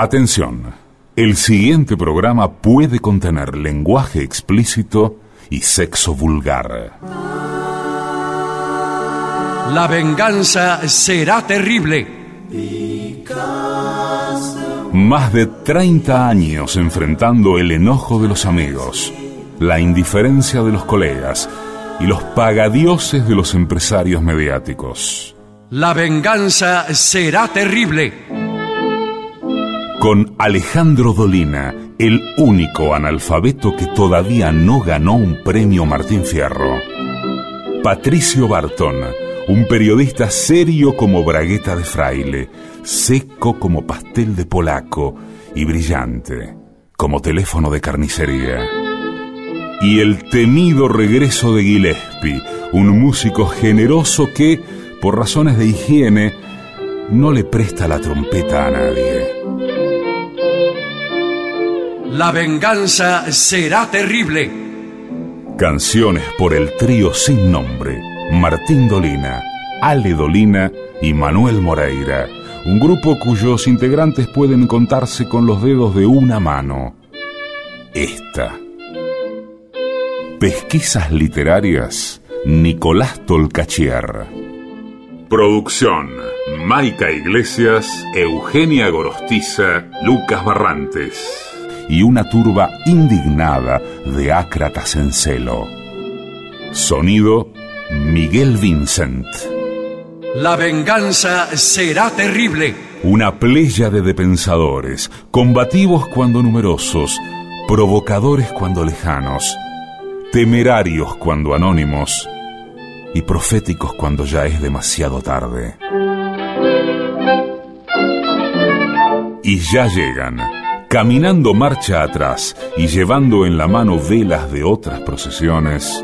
Atención, el siguiente programa puede contener lenguaje explícito y sexo vulgar. La venganza será terrible. Más de 30 años enfrentando el enojo de los amigos, la indiferencia de los colegas y los pagadioses de los empresarios mediáticos. La venganza será terrible. Con Alejandro Dolina, el único analfabeto que todavía no ganó un premio Martín Fierro. Patricio Barton, un periodista serio como bragueta de fraile, seco como pastel de polaco y brillante como teléfono de carnicería. Y el temido regreso de Gillespie, un músico generoso que, por razones de higiene, no le presta la trompeta a nadie. La venganza será terrible. Canciones por el trío sin nombre, Martín Dolina, Ale Dolina y Manuel Moreira, un grupo cuyos integrantes pueden contarse con los dedos de una mano. Esta. Pesquisas literarias, Nicolás Tolcachier. Producción, Maica Iglesias, Eugenia Gorostiza, Lucas Barrantes. Y una turba indignada de ácratas en celo. Sonido, Miguel Vincent. La venganza será terrible. Una pléyade de pensadores, combativos cuando numerosos, provocadores cuando lejanos, temerarios cuando anónimos y proféticos cuando ya es demasiado tarde. Y ya llegan, caminando marcha atrás y llevando en la mano velas de otras procesiones,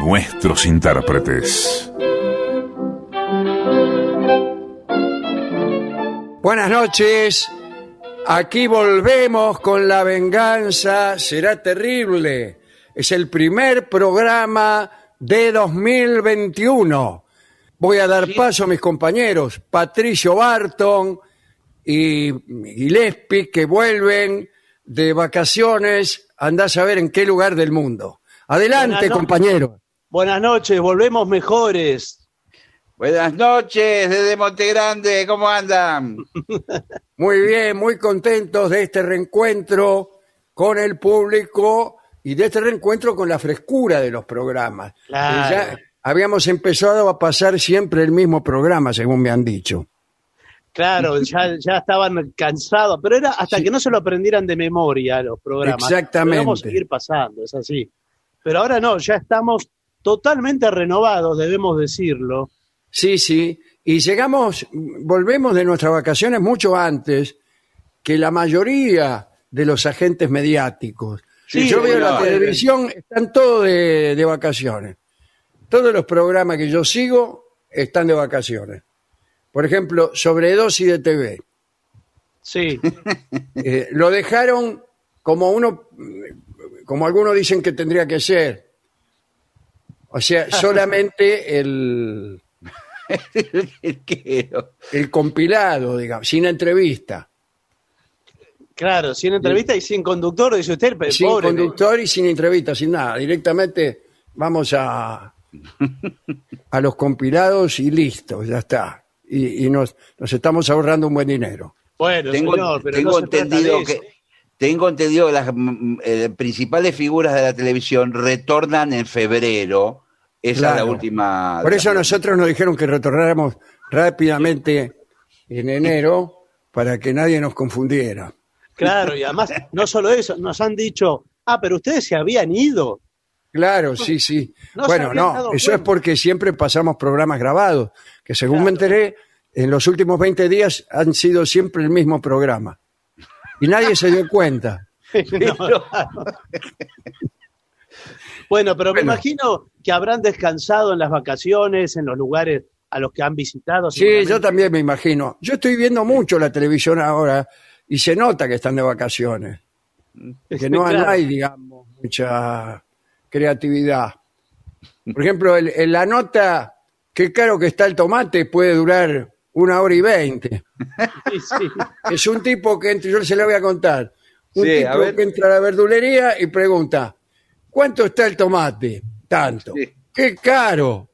nuestros intérpretes. Buenas noches. Aquí volvemos con la venganza. Será terrible. Es el primer programa de 2021. Voy a dar paso a mis compañeros, Patricio Barton y Gillespie, que vuelven de vacaciones. Andás a ver en qué lugar del mundo. Adelante, Buenas no- compañero. Buenas noches, volvemos mejores. Buenas noches desde Monte Grande, ¿cómo andan? Muy bien, muy contentos de este reencuentro con el público y de este reencuentro con la frescura de los programas. Claro. Eh, Ya habíamos empezado a pasar siempre el mismo programa, según me han dicho. Claro, ya, ya estaban cansados, pero era hasta que no se lo aprendieran de memoria los programas. Exactamente. Vamos a seguir pasando, es así. Pero ahora no, ya estamos totalmente renovados, debemos decirlo. Sí, sí. Y llegamos, volvemos de nuestras vacaciones mucho antes que la mayoría de los agentes mediáticos. Sí, si yo veo la televisión, están todos de, de vacaciones. Todos los programas que yo sigo están de vacaciones. Por ejemplo, Sobredosis de TV. Sí, Eh, lo dejaron como uno, como algunos dicen que tendría que ser. O sea, solamente el, El compilado, digamos, sin entrevista. claro, sin entrevista y sin conductor, dice usted, pero sin pobre. conductor y sin entrevista, sin nada. Directamente vamos a, a los compilados y listo, ya está. Y, y nos, nos estamos ahorrando un buen dinero. Bueno, Tengo, señor, pero tengo no se trata entendido que tengo entendido que las mm, eh, principales figuras de la televisión retornan en febrero. Esa es la última. Por eso nosotros nos dijeron que retornáramos rápidamente en enero para que nadie nos confundiera. Claro, y además, no solo eso, nos han dicho, ah, pero ustedes se habían ido. Claro, sí, sí. no bueno, no, eso es porque siempre pasamos programas grabados, que según me enteré, en los últimos 20 días han sido siempre el mismo programa. Y nadie se dio cuenta. Bueno, pero me Bueno. imagino que habrán descansado en las vacaciones, en los lugares a los que han visitado. Sí, yo también me imagino. Yo estoy viendo mucho la televisión ahora y se nota que están de vacaciones. Que no, Claro. hay, digamos, mucha creatividad. Por ejemplo, en la nota, qué caro que está el tomate, puede durar una hora y veinte. Sí, sí. Es un tipo que entra, yo se lo voy a contar. Un Sí, a tipo ver. que entra a la verdulería y pregunta, ¿cuánto está el tomate? Tanto. Sí. ¡Qué caro!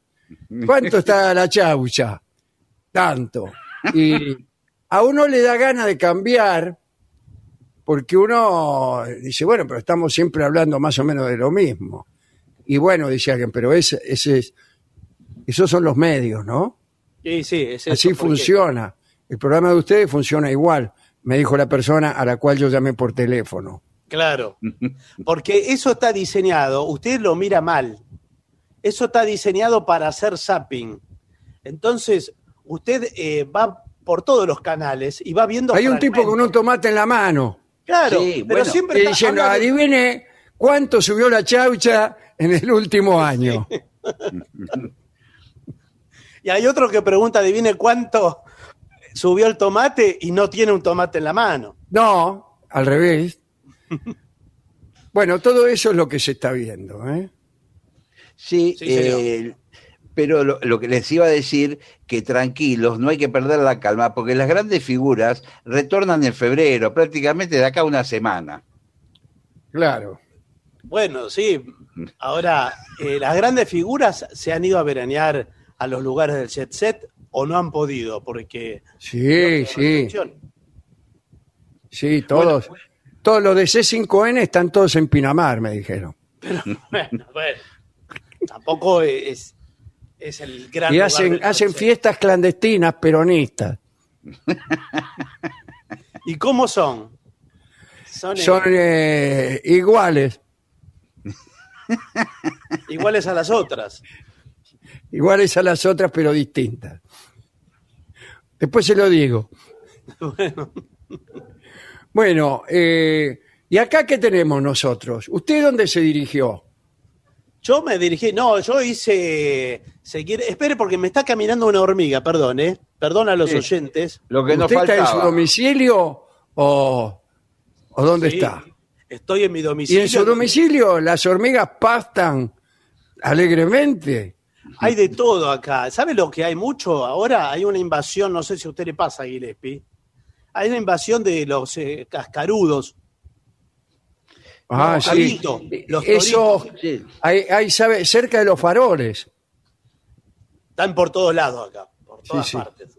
¿Cuánto está la chaucha? Tanto. Y a uno le da ganas de cambiar porque uno dice, bueno, pero estamos siempre hablando más o menos de lo mismo. Y bueno, dice alguien, pero ese, ese es- esos son los medios, ¿no? Sí, sí, es eso, Así porque- funciona. El programa de ustedes funciona igual, me dijo la persona a la cual yo llamé por teléfono. Claro. Porque eso está diseñado, usted lo mira mal. Eso está diseñado para hacer zapping. Entonces, usted eh, va por todos los canales y va viendo. Hay un tipo con un tomate en la mano Claro, Sí, pero bueno, siempre está- diciendo, adivine cuánto subió la chaucha en el último año. Y hay otro que pregunta, adivine cuánto subió el tomate y no tiene un tomate en la mano. No, al revés. Bueno, todo eso es lo que se está viendo. ¿eh? Sí, eh, pero lo, lo que les iba a decir, que tranquilos, no hay que perder la calma, porque las grandes figuras retornan en febrero, prácticamente de acá a una semana. Claro. Bueno, sí. Ahora, eh, las grandes figuras se han ido a veranear a los lugares del jet set o no han podido porque Sí, sí, sí, todos. Todos los de C5N están todos en Pinamar, me dijeron. Bueno, bueno. Tampoco es, es el gran Y hacen, hacen fiestas clandestinas peronistas. ¿Y cómo son? Son, eh, Son eh, iguales, iguales a las otras. Iguales a las otras, pero distintas. Después se lo digo. Bueno, Bueno, eh, ¿y acá qué tenemos nosotros? ¿Usted dónde se dirigió? yo me dirigí, no, yo hice seguir, espere porque me está caminando una hormiga, perdón, ¿eh? Perdón a los Sí. oyentes. Lo que nos ¿Usted está en su domicilio o, o dónde Sí, está? Estoy en mi Y domicilio. en su domicilio las hormigas pastan alegremente. Hay de todo acá. ¿Sabe lo que hay mucho? Ahora hay una invasión, no sé si a usted le pasa, Gillespie. Hay una invasión de los eh, cascarudos. Ah, Los sí. toritos, los Eso. Sí. ahí, ahí, sabe, cerca de los faroles. Están por todos lados acá, por todas sí. partes.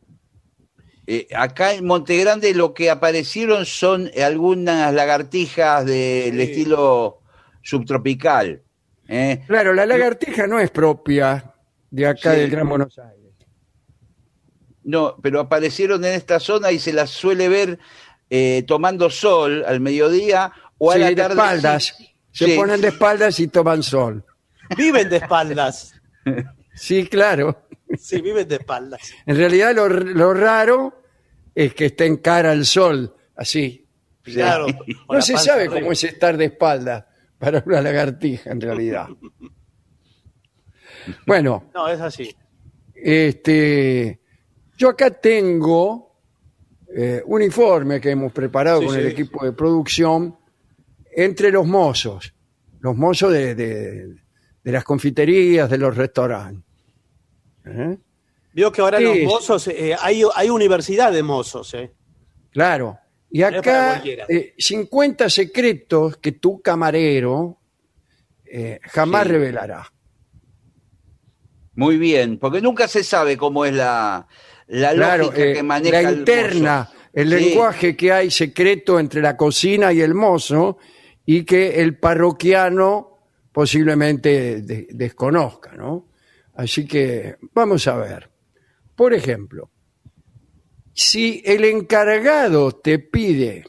Eh, acá en Montegrande lo que aparecieron son algunas lagartijas del Sí. estilo subtropical. ¿eh? Claro, la lagartija no es propia de acá Sí. del Gran Buenos Aires. No, pero aparecieron en esta zona y se las suele ver eh, tomando sol al mediodía o a Sí, la de tarde. espaldas. Se Sí. ponen de espaldas y toman sol. Viven de espaldas. Sí, claro. Sí, viven de espaldas. En realidad lo, lo raro es que esté en cara al sol, así. Sí. Claro. No se sabe arriba. cómo es estar de espalda para una lagartija, en realidad. Bueno, No, es así. este, yo acá tengo eh, un informe que hemos preparado Sí, con sí. el equipo de producción entre los mozos, los mozos de, de- de las confiterías, de los restaurantes. ¿Eh? Vio que ahora los mozos, eh, hay, hay universidad de mozos, ¿eh? Claro. Y acá, eh, 50 secretos que tu camarero eh, jamás Sí. revelará. Muy bien, porque nunca se sabe cómo es la, la Claro, lógica eh, que maneja la el interna, el Sí. lenguaje que hay secreto entre la cocina y el mozo y que el parroquiano posiblemente de- desconozca, ¿no? Así que vamos a ver. Por ejemplo, si el encargado te pide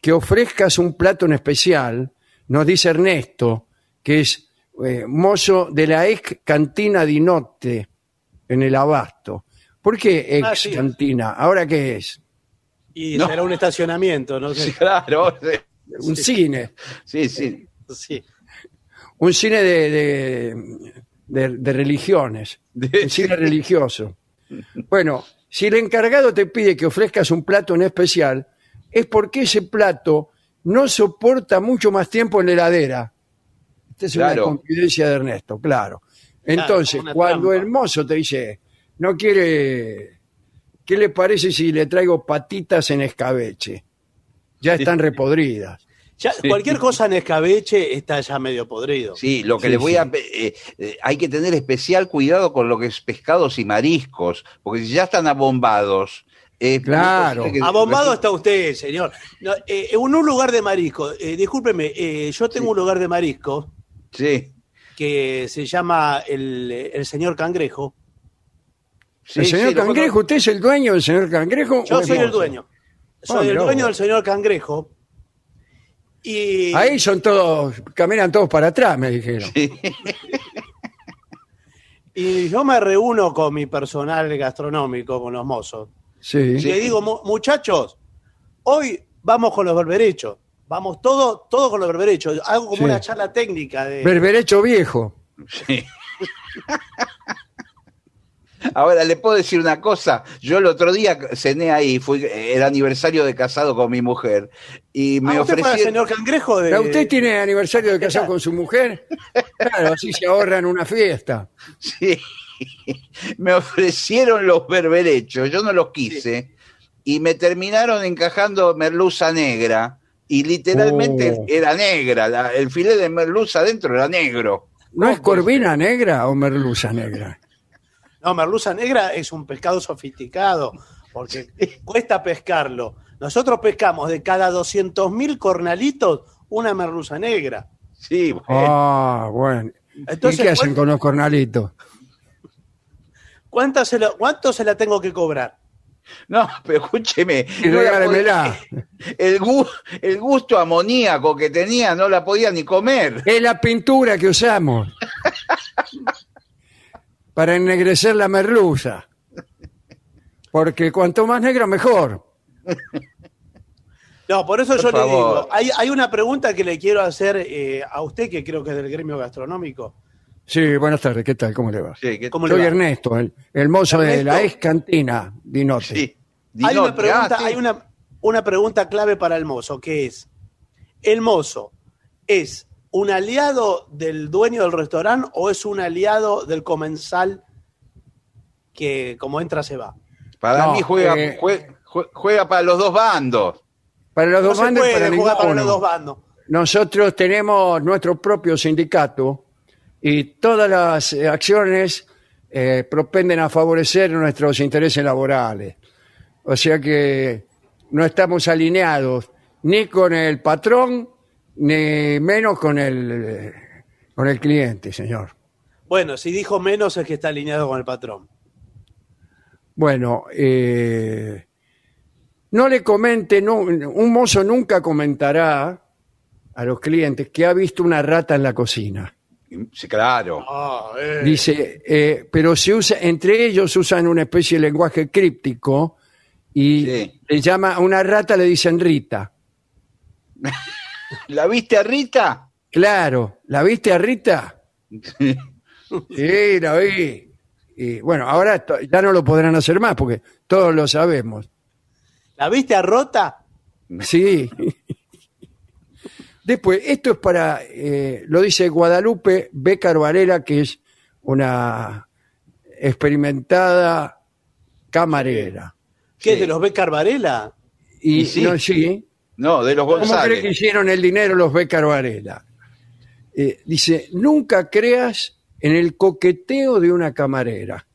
que ofrezcas un plato en especial, nos dice Ernesto, que es eh, mozo de la ex cantina di Notte en el Abasto. ¿Por qué ex Ah, sí. cantina? ¿Ahora qué es? Y No. será un estacionamiento, no sé. Sí, claro, sí, Un cine. sí, sí. Sí. Un cine de, de, de- de religiones. De- un cine religioso. Bueno, si el encargado te pide que ofrezcas un plato en especial, es porque ese plato no soporta mucho más tiempo en la heladera. Esta es una confidencia de Ernesto, claro. Entonces, cuando trampa. el mozo te dice, no quiere ¿qué le parece si le traigo patitas en escabeche? Ya están repodridas. Ya, Cualquier cosa en escabeche está ya medio podrido. Sí, lo que Sí, les voy sí. a... eh, eh, hay que tener especial cuidado con lo que es pescados y mariscos, porque si ya están abombados... eh, Claro. que- Abombado está usted, señor. No, eh, en un lugar de marisco, eh, discúlpeme, eh, yo tengo un lugar de marisco Sí, que se llama el, el señor Cangrejo. sí, el señor sí, Cangrejo, ¿usted es el dueño del señor Cangrejo? Yo soy el dueño. Ah, Soy el mirá dueño vos. del señor Cangrejo. Y Ahí son todos, caminan todos para atrás, me dijeron. Y yo me reúno con mi personal gastronómico, con los mozos. Sí. Y le digo, "Mu- muchachos, hoy vamos con los berberechos. Vamos todo, todo con los berberechos. Hago como Sí. una charla técnica de. Berberecho viejo. Sí. Ahora, ¿le puedo decir una cosa? Yo el otro día cené ahí, fue el aniversario de casado con mi mujer, y me Ah, ¿usted fue el ofrecieron... señor Cangrejo de. ¿Pero ¿Usted tiene aniversario de casado con su mujer? Claro, así se ahorran una fiesta. Sí. Me ofrecieron los berberechos, yo no los quise, y me terminaron encajando merluza negra, y literalmente Oh. era negra, la- el filete de merluza adentro era negro. ¿No es corvina negra o merluza negra? No, merluza negra es un pescado sofisticado, porque cuesta pescarlo. Nosotros pescamos de cada 200.000 cornalitos una merluza negra. Sí, bueno. Ah, bueno. Entonces, ¿Y qué hacen ¿cuál- con los cornalitos? ¿Cuánto se, lo- ¿Cuánto se la tengo que cobrar? No, pero escúcheme. No podía- el, gu- el gusto amoníaco que tenía no la podía ni comer. Es la pintura que usamos para ennegrecer la merluza. Porque cuanto más negra, mejor. No, por eso Por yo le digo, hay, hay una pregunta que le quiero hacer eh, a usted, que creo que es del gremio gastronómico. Sí, buenas tardes, ¿qué tal? ¿Cómo le va? Sí, que- ¿Cómo le Soy va? Ernesto, el, el mozo de la ex cantina Dinote. sí. hay una Dinote, pregunta, ah, sí. hay una, una pregunta clave para el mozo, que es, ¿el mozo es un aliado del dueño del restaurante o es un aliado del comensal que como entra se va? Para No, mí juega, eh, jue- jue- juega para los dos bandos. Para los No dos se bandos y puede para jugar para ninguno. los dos bandos. Nosotros tenemos nuestro propio sindicato y todas las eh, acciones eh, propenden a favorecer nuestros intereses laborales. O sea que no estamos alineados ni con el patrón ni menos con el, eh, con el cliente, señor. Bueno, si dijo menos es que está alineado con el patrón. Bueno, eh, no le comente, no, un mozo nunca comentará a los clientes que ha visto una rata en la cocina. Sí, claro. Ah, eh. Dice, eh, pero se usa, entre ellos usan una especie de lenguaje críptico y Sí. le llama a una rata le dicen Rita. ¿La viste a Rita? Claro, ¿la viste a Rita? Sí, la vi. Y bueno, ahora ya no lo podrán hacer más porque todos lo sabemos. ¿La viste a Rota? Sí. Después, esto es para, eh, lo dice Guadalupe Becar Varela, que es una experimentada camarera. ¿Qué Sí. es de los Becar Varela? Y, Y sí. no, sí. No, de los ¿Cómo cree que González. hicieron el dinero los Becar Varela? Eh, dice, nunca creas en el coqueteo de una camarera.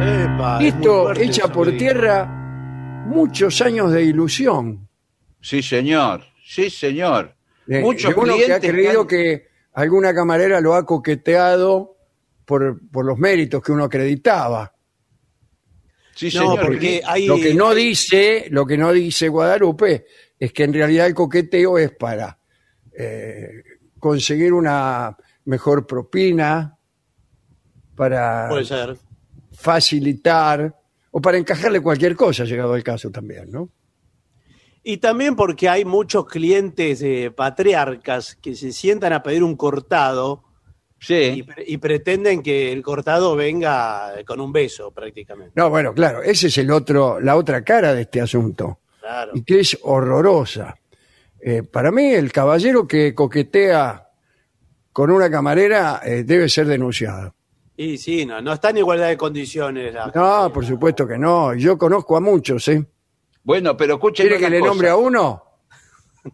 Epa, Esto echa por tierra muchos años de ilusión. Sí, señor. Sí, señor. Eh, Muchos uno que ha clientes creído han- que alguna camarera lo ha coqueteado por, por los méritos que uno acreditaba. Sí, No, señor. porque hay... Lo que no dice, lo que no dice Guadalupe es que en realidad el coqueteo es para eh, conseguir una mejor propina, para Puede ser. facilitar o para encajarle cualquier cosa, llegado el caso también, ¿no? Y también porque hay muchos clientes eh, patriarcas que se sientan a pedir un cortado y, Sí. pre- y pretenden que el cortado venga con un beso prácticamente. No, bueno, claro, ese es el otro, la otra cara de este asunto. Claro. y que es horrorosa. Eh, para mí, el caballero que coquetea con una camarera eh, debe ser denunciado. Y sí, no, no está en igualdad de condiciones. la- No, por supuesto que no. Yo conozco a muchos, ¿eh? Bueno, pero escúcheme ¿Quiere que le cosa. nombre a uno?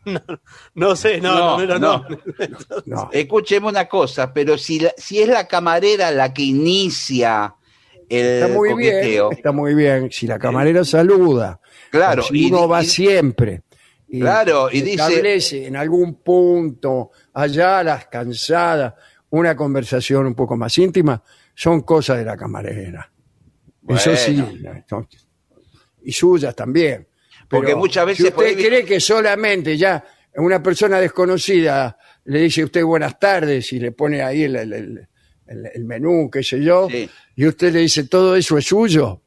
No sé, no, No, no, no. no. no. No. Escúcheme una cosa, pero si, la- si es la camarera la que inicia el Está muy coqueteo, bien, está muy bien. Si la camarera saluda, Claro, y- uno va y- siempre. y Claro, y dice- establece en algún punto, allá a las cansadas, una conversación un poco más íntima, son cosas de la camarera. Eso sí. son- Y suyas también. Porque muchas veces Si usted cree que solamente ya una persona desconocida le dice a usted buenas tardes y le pone ahí el, el- el- el- el menú, qué sé yo, Sí. y usted le dice todo eso es suyo.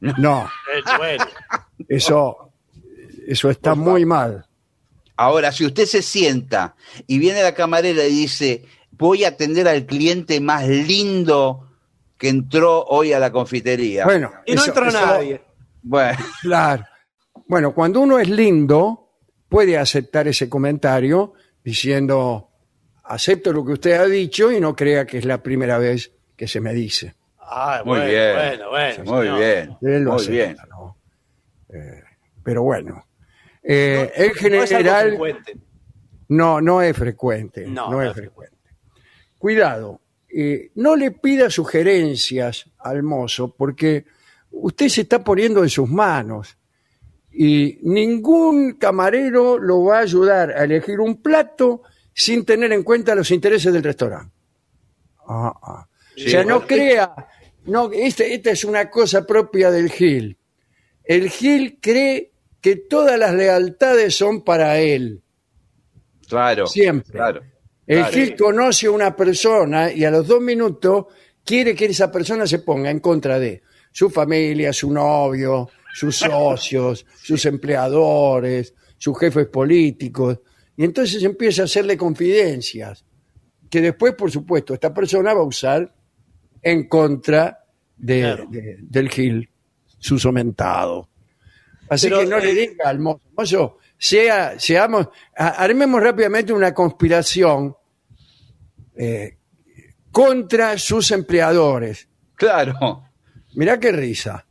No, eso, eso está muy mal. Ahora, si usted se sienta y viene la camarera y dice, voy a atender al cliente más lindo que entró hoy a la confitería. Bueno, y no eso- entró eso- nadie. Bueno, Claro. Bueno, cuando uno es lindo, puede aceptar ese comentario diciendo, acepto lo que usted ha dicho y no crea que es la primera vez que se me dice. Ah, muy bueno, bien. bueno, bueno. muy señor. bien. Muy acepta, bien. ¿no? Eh, pero bueno, eh, en No es algo general frecuente. no, no es frecuente. No, No, no es es frecuente. Cuidado, eh, no le pida sugerencias al mozo porque usted se está poniendo en sus manos y ningún camarero lo va a ayudar a elegir un plato sin tener en cuenta los intereses del restaurante. Ah, ah. Sí, o sea, no bueno, crea, no, esta, esta es una cosa propia del Gil. El Gil cree que todas las lealtades son para él. Claro. Siempre. Claro. El claro. Gil conoce a una persona y a los dos minutos quiere que esa persona se ponga en contra de su familia, su novio, sus socios, sus empleadores, sus jefes políticos. Y entonces empieza a hacerle confidencias que después, por supuesto, esta persona va a usar en contra de- Claro. de- del Gil, su somentado. Así Pero, que no le eh, diga al mozo, mozo, sea, seamos, armemos rápidamente una conspiración eh, contra sus empleadores. Claro. Mirá qué risa,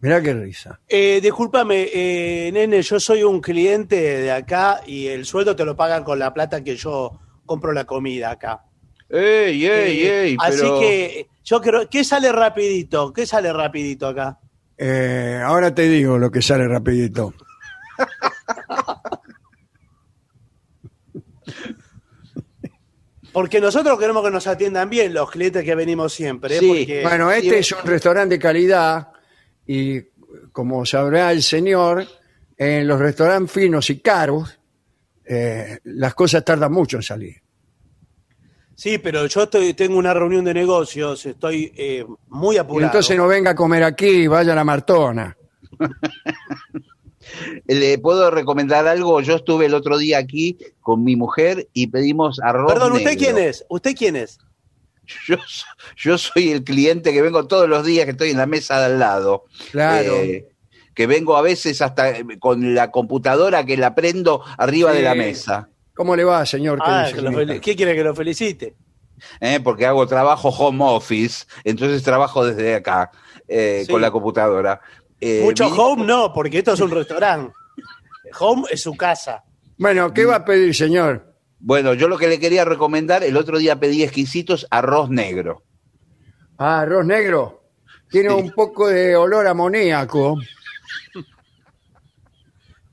mirá qué risa. Eh, discúlpame, eh, nene, yo soy un cliente de acá y el sueldo te lo pagan con la plata que yo compro la comida acá. Ey, ey, Eh, ey. Así pero- que yo creo, ¿qué sale rapidito? ¿Qué sale rapidito acá? Eh, ahora te digo lo que sale rapidito. Porque nosotros queremos que nos atiendan bien los clientes que venimos siempre. ¿eh? Sí. Porque- Bueno, este y- es un restaurante de calidad y como sabrá el señor, en los restaurantes finos y caros, eh, las cosas tardan mucho en salir. Sí, pero yo estoy, tengo una reunión de negocios, estoy eh, muy Y apurado. entonces no venga a comer aquí, vaya a la Martona. ¿Le puedo recomendar algo? Yo estuve el otro día aquí con mi mujer y pedimos arroz Perdón, ¿usted negro. quién es? ¿Usted quién es? Yo, yo soy el cliente que vengo todos los días que estoy en la mesa de al lado. Claro. Eh, que vengo a veces hasta eh, con la computadora que la prendo arriba de la mesa. ¿Cómo le va, señor? Ah, que ¿Qué quiere que lo felicite? ¿eh? porque hago trabajo home office, entonces trabajo desde acá eh, Sí. con la computadora. Eh, Mucho home no, porque esto es un restaurante. Home es su casa. Bueno, ¿qué va a pedir, señor? Bueno, yo lo que le quería recomendar, el otro día pedí exquisitos arroz negro. Ah, arroz negro. Tiene Sí. un poco de olor amoníaco.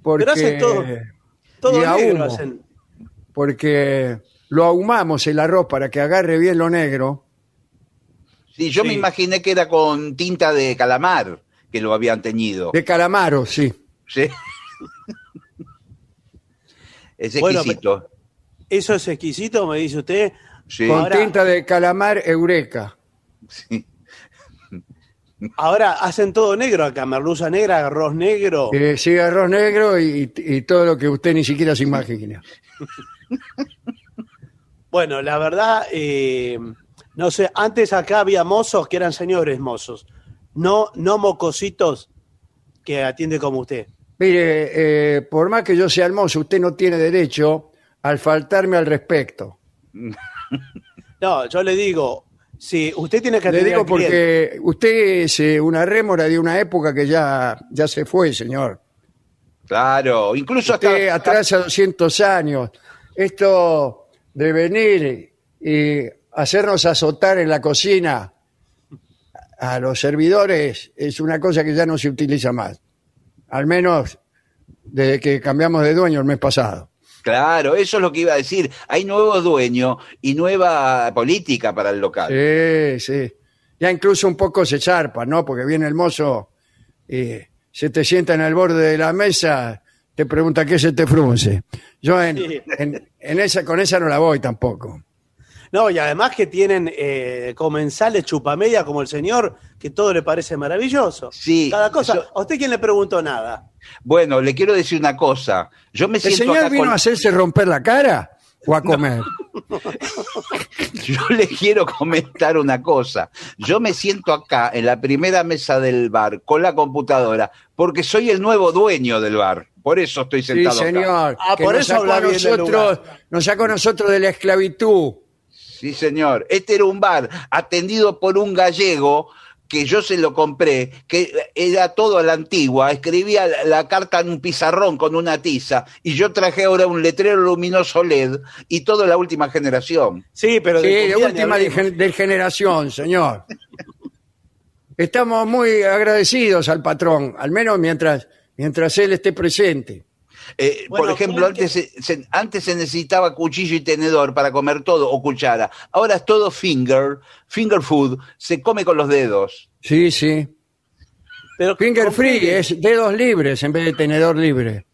Porque, Pero hacen todo, todo y a negro. humo. hacen. porque lo ahumamos el arroz para que agarre bien lo negro. Sí, yo Sí. me imaginé que era con tinta de calamar que lo habían teñido. De calamaro, sí. Sí. es Bueno, exquisito. Eso es exquisito, me dice usted. Sí. Con Ahora- tinta de calamar eureka. sí. Ahora hacen todo negro acá, merluza negra, arroz negro. Eh, sí, arroz negro y, y todo lo que usted ni siquiera se imagina. Bueno, la verdad, eh, no sé, antes acá había mozos que eran señores mozos, no, no mocositos que atiende como usted. Mire, eh, por más que yo sea hermoso, usted no tiene derecho al faltarme al respecto. No, yo le digo, Sí, usted tiene que Le atender digo al cliente. porque usted es eh, una rémora de una época que ya, ya se fue, señor. Claro, incluso hasta, Usted atrasa 200 años. Esto de venir y hacernos azotar en la cocina a los servidores es una cosa que ya no se utiliza más. Al menos desde que cambiamos de dueño el mes pasado. Claro, eso es lo que iba a decir. Hay nuevo dueño y nueva política para el local. Sí, sí. Ya incluso un poco se zarpa, ¿no? Porque viene el mozo y se te sienta en el borde de la mesa, te pregunta qué se te frunce. Yo en, Sí. en- en esa, con esa no la voy tampoco. No, y además que tienen eh, comensales chupamedia como el señor, que todo le parece maravilloso. Sí, Cada cosa. ¿A usted quién le preguntó nada? Bueno, le quiero decir una cosa. Yo me ¿El siento señor acá vino con- a hacerse romper la cara o a comer? Yo le quiero comentar una cosa. Yo me siento acá en la primera mesa del bar con la computadora porque soy el nuevo dueño del bar. Por eso estoy Sí, sentado acá. señor. Ah, que por nos eso sacó nosotros, nos sacó a nosotros de la esclavitud. Sí, señor. Este era un bar atendido por un gallego que yo se lo compré, que era todo a la antigua, escribía la, la carta en un pizarrón con una tiza, y yo traje ahora un letrero luminoso LED y todo la última generación. Sí, pero Sí, de ni última de generación, señor. Estamos muy agradecidos al patrón, al menos mientras, mientras él esté presente. Eh, Bueno, por ejemplo, ¿creen que- antes se, antes se necesitaba cuchillo y tenedor para comer todo o cuchara. Ahora es todo finger, finger food, se come con los dedos. Sí, sí. Pero Finger free es dedos libres en vez de tenedor libre.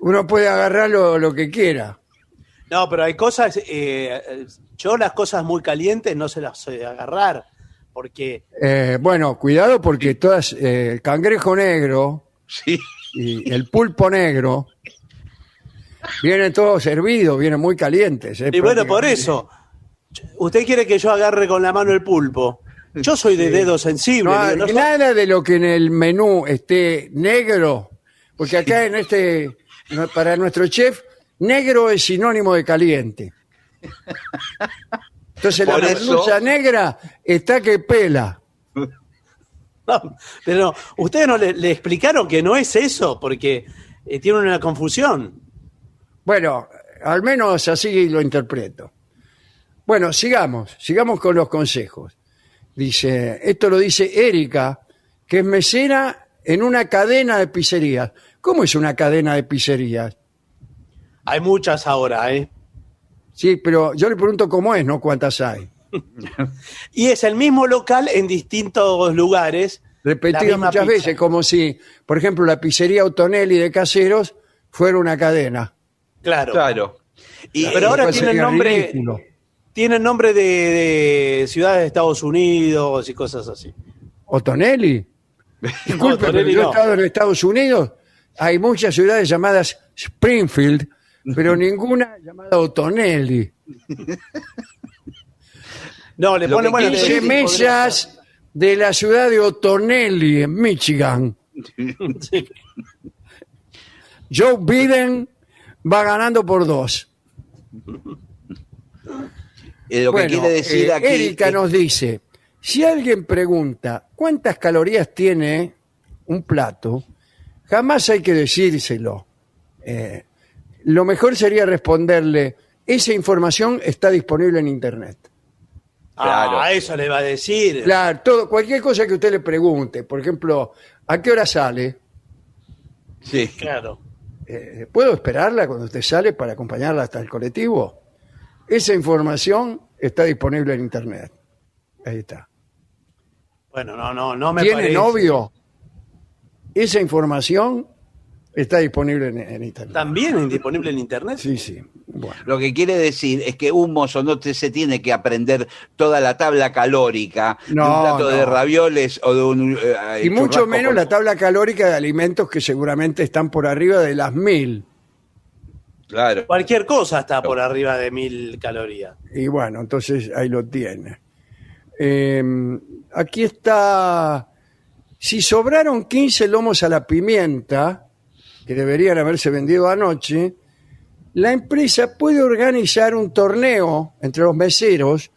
Uno puede agarrarlo lo que quiera. No, pero hay cosas. eh, yo las cosas muy calientes no se las sé agarrar. Porque. Eh, bueno, cuidado porque todas eh, el cangrejo negro Sí. Y el pulpo negro vienen todos hervidos, vienen muy calientes. eh, Y bueno, por eso. Usted quiere que yo agarre con la mano el pulpo. Yo soy de dedo sensible. No, digo, no so- nada de lo que en el menú esté negro, porque acá en este, para nuestro chef, negro es sinónimo de caliente. Entonces la Por merluza negra está que pela. Pero no, ustedes no le, le explicaron que no es eso, porque eh, tienen una confusión. Bueno, al menos así lo interpreto. Bueno, sigamos, sigamos con los consejos. Dice, esto lo dice Erika, que es mesera en una cadena de pizzerías. ¿Cómo es una cadena de pizzerías? Hay muchas ahora, ¿eh? Sí, pero yo le pregunto cómo es, no cuántas hay. Y es el mismo local en distintos lugares. misma muchas pizza. veces, como si, por ejemplo, la pizzería Otonelli de Caseros fuera una cadena. Claro. Claro. Y, Pero ahora tiene el nombre. ridículo. Tiene el nombre de, de ciudades de Estados Unidos y cosas así. ¿Otonelli? Disculpe, pero yo he no. estado en Estados Unidos, hay muchas ciudades llamadas Springfield, pero ninguna llamada Otonelli. No, le Lo pone que bueno. quiere Dice decir, le- mesas de la ciudad de Otonelli, en Michigan. Sí. Joe Biden va ganando por dos. eh, lo que Bueno, quiere decir eh, aquí. Erika es- nos dice, si alguien pregunta cuántas calorías tiene un plato, jamás hay que decírselo. Eh, lo mejor sería responderle, esa información está disponible en Internet. Claro. Ah, eso le va a decir. Claro, todo, cualquier cosa que usted le pregunte, por ejemplo, ¿a qué hora sale? Sí. Claro. Eh, ¿Puedo esperarla cuando usted sale para acompañarla hasta el colectivo? Esa información está disponible en Internet. Ahí está. Bueno, no, no, no me ¿Tiene parece. novio? Esa información está disponible en, en Internet. ¿También es disponible en internet? Sí, sí. Bueno. Lo que quiere decir es que un mozo no te- se tiene que aprender toda la tabla calórica de un plato de ravioles o de un. eh, Y mucho churrasco menos con- la tabla calórica de alimentos que seguramente están por arriba de las mil. Claro. Cualquier cosa está por arriba de mil calorías. Y bueno, entonces ahí lo tiene. Eh, aquí está. Si sobraron 15 lomos a la pimienta, que deberían haberse vendido anoche, la empresa puede organizar un torneo entre los meseros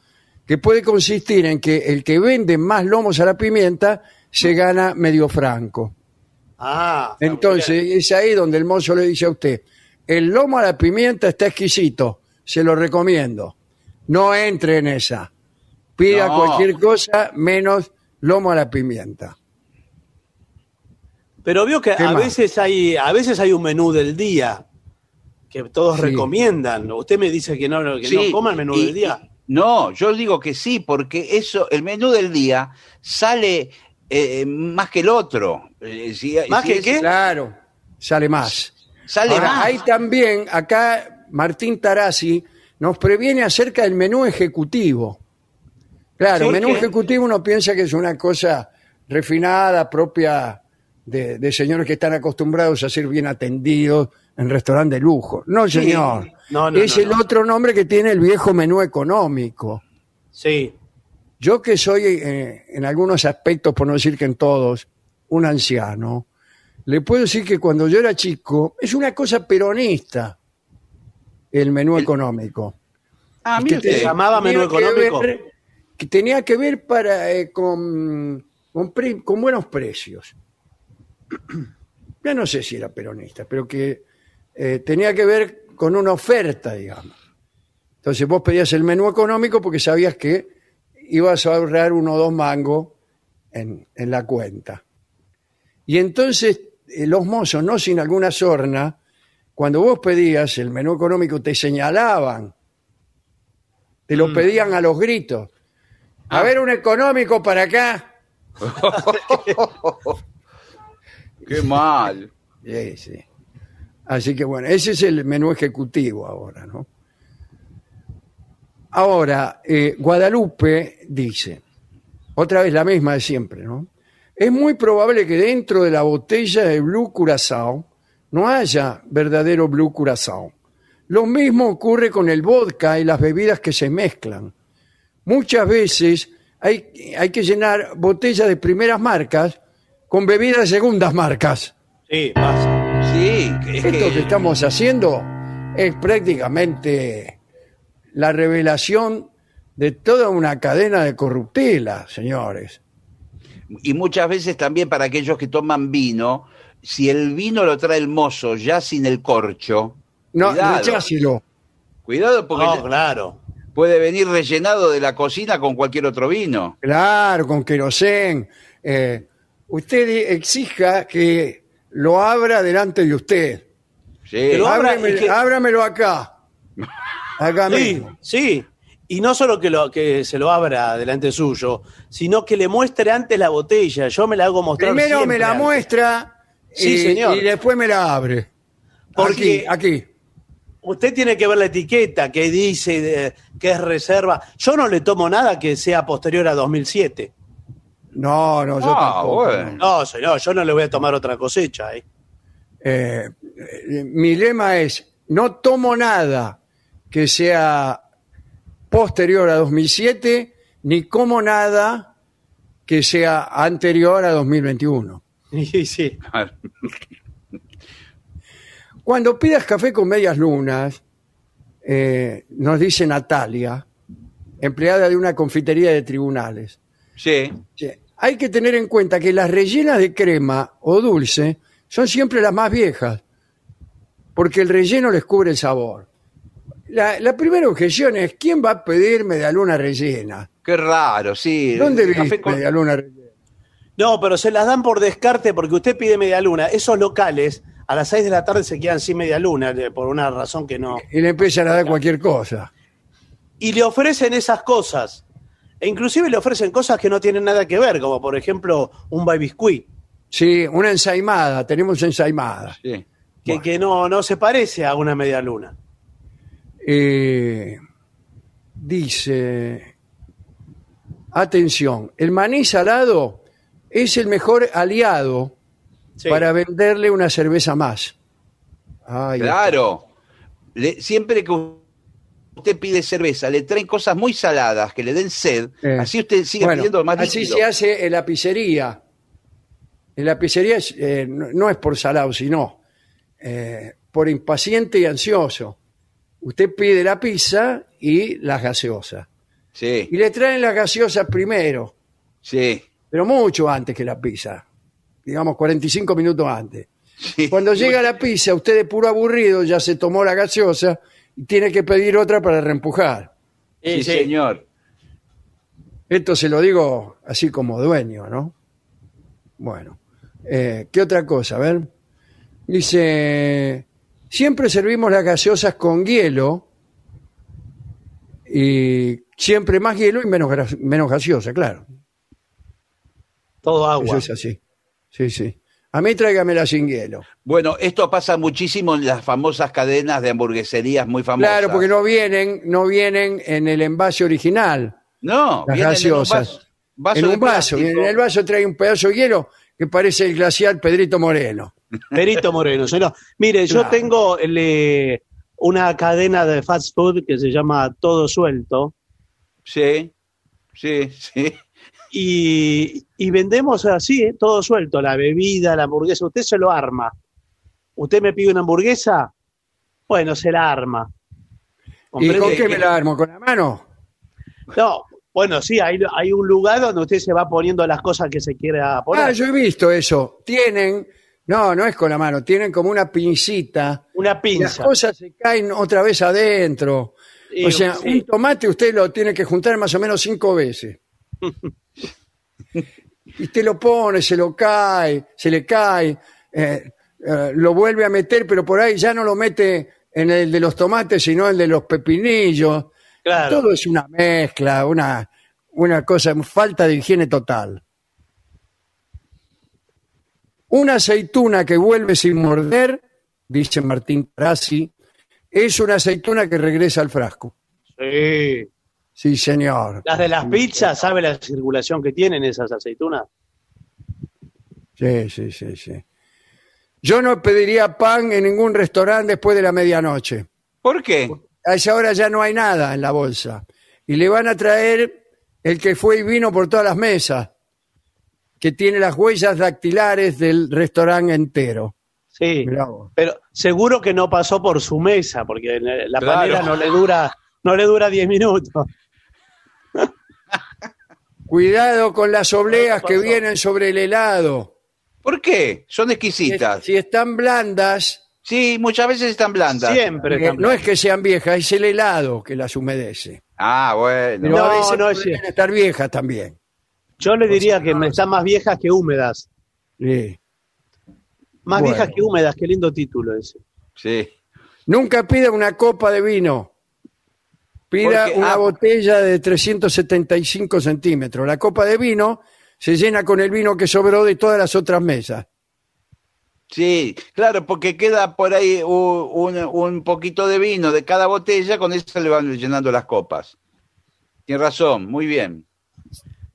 que puede consistir en que el que vende más lomos a la pimienta se gana medio franco. Ah, Entonces es ahí donde el mozo le dice a usted, el lomo a la pimienta está exquisito, se lo recomiendo. No entre en esa. Pida No. cualquier cosa menos lomo a la pimienta. Pero vio que ¿Qué a más? veces hay, a veces hay un menú del día que todos Sí. recomiendan. Usted me dice que no, que no coma el menú y- del día. y- no, yo digo que sí, porque eso, el menú del día sale eh, más que el otro. Eh, si- ¿Más si que es- qué? Claro, sale más. Sale Ahora, más. hay también, acá Martín Tarasi nos previene acerca del menú ejecutivo. Claro, ¿Por menú qué? ejecutivo uno piensa que es una cosa refinada, propia de, de señores que están acostumbrados a ser bien atendidos en restaurantes de lujo. No, Sí. señor. No, no, es no, el no. otro nombre que tiene el viejo menú económico. Sí. Yo que soy eh, en algunos aspectos, por no decir que en todos, un anciano, le puedo decir que cuando yo era chico es una cosa peronista el menú económico. Ah, Que mire te- llamaba menú tenía que económico. ver- que tenía que ver para eh, con, con, pre- con buenos precios. Ya no sé si era peronista, pero que eh, tenía que ver con una oferta, digamos. Entonces vos pedías el menú económico porque sabías que ibas a ahorrar uno o dos mangos en, en la cuenta. Y entonces eh, los mozos, no sin alguna sorna, cuando vos pedías el menú económico te señalaban, te lo pedían a los gritos. A ver un económico para acá. Qué mal. Sí, sí. Así que bueno, ese es el menú ejecutivo ahora, ¿no? Ahora, eh, Guadalupe dice, otra vez la misma de siempre, ¿no? Es muy probable que dentro de la botella de Blue Curazao no haya verdadero Blue Curazao. Lo mismo ocurre con el vodka y las bebidas que se mezclan. Muchas veces hay, hay que llenar botellas de primeras marcas con bebidas de segundas marcas. Sí, pasa. Sí, es Esto que que estamos haciendo es prácticamente la revelación de toda una cadena de corruptela, señores. y muchas veces también para aquellos que toman vino, si el vino lo trae el mozo ya sin el corcho, No, cuidado, recháselo. cuidado porque No, claro. puede venir rellenado de la cocina con cualquier otro vino. Claro, con querosén. Eh, usted exija que lo abra delante de usted. Sí. Abra que- Ábramelo acá. Acá Sí, mismo. sí. Y no solo que, lo, que se lo abra delante suyo, sino que le muestre antes la botella. Yo me la hago mostrar Primero siempre me la antes. muestra Sí, y, señor. y después me la abre. Porque- Aquí, aquí. Usted tiene que ver la etiqueta que dice de- que es reserva. Yo no le tomo nada que sea posterior a 2007. No, no, yo Ah, tampoco. bueno. No, señor, yo no le voy a tomar otra cosecha. ¿eh? Eh, eh, mi lema es, no tomo nada que sea posterior a 2007, ni como nada que sea anterior a 2021. Sí, sí. Cuando pidas café con medias lunas, eh, nos dice Natalia, empleada de una confitería de tribunales, Sí. Hay que tener en cuenta que las rellenas de crema o dulce son siempre las más viejas, porque el relleno les cubre el sabor. La, la primera objeción es, ¿quién va a pedir medialuna rellena? Qué raro, sí. ¿Dónde El café viste con- medialuna rellena? No, pero se las dan por descarte porque usted pide media luna. Esos locales a las 6 de la tarde se quedan sin media luna eh, por una razón que no. Y le empiezan a dar cualquier cosa. Y le ofrecen esas cosas. E inclusive le ofrecen cosas que no tienen nada que ver, como por ejemplo un baby biscuit, Sí, una ensaimada, tenemos ensaimada. Sí. que, que no, no se parece a una media luna. Eh, dice, atención, el maní salado es el mejor aliado Sí. para venderle una cerveza más. Ay, Claro. Le- siempre que usted pide cerveza, le traen cosas muy saladas que le den sed, Eh, así usted sigue bueno, pidiendo más Así se hace en la pizzería. En la pizzería es, eh, no, no es por salado, sino eh, por impaciente y ansioso. usted pide la pizza y las gaseosas. Sí, Y le traen las gaseosas primero, sí, pero mucho antes que la pizza. Digamos 45 minutos antes. sí. Cuando llega la pizza, usted de puro aburrido ya se tomó la gaseosa y tiene que pedir otra para reempujar. Sí, señor. Esto se lo digo así como dueño, ¿no? Bueno, eh, ¿qué otra cosa? A ver. Dice, siempre servimos las gaseosas con hielo y siempre más hielo y menos, menos gaseosa, claro. Todo Eso agua. es así. Sí, sí. A mí tráigamela sin hielo. Bueno, esto pasa muchísimo en las famosas cadenas de hamburgueserías muy famosas. Claro, porque no vienen, no vienen en el envase original. No, las vienen gaseosas. en un vaso, vaso en un vaso. plástico. En el vaso trae un pedazo de hielo que parece el glacial Pedrito Moreno. Perito Moreno. señor. Mire, yo tengo el, una cadena de fast food que se llama Todo Suelto Sí, sí, sí. Y, y vendemos así, eh, todo suelto, la bebida, la hamburguesa, usted se lo arma. Usted me pide una hamburguesa, bueno, se la arma. ¿Y con qué me la armo? ¿Con la mano? No, bueno, sí, hay, hay un lugar donde usted se va poniendo las cosas que se quiera poner. Ah, yo he visto eso. Tienen, no, no es con la mano, tienen como una pincita. Una y Las pinza. cosas se caen otra vez adentro. Y- O sea, sí. un tomate usted lo tiene que juntar más o menos cinco veces. Y usted lo pone, se lo cae, se le cae, eh, eh, lo vuelve a meter, pero por ahí ya no lo mete en el de los tomates, sino el de los pepinillos. Claro. Todo es una mezcla, una, una cosa, falta de higiene total. Una aceituna que vuelve sin morder, dice Martín Trasi, es una aceituna que regresa al frasco. Sí. Sí, señor. Las de las pizzas, ¿sabe la circulación que tienen esas aceitunas? Sí, sí, sí, sí. Yo no pediría pan en ningún restaurante después de la medianoche. ¿Por qué? A esa hora ya no hay nada en la bolsa. Y le van a traer el que fue y vino por todas las mesas, que tiene las huellas dactilares del restaurante entero. Sí. Pero seguro que no pasó por su mesa, porque la Claro. panela no le dura, no le dura 10 minutos. Cuidado con las obleas que vienen sobre el helado. ¿Por qué? Son Si, exquisitas. si están blandas, Sí, muchas veces están blandas. Siempre. también. no es que sean viejas, es el helado que las humedece. Ah, bueno. Pero No, a veces no es pueden cierto. estar viejas también. Yo le diría que me están más viejas que húmedas. Sí. Más Bueno. viejas que húmedas, qué lindo título ese. Sí. Nunca pida una copa de vino. Pida Porque- una ah. botella de 375 centímetros. La copa de vino se llena con el vino que sobró de todas las otras mesas. Sí, claro, porque queda por ahí un, un poquito de vino de cada botella, con eso le van llenando las copas. Tiene razón, muy bien.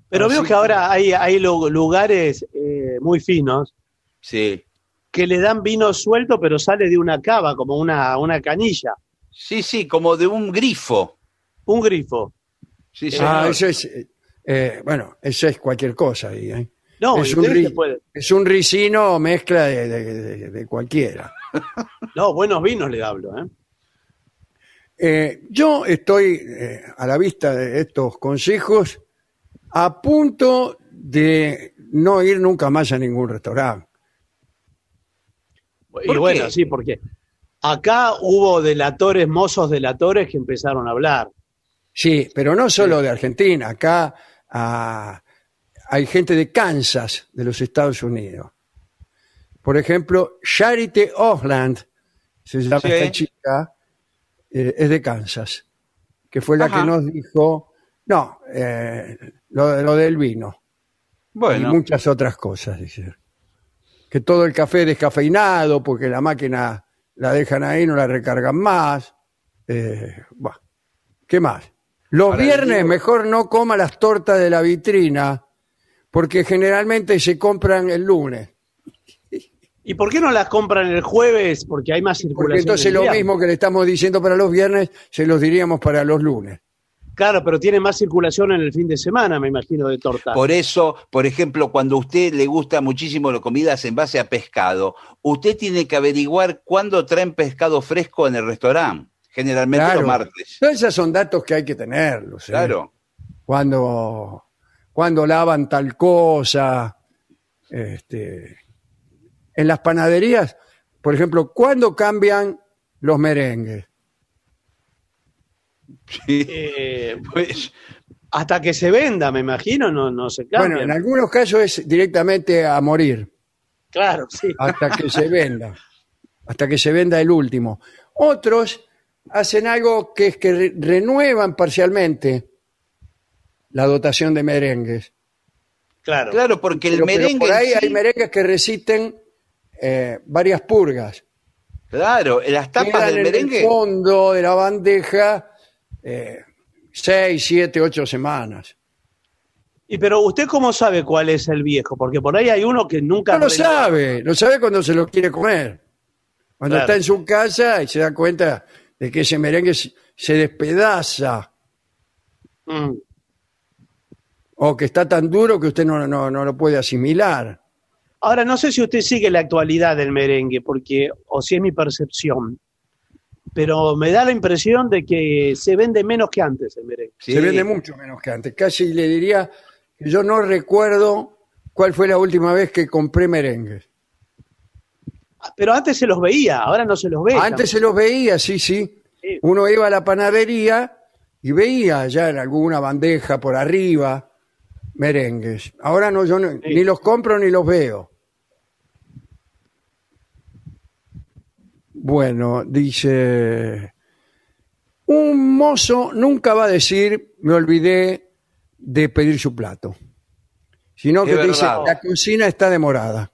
Pero Así veo que ahora hay, hay lu- lugares eh, muy finos Sí, que le dan vino suelto, pero sale de una cava, como una, una canilla, sí, sí, como de un grifo. Un grifo. Sí, Ah, señor. eso es, eh, eh, bueno, eso es cualquier cosa ahí. ¿eh? No, es, un ri- es un ricino mezcla de, de- de- de cualquiera. No, buenos vinos le hablo, ¿eh? Eh, yo estoy eh, a la vista de estos consejos a punto de no ir nunca más a ningún restaurante. Y ¿Por bueno, qué? sí, porque acá hubo delatores, mozos delatores que empezaron a hablar. Sí, pero no solo de Argentina, acá ah, hay gente de Kansas, de los Estados Unidos. Por ejemplo, Charity Osland, se llama Sí. esta chica, eh, es de Kansas, que fue la Ajá. que nos dijo, no, eh, lo, lo del vino Bueno, y muchas otras cosas, dice. Que todo el café descafeinado, porque la máquina la dejan ahí, no la recargan más. Eh, buah. ¿Qué más? Los viernes mejor no coma las tortas de la vitrina, porque generalmente se compran el lunes. ¿Y por qué no las compran el jueves? Porque hay más circulación. Porque entonces lo viernes. mismo que le estamos diciendo para los viernes, se los diríamos para los lunes. Claro, pero tiene más circulación en el fin de semana, me imagino, de torta. por eso, por ejemplo, cuando a usted le gusta muchísimo las comidas en base a pescado, usted tiene que averiguar cuándo traen pescado fresco en el restaurante. Generalmente Claro. los martes. Todos esos son datos que hay que tenerlos. ¿eh? Claro. Cuando, cuando lavan tal cosa. Este, en las panaderías, por ejemplo, ¿cuándo cambian los merengues? Sí. Eh, Pues, hasta que se venda, me imagino, no, no se cambia. Bueno, en algunos casos es directamente a morir, Claro, sí. hasta que se venda, hasta que se venda el último. Otros hacen algo que es que re- renuevan parcialmente la dotación de merengues. Claro. claro, porque el Pero- pero merengue. por ahí sí- hay merengues que resisten eh, varias purgas. Claro, las tapas Quedan del en merengue. el fondo de la bandeja eh, seis, siete, ocho semanas. Y pero usted cómo sabe cuál es el viejo, porque por ahí hay uno que nunca No lo sabe, lo sabe cuando se lo quiere comer. Cuando Claro. está en su casa y se da cuenta de que ese merengue se se despedaza Mm. o que está tan duro que usted no, no, no lo puede asimilar. Ahora no sé si usted sigue la actualidad del merengue, porque o si es mi percepción, pero me da la impresión de que se vende menos que antes el merengue. Sí. Se vende mucho menos que antes. Casi le diría que yo no recuerdo cuál fue la última vez que compré merengues. Pero antes se los veía, ahora no se los ve. Antes se los veía, sí, sí. Sí. Uno iba a la panadería y veía ya en alguna bandeja por arriba merengues. Ahora no, yo no- ni los compro ni los veo. Bueno, dice, un mozo nunca va a decir, me olvidé de pedir su plato, sino que dice, la cocina está demorada.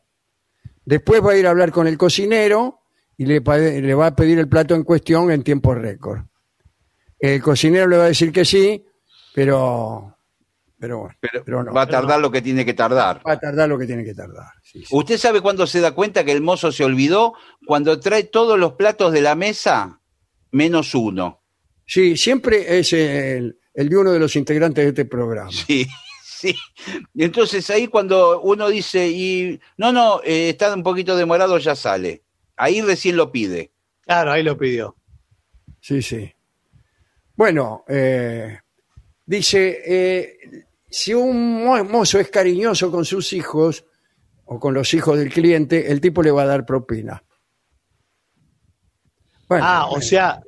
Después va a ir a hablar con el cocinero y le, va a pedir el plato en cuestión en tiempo récord. El cocinero le va a decir que sí, pero, pero, bueno, Pero, pero no. va a tardar lo que tiene que tardar. Va a tardar lo que tiene que tardar. sí, sí. ¿Usted sabe cuándo se da cuenta que el mozo se olvidó? Cuando trae todos los platos de la mesa, menos uno. Sí, siempre es el, el de uno de los integrantes de este programa. Sí, sí. Y entonces ahí cuando uno dice, y no, no, eh, está un poquito demorado, ya sale. Ahí recién lo pide. Claro, ahí lo pidió. Sí, sí. Bueno, eh, dice, eh, si un mo- mozo es cariñoso con sus hijos o con los hijos del cliente, el tipo le va a dar propina. Bueno, ah, o sea,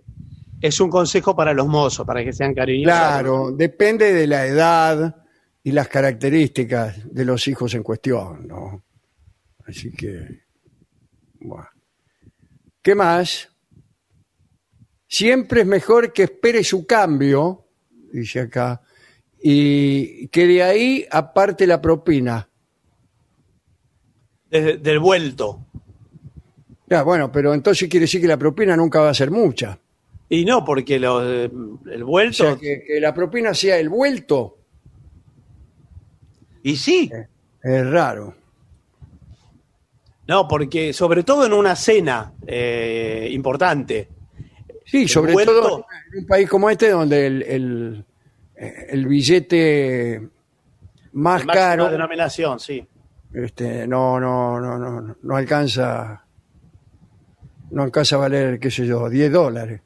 es un consejo para los mozos, para que sean cariñosos. claro, depende de la edad y las características de los hijos en cuestión, ¿no? Así que, bueno. ¿Qué más? Siempre es mejor que espere su cambio, dice acá, y que de ahí aparte la propina. Desde- del vuelto. Ya, bueno, pero entonces quiere decir que la propina nunca va a ser mucha. Y no, porque lo- el O vuelto. sea, que, que la propina sea el vuelto Y sí, es raro. No, porque sobre todo en una cena eh, importante. Sí, sobre todo en un país como este donde el, el, eh, el billete más Máxima caro denominación, sí. este, no, no, no, no, no alcanza no alcanza a valer, qué sé yo, 10 dólares.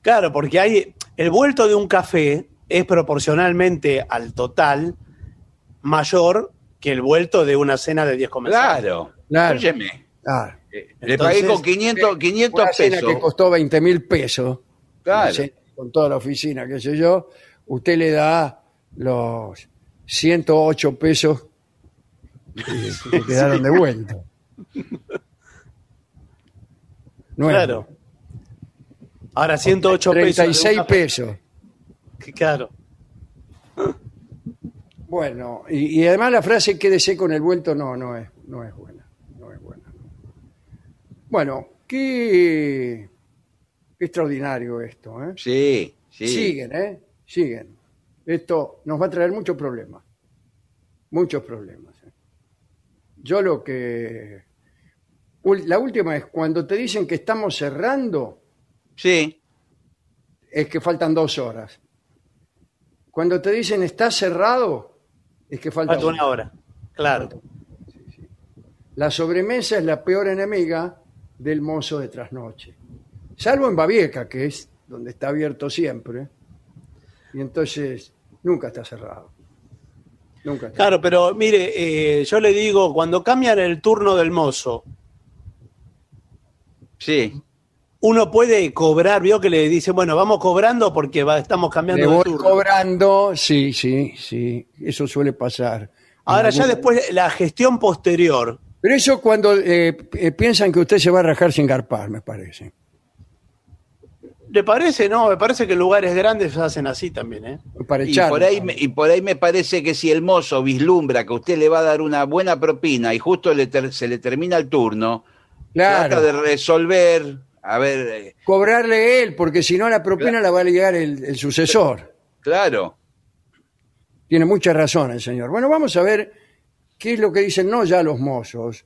Claro, porque hay el vuelto de un café es proporcionalmente al total mayor que el vuelto de una cena de 10 comensales. claro. Claro. Óyeme, Claro. eh, le Entonces, pagué con 500, 500 Una cena pesos. que costó 20 mil pesos, Claro. una cena con toda la oficina, qué sé yo, usted le da los 108 pesos que, que quedaron de vuelta. No es- Claro. Ahora 108 pesos. de un 36 café. pesos. Claro. Bueno, y, y además la frase quédese con el vuelto no, no es, no es buena. No es buena. Bueno, qué, extraordinario esto, ¿eh? Sí, sí. Siguen, ¿eh? Siguen. Esto nos va a traer muchos problemas. Muchos problemas. ¿eh? Yo lo que... La última es cuando te dicen que estamos cerrando, Sí, es que faltan dos horas. Cuando te dicen está cerrado, es que falta, Falta una. hora. Claro. La sobremesa es la peor enemiga del mozo de trasnoche. salvo en Babieca, que es donde está abierto siempre. Y entonces nunca está cerrado. Nunca está Claro, pero mire, eh, yo le digo, cuando cambian el turno del mozo, Sí. Uno puede cobrar, vio que le dicen, bueno, vamos cobrando porque va- estamos Le cambiando de voy turno. cobrando, sí, sí, sí, eso suele pasar. Ahora ya después la gestión posterior, Pero eso cuando eh, eh, piensan que usted se va a rajar sin garpar, me parece. ¿le parece? No, me parece que lugares grandes hacen así también, ¿eh? Para Y por, ahí, me- y por ahí me parece que si el mozo vislumbra que usted le va a dar una buena propina y justo le ter- se le termina el turno, Claro. trata de resolver, a ver, eh, Cobrarle él, porque si no la propina la va a ligar el, el sucesor. claro. Tiene mucha razón el señor. Bueno, vamos a ver qué es lo que dicen no ya los mozos,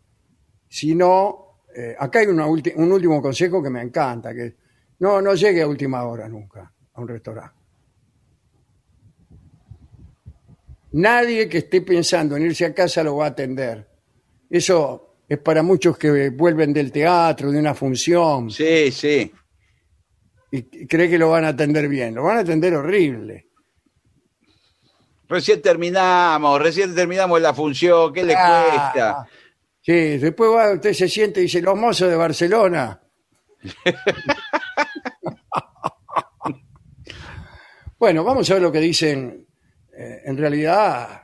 sino, eh, acá hay una ulti- un último consejo que me encanta, que no, no llegue a última hora nunca a un restaurante. Nadie que esté pensando en irse a casa lo va a atender. Eso es para muchos que vuelven del teatro, de una función, Sí, sí. y cree que lo van a atender bien. Lo van a atender horrible. Recién terminamos, recién terminamos la función, ¿qué le Ah, cuesta? Sí, después va, usted se siente y dice, los mozos de Barcelona. bueno, vamos a ver lo que dicen eh, en realidad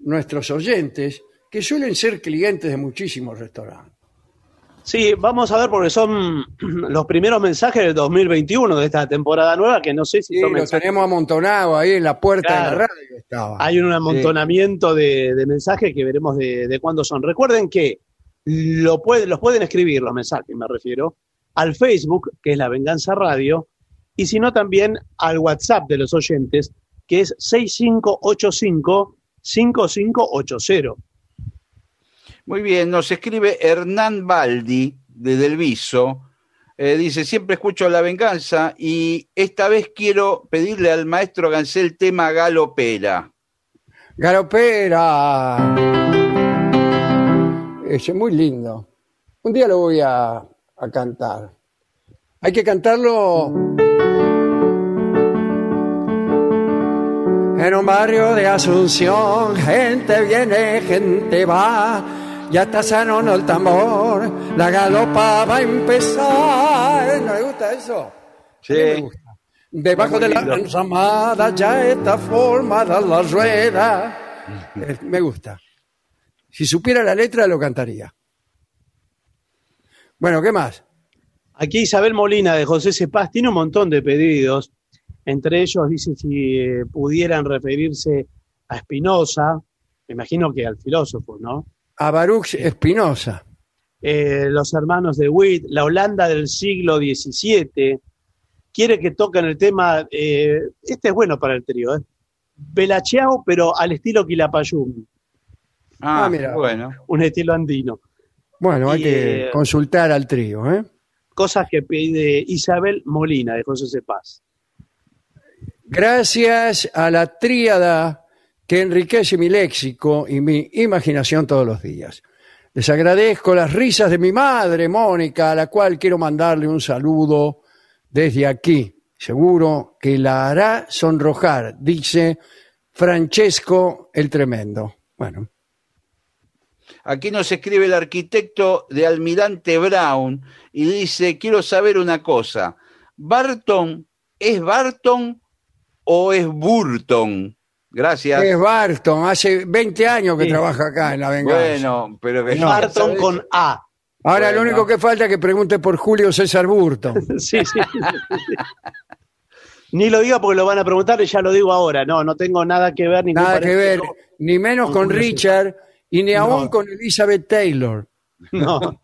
nuestros oyentes, que suelen ser clientes de muchísimos restaurantes. Sí, vamos a ver porque son los primeros mensajes del 2021 de esta temporada nueva, que no sé si Sí, son lo mensajes. tenemos amontonado ahí en la puerta de la radio. Estaba. Hay un amontonamiento de, de mensajes que veremos de, de cuándo son. Recuerden que lo puede- los pueden escribir los mensajes, me refiero, al Facebook, que es La Venganza Radio, y si no también al WhatsApp de los oyentes, que es 6585-5580. Muy bien, nos escribe Hernán Baldi de Delviso. Eh, dice, siempre escucho La Venganza y esta vez quiero pedirle al maestro Gansel tema galopera. Garopera. Ese es muy lindo. Un día lo voy a cantar. Hay que cantarlo en un barrio de Asunción. Gente viene, gente va. Ya está sano el tambor. La galopa va a empezar. ¿No le gusta eso? Mí me gusta. Debajo de la ensamada ya está formada la rueda. Eh, Me gusta. Si supiera la letra lo cantaría. Bueno, ¿qué más? Aquí Isabel Molina de José Cepaz tiene un montón de pedidos. Entre ellos dice si eh, pudieran referirse a Spinoza, me imagino que al filósofo, ¿no? A Baruch Espinosa. Eh, los hermanos de Witt, la Holanda del siglo XVII. Quiere que toquen el tema, eh, este es bueno para el trío, ¿eh? Belacheao, pero al estilo Quilapayún, Ah, Ah, mira. bueno. un estilo andino. Bueno, hay Y, que eh, consultar al trío, ¿eh? Cosas que pide Isabel Molina de José Cepaz. Gracias a la tríada que enriquece mi léxico y mi imaginación todos los días. Les agradezco las risas de mi madre, Mónica, a la cual quiero mandarle un saludo desde aquí. Seguro que la hará sonrojar, dice Francesco el Tremendo. Bueno, Aquí nos escribe el arquitecto de Almirante Brown y dice, quiero saber una cosa, ¿Barton es Barton o es Burton? Gracias. es Barton, hace 20 años que Sí. trabaja acá en La Venganza. Bueno, pero que Barton ¿sabes? con A. Ahora lo único que falta es que pregunte por Julio César Burton. Sí, sí. Ni lo diga porque lo van a preguntar y ya lo digo ahora. No, no tengo nada que ver. ningún Nada que ver, ni menos con Richard y ni aún No. con Elizabeth Taylor No.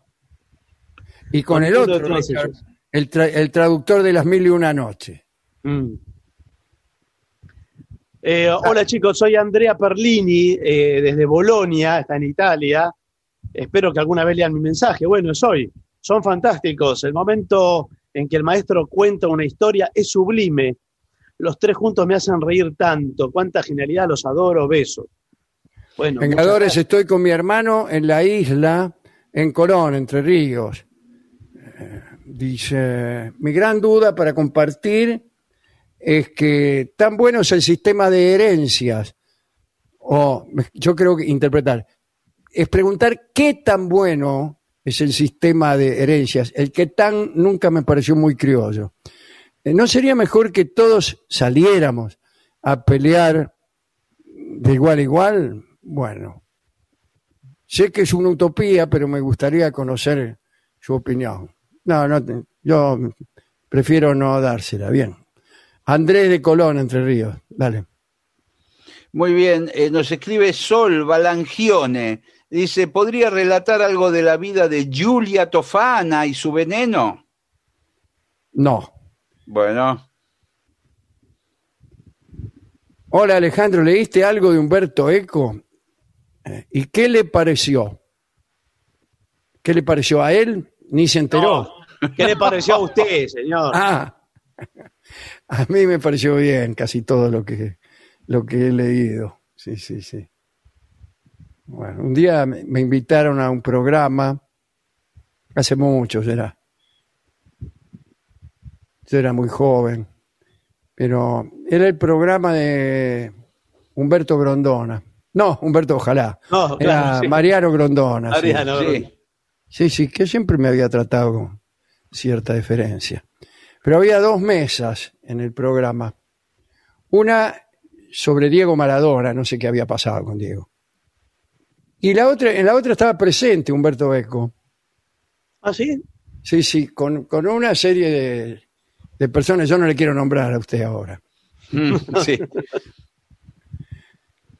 y con, Con el otro, Richard, el, tra- el traductor de las mil y una noches. Mm. Eh, hola chicos, soy Andrea Perlini eh, desde Bolonia, está en Italia. Espero que alguna vez lean mi mensaje. Bueno, es hoy. Son fantásticos. El momento en que el maestro cuenta una historia es sublime. Los tres juntos me hacen reír tanto. Cuánta genialidad, los adoro, besos. Bueno, Vengadores, estoy con mi hermano en la isla, en Colón, Entre Ríos. Eh, dice, mi gran duda para compartir es que tan bueno es el sistema de herencias, o yo creo que interpretar, es preguntar qué tan bueno es el sistema de herencias. El que tan nunca me pareció muy criollo. Eh, ¿No sería mejor que todos saliéramos a pelear de igual a igual? Bueno, sé que es una utopía, pero me gustaría conocer su opinión. No, no, yo prefiero no dársela. Bien. Andrés de Colón, Entre Ríos. Dale. Muy bien, eh, nos escribe Sol Balangione. Dice, ¿podría relatar algo de la vida de Giulia Tofana y su veneno? No. Bueno, Hola Alejandro, ¿leíste algo de Humberto Eco? Eh, ¿Y qué le pareció? ¿Qué le pareció a él? Ni se enteró. No, ¿Qué le pareció a usted, señor? Ah, a mí me pareció bien casi todo lo que, lo que he leído. Sí, sí, sí. Bueno, un día me invitaron a un programa, hace mucho será. Yo era muy joven, pero era el programa de Humberto Grondona. No, Humberto Ojalá. No, Era sí. Mariano Grondona. sí. Mariano, sí. Sí, sí, que siempre me había tratado con cierta deferencia. Pero había dos mesas en el programa. Una sobre Diego Maradona, no sé qué había pasado con Diego. Y la otra, en la otra estaba presente Humberto Eco. ¿Ah, sí? Sí, sí, con, con una serie de, de personas, yo no le quiero nombrar a usted ahora. Mm, sí.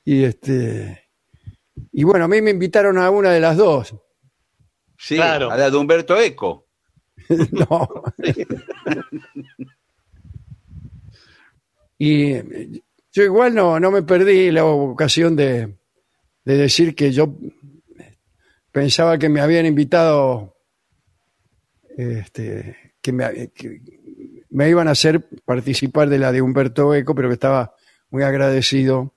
Y este y bueno, a mí me invitaron a una de las dos. Sí, Claro. a la de Humberto Eco. No. y yo igual no, no me perdí la ocasión de, de decir que yo pensaba que me habían invitado, este, que me, que me iban a hacer participar de la de Humberto Eco, pero que estaba muy agradecido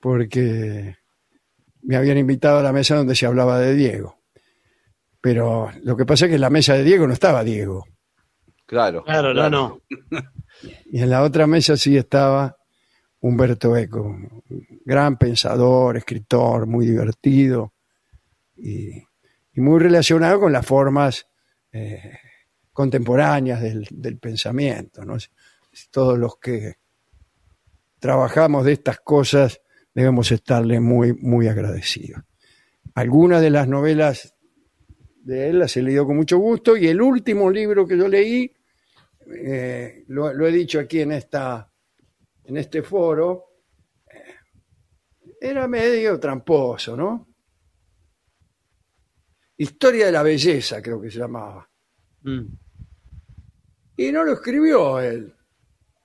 porque me habían invitado a la mesa donde se hablaba de Diego. Pero lo que pasa es que en la mesa de Diego no estaba Diego. Claro. Claro, no, no. Y en la otra mesa sí estaba Humberto Eco, gran pensador, escritor, muy divertido y, y muy relacionado con las formas eh, contemporáneas del, del pensamiento. ¿no? Todos los que trabajamos de estas cosas debemos estarle muy, muy agradecidos. Algunas de las novelas de él las he leído con mucho gusto y el último libro que yo leí eh, lo, lo he dicho aquí en esta en este foro eh, era medio tramposo, ¿no? Historia de la belleza, creo que se llamaba. Mm. Y no lo escribió él.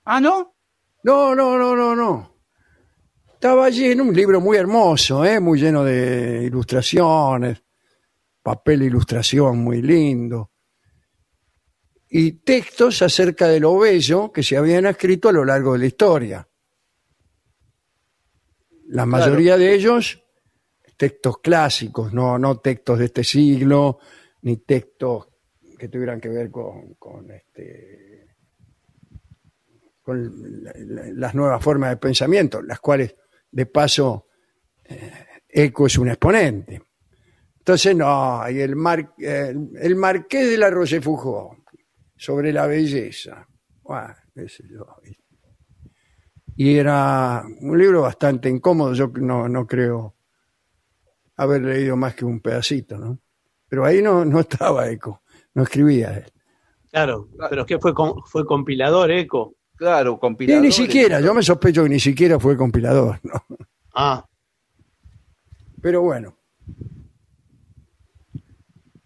Ah, ¿no? No, no, no, no, no. Estaba allí en un libro muy hermoso, ¿eh? muy lleno de ilustraciones, papel ilustración muy lindo, y textos acerca de lo bello que se habían escrito a lo largo de la historia. La mayoría de ellos textos clásicos, no, no textos de este siglo, ni textos que tuvieran que ver con, con este con la- la- las nuevas formas de pensamiento, las cuales, de paso, eh, Eco es un exponente. Entonces, no, y el, mar, eh, el marqués de la Rochefoucauld, sobre la belleza. Bueno, qué sé yo. Y era un libro bastante incómodo, yo no, no creo haber leído más que un pedacito, ¿no? Pero ahí no, no estaba Eco, no escribía él. Claro, pero es que fue, fue compilador, Eco. Claro, Y compilador. ni siquiera, yo me sospecho que ni siquiera fue compilador, ¿no? Ah, Pero bueno,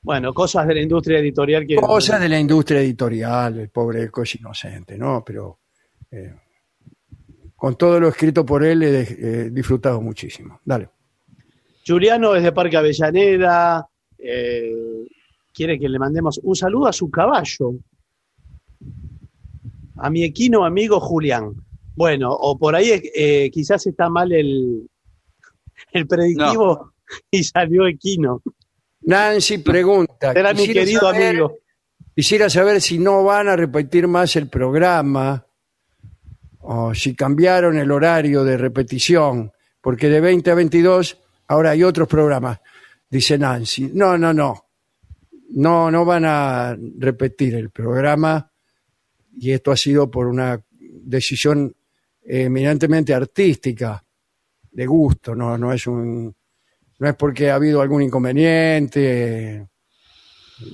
bueno, cosas de la industria editorial que... cosas de la industria editorial, el pobre Eco es inocente, ¿no? Pero eh, con todo lo escrito por él he eh, disfrutado muchísimo. Dale. Juliano es de Parque Avellaneda, eh, quiere que le mandemos un saludo a su caballo, a mi equino amigo Julián. Bueno, o por ahí eh, quizás está mal el, el predictivo y salió equino. Nancy pregunta. Era mi querido saber amigo. Quisiera saber si no van a repetir más el programa o si cambiaron el horario de repetición, porque de 20 a 22 ahora hay otros programas, dice Nancy. No, no, no. No, no van a repetir el programa y esto ha sido por una decisión eminentemente artística, de gusto, no, no es un no es porque ha habido algún inconveniente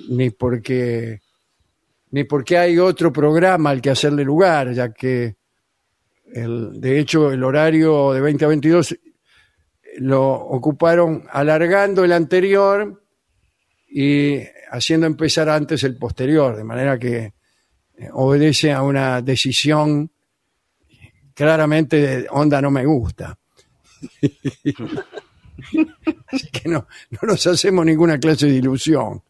ni porque ni porque hay otro programa al que hacerle lugar, ya que el, de hecho el horario de 20 a 22 lo ocuparon alargando el anterior y haciendo empezar antes el posterior, de manera que eh, obedece a una decisión claramente de onda no me gusta. Así que no, no nos hacemos ninguna clase de ilusión.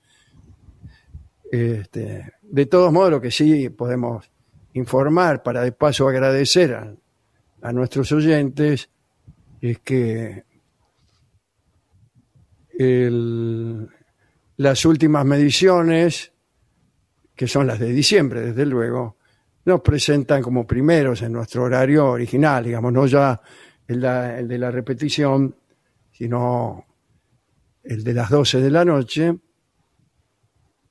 Este, de todos modos, lo que sí podemos informar para de paso agradecer a, a nuestros oyentes es que el- las últimas mediciones, que son las de diciembre, desde luego, nos presentan como primeros en nuestro horario original, digamos, no ya el, de la repetición, sino el de las 12 de la noche.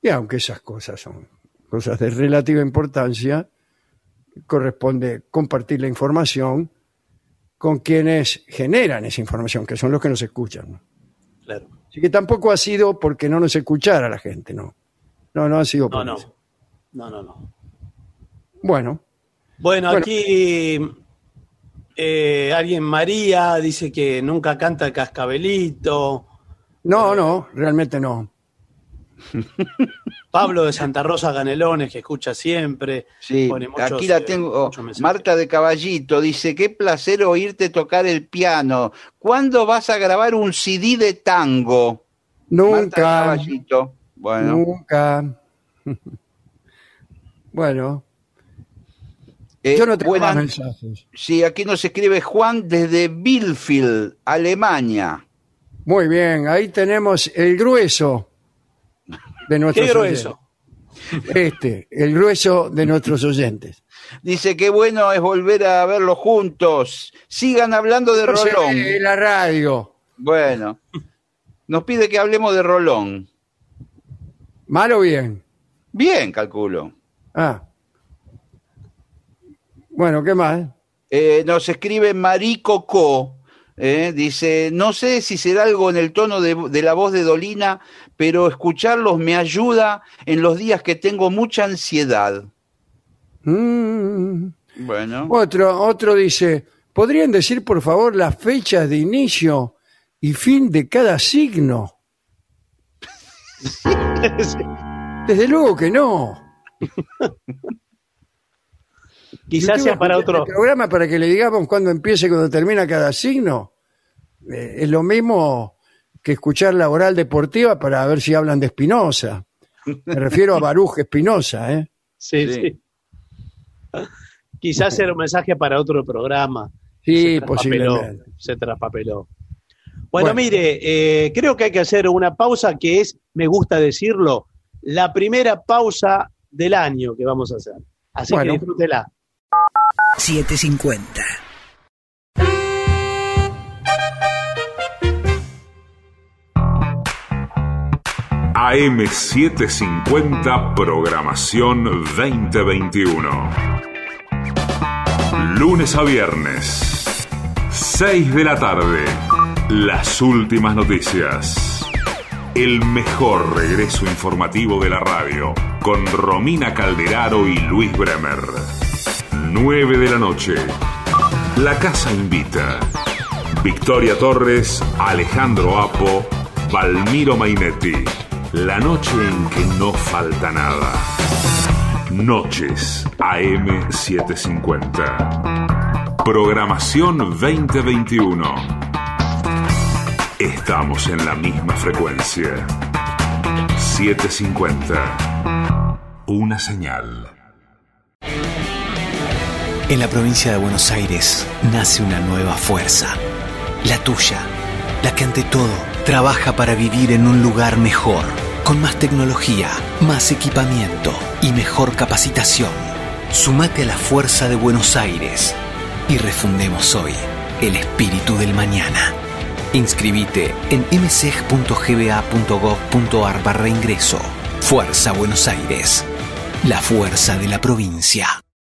Y aunque esas cosas son cosas de relativa importancia, corresponde compartir la información con quienes generan esa información, que son los que nos escuchan. ¿no? Claro. Así que tampoco ha sido porque no nos escuchara la gente, ¿no? No, no ha sido por No, no. No, no, no. Bueno, Bueno, Bueno. aquí eh, alguien, María, dice que nunca canta el cascabelito. no, no, realmente no. Pablo de Santa Rosa Ganelones, que escucha siempre. Sí, pone muchos, aquí la eh, tengo. mensajes. Marta de Caballito dice: Qué placer oírte tocar el piano. ¿Cuándo vas a grabar un CD de tango? Marta de Nunca, Caballito. Bueno, nunca. bueno, eh, yo no tengo buenas- más mensajes. Sí, aquí nos escribe Juan desde Bielefeld, Alemania. Muy bien, ahí tenemos el grueso de nuestros ¿Qué grueso? oyentes. Este, el grueso de nuestros oyentes. Dice que bueno es volver a verlo juntos. Sigan hablando de No se Rolón. ve en la radio. Bueno, nos pide que hablemos de Rolón. ¿Mal o bien? Bien, calculo. Ah. Bueno, ¿qué más? Eh, nos escribe Marico Co. eh, dice, no sé si será algo en el tono de, de la voz de Dolina, pero escucharlos me ayuda en los días que tengo mucha ansiedad. Mm. Bueno, Otro, otro dice, ¿podrían decir por favor las fechas de inicio y fin de cada signo? Desde luego que no. Quizás ¿Y sea para otro. el programa para que le digamos cuándo empieza y cuándo termina cada signo. Eh, es lo mismo que escuchar la oral deportiva para ver si hablan de Espinosa. Me refiero a Baruj Espinosa, ¿eh? Sí, Sí. sí. Quizás era un mensaje para otro programa. Sí, se posiblemente. Se traspapeló. Bueno, Bueno. mire, eh, creo que hay que hacer una pausa que es, me gusta decirlo, la primera pausa del año que vamos a hacer. Así Bueno. que disfrútela. 750. AM750 Programación 2021. Lunes a viernes, 6 de la tarde. Las últimas noticias. El mejor regreso informativo de la radio con Romina Calderaro y Luis Bremer. 9 de la noche. La Casa Invita. Victoria Torres, Alejandro Apo, Valmiro Mainetti. La noche en que no falta nada. Noches AM750. Programación 2021. Estamos en la misma frecuencia. 750. Una señal. En la provincia de Buenos Aires nace una nueva fuerza, la tuya, la que ante todo trabaja para vivir en un lugar mejor. con más tecnología, más equipamiento y mejor capacitación. Sumate a la fuerza de Buenos Aires y refundemos hoy el espíritu del mañana. Inscribite en mseg.gba.gov.ar barra ingreso. Fuerza Buenos Aires. La fuerza de la provincia.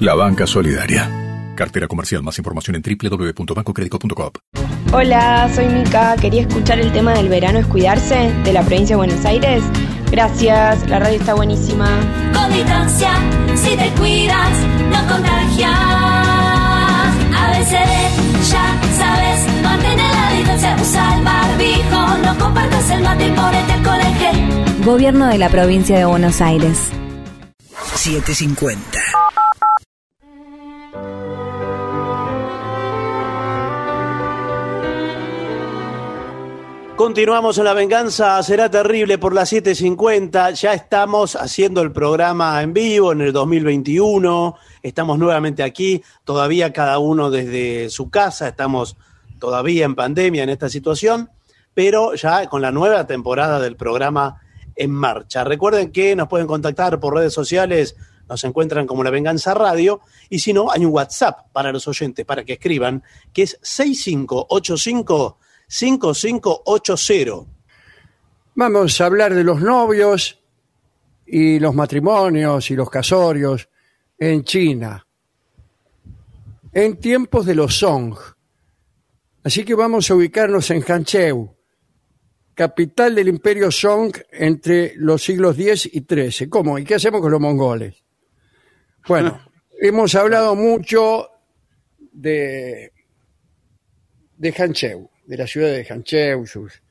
la banca solidaria. Cartera comercial. Más información en www.bancocredico.com. Hola, soy Mica. Quería escuchar el tema del verano es cuidarse de la provincia de Buenos Aires. Gracias, la radio está buenísima. Con distancia, si te cuidas, no contagias. ABCD, ya sabes, mantén la distancia, usa el barbijo, no compartas el mate y ponete el colegio. Gobierno de la provincia de Buenos Aires. 750. Continuamos en La Venganza Será Terrible por las 7.50. Ya estamos haciendo el programa en vivo en el 2021. Estamos nuevamente aquí, todavía cada uno desde su casa. Estamos todavía en pandemia en esta situación, pero ya con la nueva temporada del programa en marcha. Recuerden que nos pueden contactar por redes sociales, nos encuentran como La Venganza Radio, y si no, hay un WhatsApp para los oyentes, para que escriban, que es 6585 5580. Vamos a hablar de los novios y los matrimonios y los casorios en China, en tiempos de los Song. Así que vamos a ubicarnos en Hancheu, capital del imperio Song entre los siglos X y XIII. ¿Cómo? ¿Y qué hacemos con los mongoles? Bueno, hemos hablado mucho de, de Hancheu de la ciudad de Hancheu, sus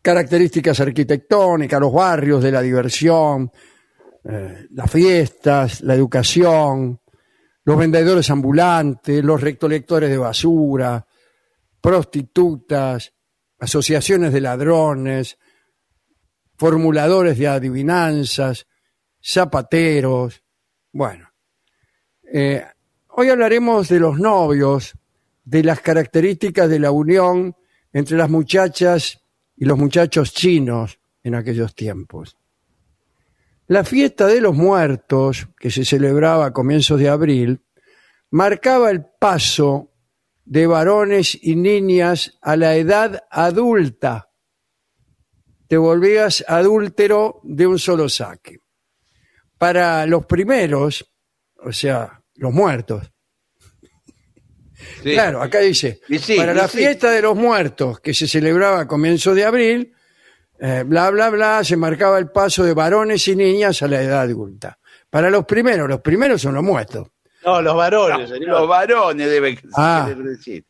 características arquitectónicas, los barrios de la diversión, eh, las fiestas, la educación, los vendedores ambulantes, los recolectores de basura, prostitutas, asociaciones de ladrones, formuladores de adivinanzas, zapateros. Bueno, eh, hoy hablaremos de los novios de las características de la unión entre las muchachas y los muchachos chinos en aquellos tiempos. La fiesta de los muertos, que se celebraba a comienzos de abril, marcaba el paso de varones y niñas a la edad adulta. Te volvías adúltero de un solo saque. Para los primeros, o sea, los muertos, Claro, acá dice, para la fiesta de los muertos que se celebraba a comienzos de abril, eh, bla, bla, bla, se marcaba el paso de varones y niñas a la edad adulta. Para los primeros, los primeros son los muertos. No, los varones, Los varones deben Ah. decir.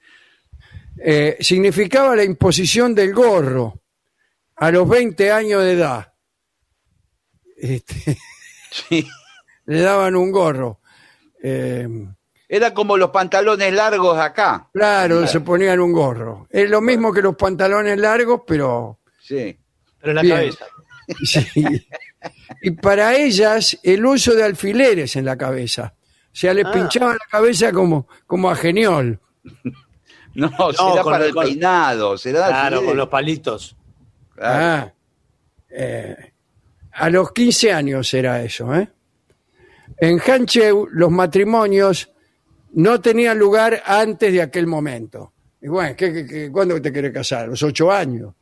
Eh, significaba la imposición del gorro a los 20 años de edad. Este, Sí. le daban un gorro. Eh, Era como los pantalones largos acá. claro, se ponían un gorro. Es lo mismo que los pantalones largos, pero Sí. Pero en la Bien. cabeza. Sí. Y para ellas, el uso de alfileres en la cabeza. O sea, les Ah. pinchaban la cabeza como, como a geniol. No, será con para el- el peinado. Será Claro, alfileres. con los palitos. Claro. Ah. Eh, a los 15 años era eso. ¿eh? En Hancheu, los matrimonios no tenían lugar antes de aquel momento. Y bueno, ¿qué, qué- qué- cuándo te querés casar? A los 8 años.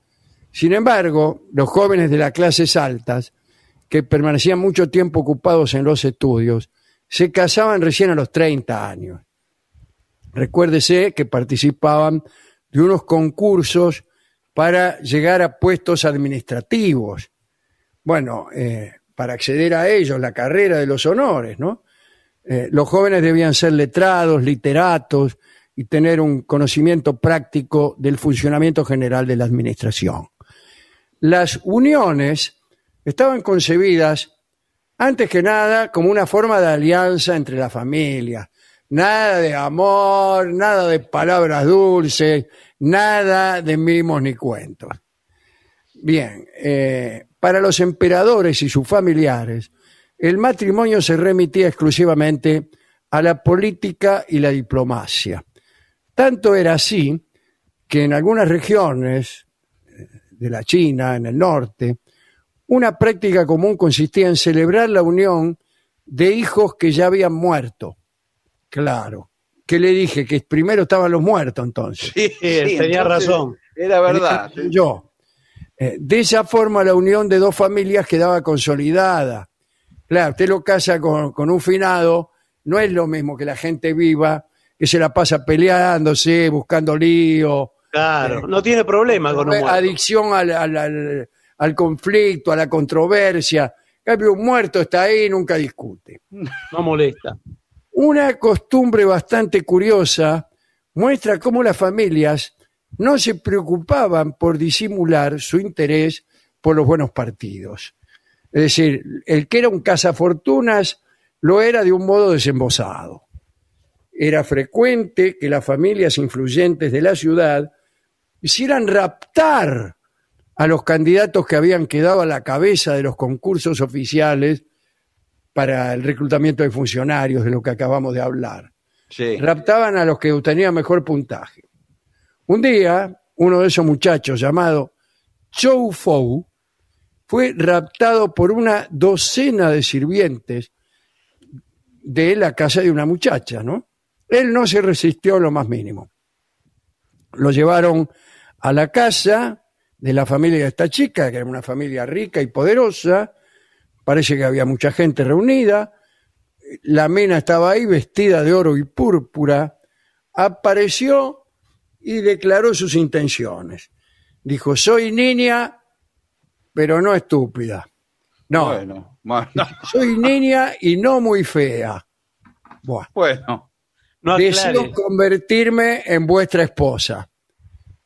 Sin embargo, los jóvenes de las clases altas, que permanecían mucho tiempo ocupados en los estudios, se casaban recién a los 30 años. Recuérdese que participaban de unos concursos para llegar a puestos administrativos. Bueno, eh, para acceder a ellos, la carrera de los honores, ¿no? Eh, los jóvenes debían ser letrados, literatos y tener un conocimiento práctico del funcionamiento general de la administración. las uniones estaban concebidas antes que nada como una forma de alianza entre las familias. Nada de amor, nada de palabras dulces, nada de mimos ni cuentos. Bien, eh, para los emperadores y sus familiares, el matrimonio se remitía exclusivamente a la política y la diplomacia. Tanto era así que en algunas regiones eh, de la China, en el norte, una práctica común consistía en celebrar la unión de hijos que ya habían muerto. Claro. Que le dije que primero estaban los muertos entonces. Sí, tenía entonces, razón. Era verdad. Yo. Eh, de esa forma la unión de dos familias quedaba consolidada. Claro, usted lo casa con, con un finado, no es lo mismo que la gente viva, que se la pasa peleándose, buscando lío, Claro, no tiene problema con un muerto. adicción al, al- al- al conflicto, a la controversia. Cambio, un muerto está ahí y nunca discute. No molesta. Una costumbre bastante curiosa muestra cómo las familias no se preocupaban por disimular su interés por los buenos partidos. Es decir, el que era un cazafortunas lo era de un modo desembosado. Era frecuente que las familias influyentes de la ciudad hicieran raptar a los candidatos que habían quedado a la cabeza de los concursos oficiales para el reclutamiento de funcionarios, de lo que acabamos de hablar. Sí. Raptaban a los que tenían mejor puntaje. Un día, uno de esos muchachos llamado Chou Fou fue raptado por una docena de sirvientes de la casa de una muchacha, ¿no? Él no se resistió lo más mínimo. Lo llevaron a la casa de la familia de esta chica, que era una familia rica y poderosa. Parece que había mucha gente reunida. La mena estaba ahí vestida de oro y púrpura. Apareció y declaró sus intenciones. Dijo, soy niña, pero no estúpida. No, Bueno, bueno, soy niña y no muy fea. Buah. bueno. No Deseo convertirme en vuestra esposa.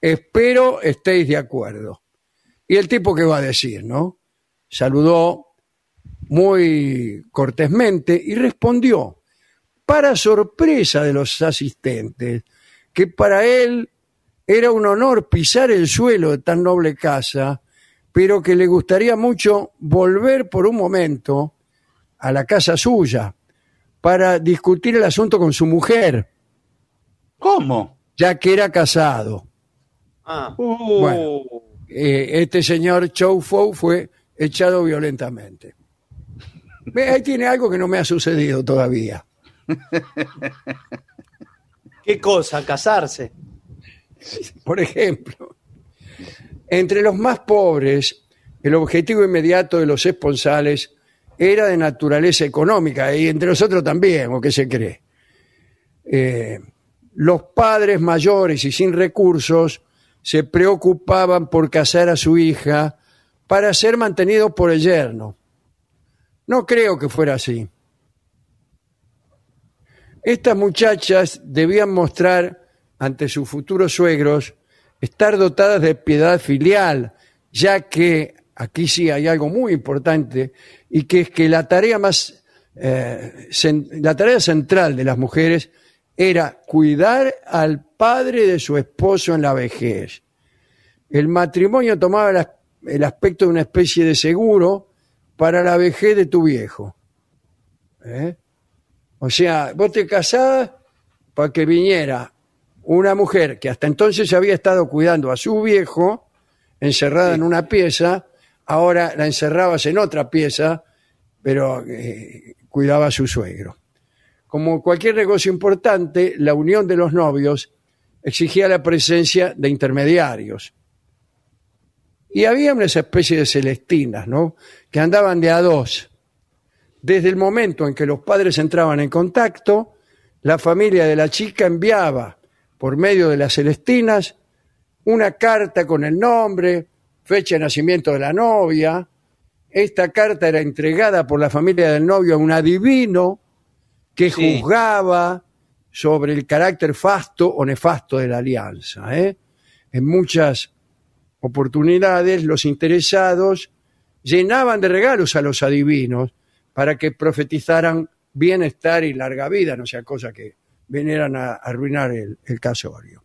Espero estéis de acuerdo. Y el tipo que va a decir, ¿no? Saludó muy cortésmente y respondió, para sorpresa de los asistentes, que para él era un honor pisar el suelo de tan noble casa, pero que le gustaría mucho volver por un momento a la casa suya para discutir el asunto con su mujer, ¿Cómo? ya que era casado. Ah, Uh, Bueno. Eh, este señor Chow Fou fue echado violentamente. Ve, Ahí tiene algo que no me ha sucedido todavía. ¿Qué cosa? Casarse. Por ejemplo, entre los más pobres, el objetivo inmediato de los esponsales era de naturaleza económica y entre los otros también, o qué se cree. Eh, los padres mayores y sin recursos se preocupaban por casar a su hija para ser mantenidos por el yerno. No creo que fuera así. Estas muchachas debían mostrar ante sus futuros suegros estar dotadas de piedad filial, ya que aquí sí hay algo muy importante y que es que la tarea más eh, la tarea central de las mujeres era cuidar al padre de su esposo en la vejez. El matrimonio tomaba el as- el aspecto de una especie de seguro para la vejez de tu viejo. ¿Eh? O sea, vos te casabas para que viniera una mujer que hasta entonces había estado cuidando a su viejo, encerrada en una pieza, ahora la encerrabas en otra pieza, pero eh, cuidaba a su suegro. Como cualquier negocio importante, la unión de los novios exigía la presencia de intermediarios. Y había una especie de celestinas, ¿no? Que andaban de a dos. Desde el momento en que los padres entraban en contacto, la familia de la chica enviaba por medio de las celestinas una carta con el nombre, fecha de nacimiento de la novia. Esta carta era entregada por la familia del novio a un adivino que Sí. juzgaba sobre el carácter fasto o nefasto de la alianza. ¿eh? En muchas oportunidades, los interesados llenaban de regalos a los adivinos para que profetizaran bienestar y larga vida, no sea cosa que vinieran a arruinar el, el casorio.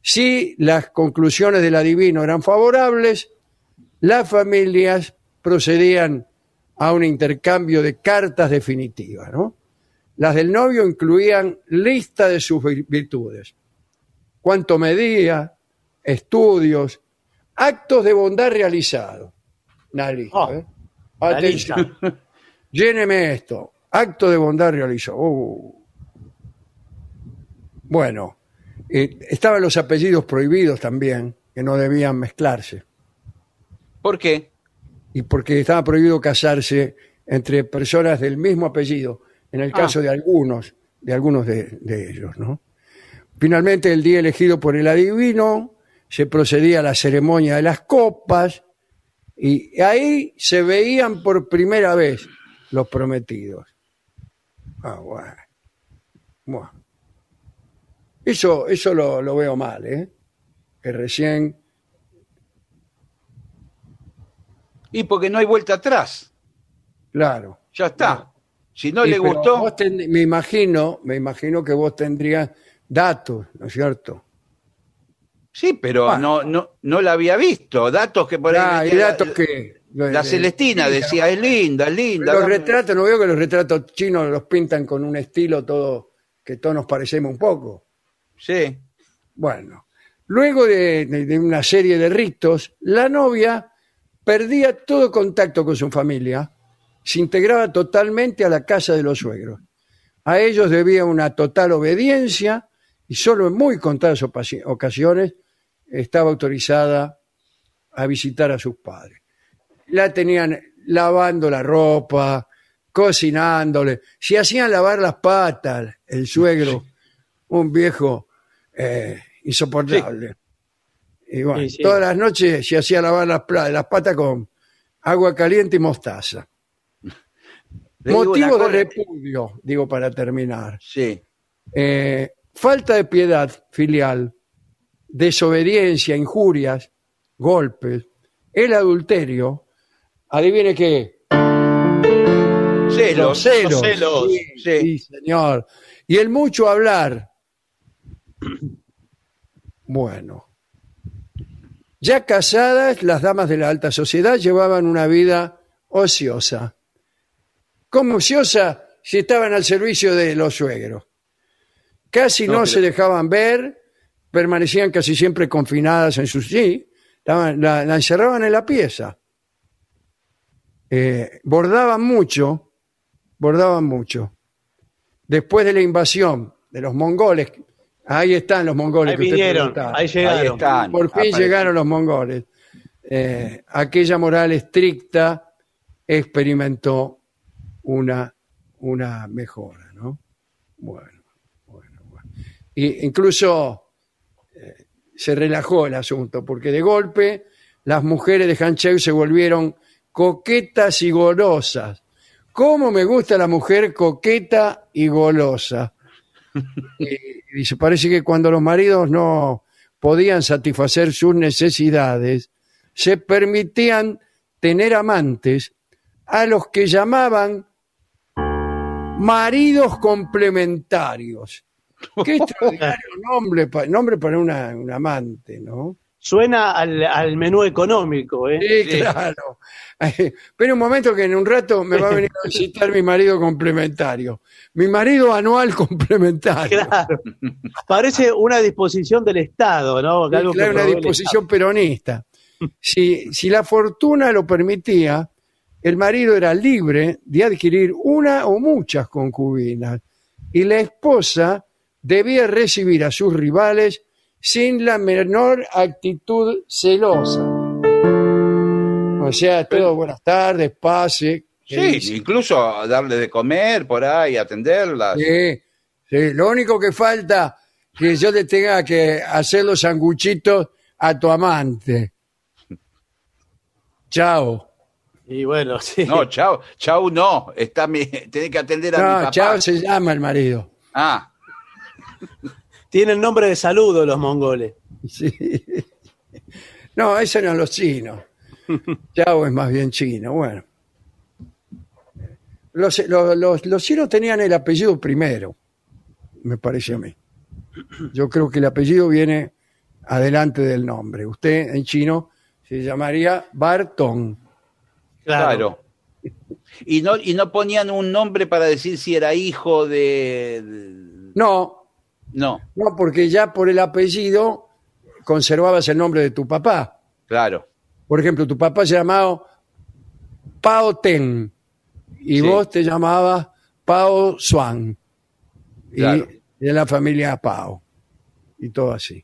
Si las conclusiones del adivino eran favorables, las familias procedían a un intercambio de cartas definitivas, ¿no? Las del novio incluían lista de sus vir- virtudes, cuánto medía, estudios, actos de bondad realizados. Una lista, Oh, ¿eh? Atención. Lléneme esto. Acto de bondad realizado. Uh. Bueno, eh, estaban los apellidos prohibidos también, que no debían mezclarse. ¿Por qué? Y porque estaba prohibido casarse entre personas del mismo apellido, en el Ah. caso de algunos, de algunos de, de ellos, ¿no? Finalmente, el día elegido por el adivino, se procedía a la ceremonia de las copas, y ahí se veían por primera vez los prometidos. Ah, bueno. Bueno. Eso, eso lo, lo veo mal, ¿eh? Que recién Y porque no hay vuelta atrás. Claro. Ya está. Si no Y, le gustó, ten- me imagino, me imagino que vos tendrías datos, ¿no es cierto? sí, pero no, no, no la había visto. Datos que por ahí. Ah, y metía la- datos que La Celestina decía, es linda, es linda. Los retratos, no veo que los retratos chinos los pintan con un estilo todo que todos nos parecemos un poco. Sí. Bueno, luego de, de- de una serie de ritos, la novia perdía todo contacto con su familia, se integraba totalmente a la casa de los suegros. A ellos debía una total obediencia y solo en muy contadas opasi- ocasiones estaba autorizada a visitar a sus padres. La tenían lavando la ropa, cocinándole, si hacían lavar las patas, el suegro, un viejo eh, insoportable. Y bueno, Sí, sí. todas las noches se hacía lavar las, patas con agua caliente y mostaza. Le Motivo de cosa- repudio, digo para terminar. Sí. Eh, falta de piedad filial, desobediencia, injurias, golpes, el adulterio. Adivine qué. Celos. Los celos. Los celos. Sí, Sí. sí, señor. Y el mucho hablar. Bueno. Ya casadas, las damas de la alta sociedad llevaban una vida ociosa. ¿Cómo ociosa? Si estaban al servicio de los suegros. Casi no, No, pero- se dejaban ver, permanecían casi siempre confinadas en sus... Sí, estaban- la, la encerraban en la pieza. Eh, bordaban mucho, bordaban mucho. Después de la invasión de los mongoles, ahí están los mongoles Ahí que vinieron, ahí llegaron. Ahí están. Por fin Aparecen. llegaron los mongoles. Eh, aquella moral estricta experimentó una, una mejora, ¿no? Bueno, bueno, bueno. Y incluso eh, se relajó el asunto, porque de golpe las mujeres de Hancheu se volvieron coquetas y golosas. ¿Cómo me gusta la mujer coqueta y golosa? Y dice, parece que cuando los maridos no podían satisfacer sus necesidades, se permitían tener amantes a los que llamaban maridos complementarios. Qué extraordinario nombre, nombre para una, un amante, ¿no? Suena al, al menú económico, ¿eh? Sí, claro. Pero un momento que en un rato me va a venir a visitar mi marido complementario. Mi marido anual complementario. Claro. Parece una disposición del Estado, ¿no? Sí, Algo que claro, una disposición peronista. Si, si la fortuna lo permitía, el marido era libre de adquirir una o muchas concubinas y la esposa debía recibir a sus rivales sin la menor actitud celosa. O sea, todo buenas tardes, pase. Sí, incluso darle de comer por ahí, atenderlas. Sí, sí, lo único que falta que yo le tenga que hacer los sanguchitos a tu amante. Chao. Y bueno, sí. No, chao, chao no. Está mi, tenés que atender a mi No, papá. chao se llama el marido. Ah, Tienen nombre de saludo los mongoles. Sí. No, ese eran los chinos. Chao es más bien chino, bueno. Los, los, los- los chinos tenían el apellido primero, me parece a mí. Yo creo que el apellido viene adelante del nombre. Usted en chino se llamaría Bartón. Claro. Y no, y no ponían un nombre para decir si era hijo de- No, No, no, porque ya por el apellido conservabas el nombre de tu papá. claro. Por ejemplo, tu papá se llamaba Pao Ten y Sí. vos te llamabas Pao Swan. Y de la familia Pao. Y todo así.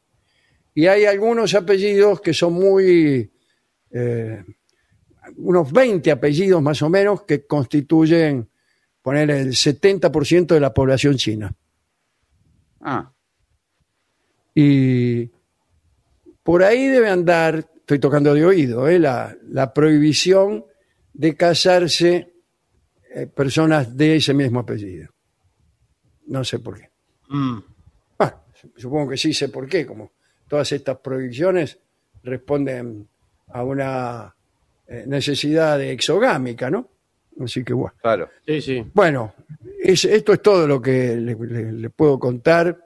Y hay algunos apellidos que son muy... eh, unos 20 apellidos más o menos que constituyen, poner el 70% de la población china. Ah, Y por ahí debe andar, estoy tocando de oído, ¿eh? la, la prohibición de casarse eh, personas de ese mismo apellido. No sé por qué. Mm. Ah, supongo que sí sé por qué, como todas estas prohibiciones responden a una eh, necesidad de exogámica, ¿no? Así que bueno. claro. Sí, sí. Bueno, es- esto es todo lo que le, le- le puedo contar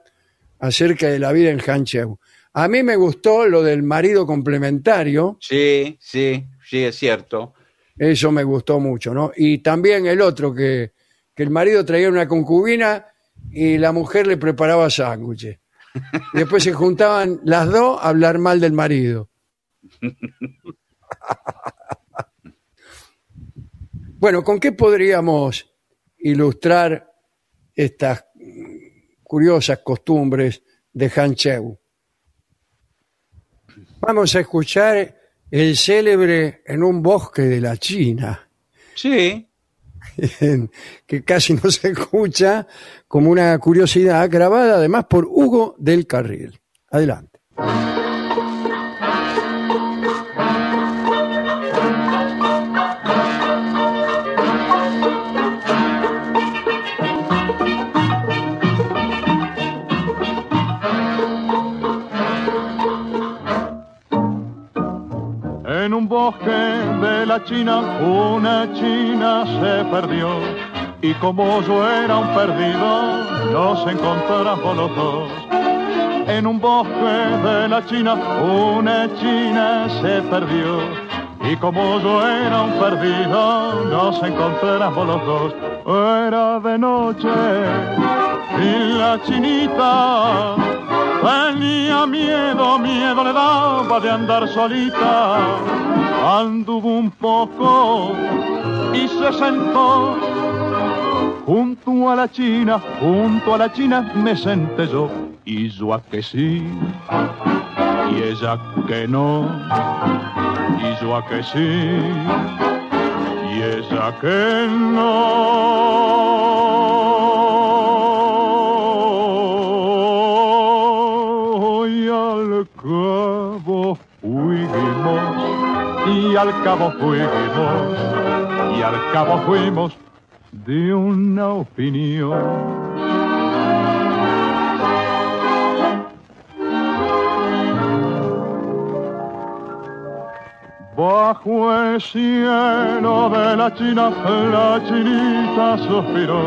acerca de la vida en Hancheu. A mí me gustó lo del marido complementario, Sí, sí, sí, es cierto. eso me gustó mucho, ¿no? Y también el otro, que, que el marido traía una concubina y la mujer le preparaba sándwiches. Después se juntaban las dos a hablar mal del marido. Bueno, ¿con qué podríamos ilustrar estas curiosas costumbres de Hancheu? Vamos a escuchar el célebre en un bosque de la China, Sí, que casi no se escucha como una curiosidad grabada además por Hugo del Carril. Adelante. Un bosque de la China, una china se perdió. Y como yo era un perdido, nos encontramos los dos. En un bosque de la China, una china se perdió. Y como yo era un perdido, nos encontramos los dos. Era de noche y la chinita tenía miedo, miedo le daba de andar solita. Anduvo un poco y se sentó junto a la china, junto a la china me senté yo. Y yo a que sí, y ella que no, y yo a que sí, y ella que no. Y al cabo fuimos, y al cabo fuimos, y al cabo fuimos de una opinión. Bajo el cielo de la China, la chinita suspiró.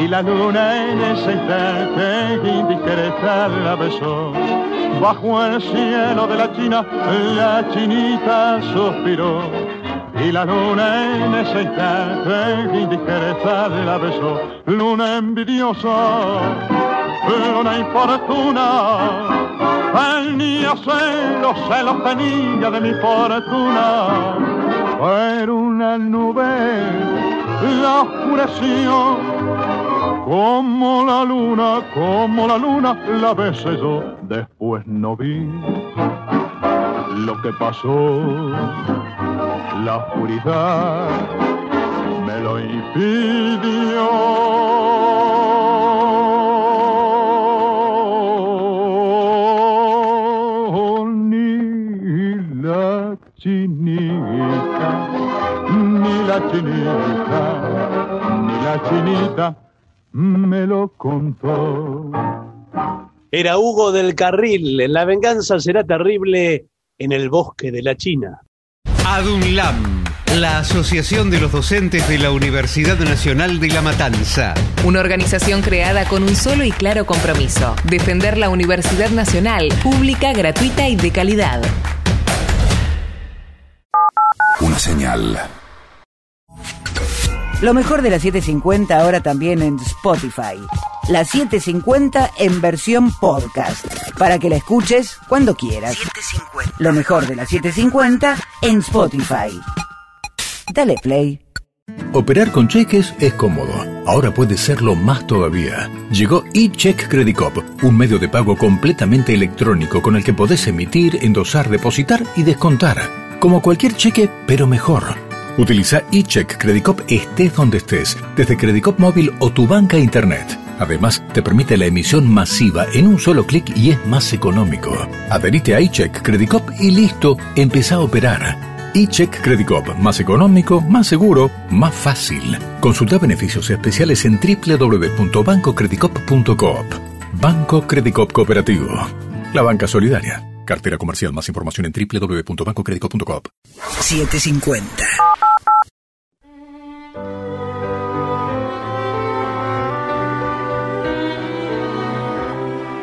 Y la luna en ese instante indiscreta la besó. Bajo el cielo de la China, la chinita suspiró. Y la luna en ese instante indiscreta la besó. Luna envidiosa, luna infortuna. Tenía celos, celos tenía de mi fortuna. Pero una nube la oscureció. Como la luna, como la luna, la besé yo. Después no vi lo que pasó. La oscuridad me lo impidió. Me lo contó. Era Hugo del Carril. La venganza será terrible en el bosque de la China. ADUNLAM, la Asociación de los Docentes de la Universidad Nacional de La Matanza. Una organización creada con un solo y claro compromiso, defender la Universidad Nacional, pública, gratuita y de calidad. Una señal. Lo mejor de la 750 ahora también en Spotify. La 750 en versión podcast. Para que la escuches cuando quieras. Lo mejor de la 750 en Spotify. Dale play. Operar con cheques es cómodo. Ahora puede serlo más todavía. Llegó eCheck Credit Cop, un medio de pago completamente electrónico con el que podés emitir, endosar, depositar y descontar. Como cualquier cheque, pero mejor. Utiliza eCheck Credit Cop estés donde estés, desde Credit Cop móvil o tu banca internet. Además, te permite la emisión masiva en un solo clic y es más económico. Adherite a eCheck Credit Cop y listo, empezá a operar. eCheck Credit Cop, más económico, más seguro, más fácil. Consulta beneficios especiales en www.bancocreditcop.coop. Banco Credit Cop Cooperativo. La banca solidaria. Cartera comercial. Más información en www.bancocreditcop.coop. 750.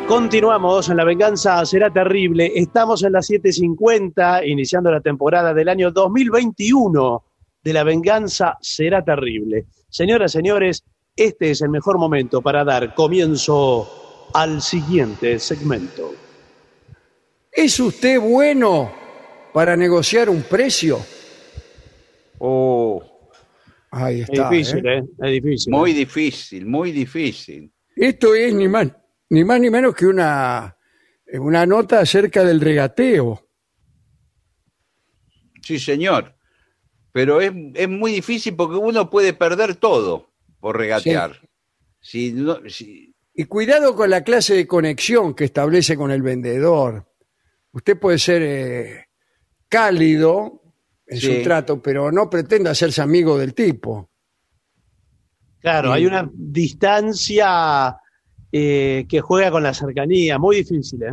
Continuamos en La Venganza Será Terrible. Estamos en las 7.50, iniciando la temporada del año 2021 de La Venganza Será Terrible. Señoras, señores, este es el mejor momento para dar comienzo al siguiente segmento. ¿Es usted bueno para negociar un precio? Oh, Ahí Es está. difícil, ¿eh? ¿eh? Es difícil. muy ¿eh? difícil, muy difícil. Esto es ni más, ni más ni menos que una, una nota acerca del regateo. Sí, señor. Pero es, es muy difícil porque uno puede perder todo por regatear. Si no- si- Y cuidado con la clase de conexión que establece con el vendedor. Usted puede ser eh, cálido en Sí. su trato, pero no pretenda hacerse amigo del tipo. Claro, hay una distancia eh, que juega con la cercanía, muy difícil, ¿eh?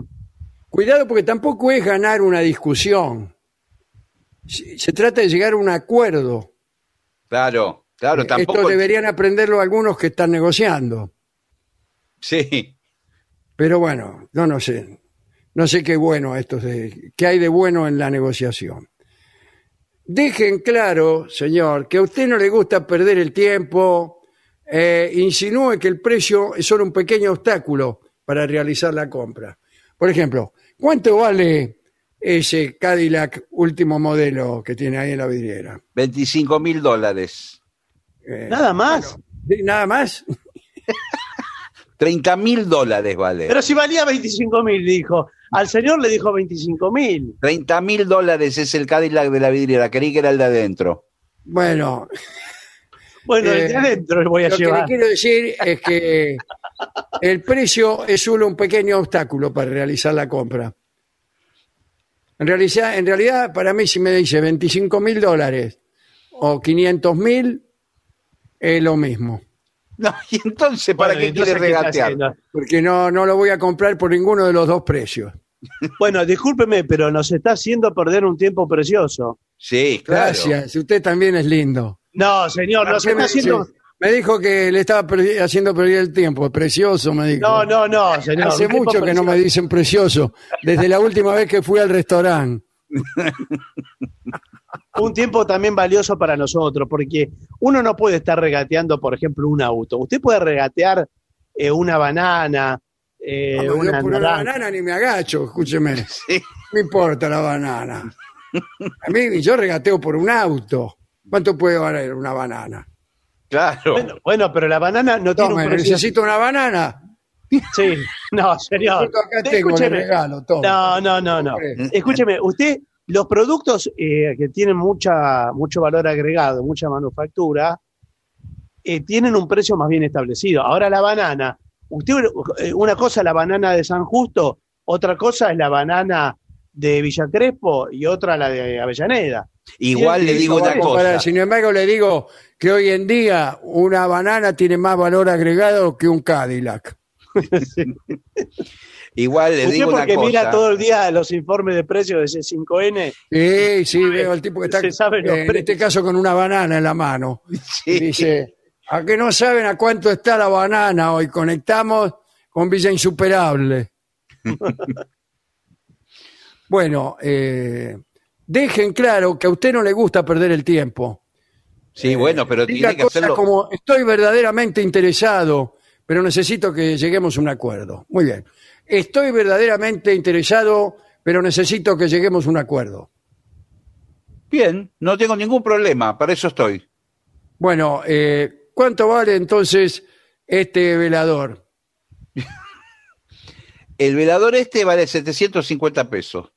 Cuidado porque tampoco es ganar una discusión. Se trata de llegar a un acuerdo. claro, claro, Eh, tampoco. Esto deberían aprenderlo algunos que están negociando. Sí, Pero bueno, no, no sé. No sé qué bueno esto de, qué hay de bueno en la negociación. Dejen claro, señor, que a usted no le gusta perder el tiempo. Eh, insinúe que el precio es solo un pequeño obstáculo para realizar la compra. Por ejemplo, ¿cuánto vale ese Cadillac último modelo que tiene ahí en la vidriera? 25 mil dólares. Eh, Nada más. ¿sí? ¿Nada más? 30 mil dólares vale. Pero si valía 25 mil, dijo. Al señor le dijo 25 mil. 30 mil dólares es el Cadillac de la vidriera. Creí que era el de adentro. Bueno, Bueno, Eh, el de adentro le voy a Lo que le llevar. quiero decir es que el precio es solo un pequeño obstáculo para realizar la compra. En realidad, en realidad, para mí, si me dice 25 mil dólares o 500 mil, es lo mismo. No, y entonces, ¿para Bueno, qué entonces, quiere ¿qué está regatear? Porque no, no lo voy a comprar por ninguno de los dos precios. Bueno, discúlpeme, pero nos está haciendo perder un tiempo precioso. Sí, claro. Gracias, usted también es lindo. No, señor, nos Usted está me, haciendo. sí, me dijo que le estaba perdi- haciendo perder el tiempo. Precioso, me dijo. No, no, no, señor. Hace mucho que no me dicen precioso. Desde la última vez que fui al restaurante. un tiempo también valioso para nosotros, porque uno no puede estar regateando, por ejemplo, un auto. Usted puede regatear eh, una banana, eh, No, una por una banana ni me agacho, escúcheme. Sí. No me importa la banana. A mí yo regateo por un auto. ¿Cuánto puede valer una banana? Claro. Bueno, bueno, pero la banana no tiene Tome, un precio. necesito una banana. Sí, no, señor. Acá tengo, le Escúcheme. regalo, tome. No, no, no, no. Hombre. Escúcheme, usted, los productos eh, que tienen mucha, mucho valor agregado, mucha manufactura, eh, tienen un precio más bien establecido. Ahora la banana, usted, eh, una cosa es la banana de San Justo, otra cosa es la banana de Villa Crespo y otra la de Avellaneda. Igual le digo una cosa. Sin embargo, le digo que hoy en día una banana tiene más valor agregado que un Cadillac. Igual le digo una porque cosa. mira todo el día los informes de precios de C5N. Sí, sí, veo al tipo que está, sabe eh, en este caso, con una banana en la mano. Sí. Dice, a que no saben a cuánto está la banana hoy, conectamos con Villa Insuperable. bueno, eh, dejen claro que a usted no le gusta perder el tiempo. Sí, bueno, pero Diga tiene que cosas hacerlo. como estoy verdaderamente interesado, pero necesito que lleguemos a un acuerdo. Muy bien. Estoy verdaderamente interesado, pero necesito que lleguemos a un acuerdo. Bien, no tengo ningún problema, para eso estoy. Bueno, eh, ¿cuánto vale entonces este velador? El velador este vale 750 pesos.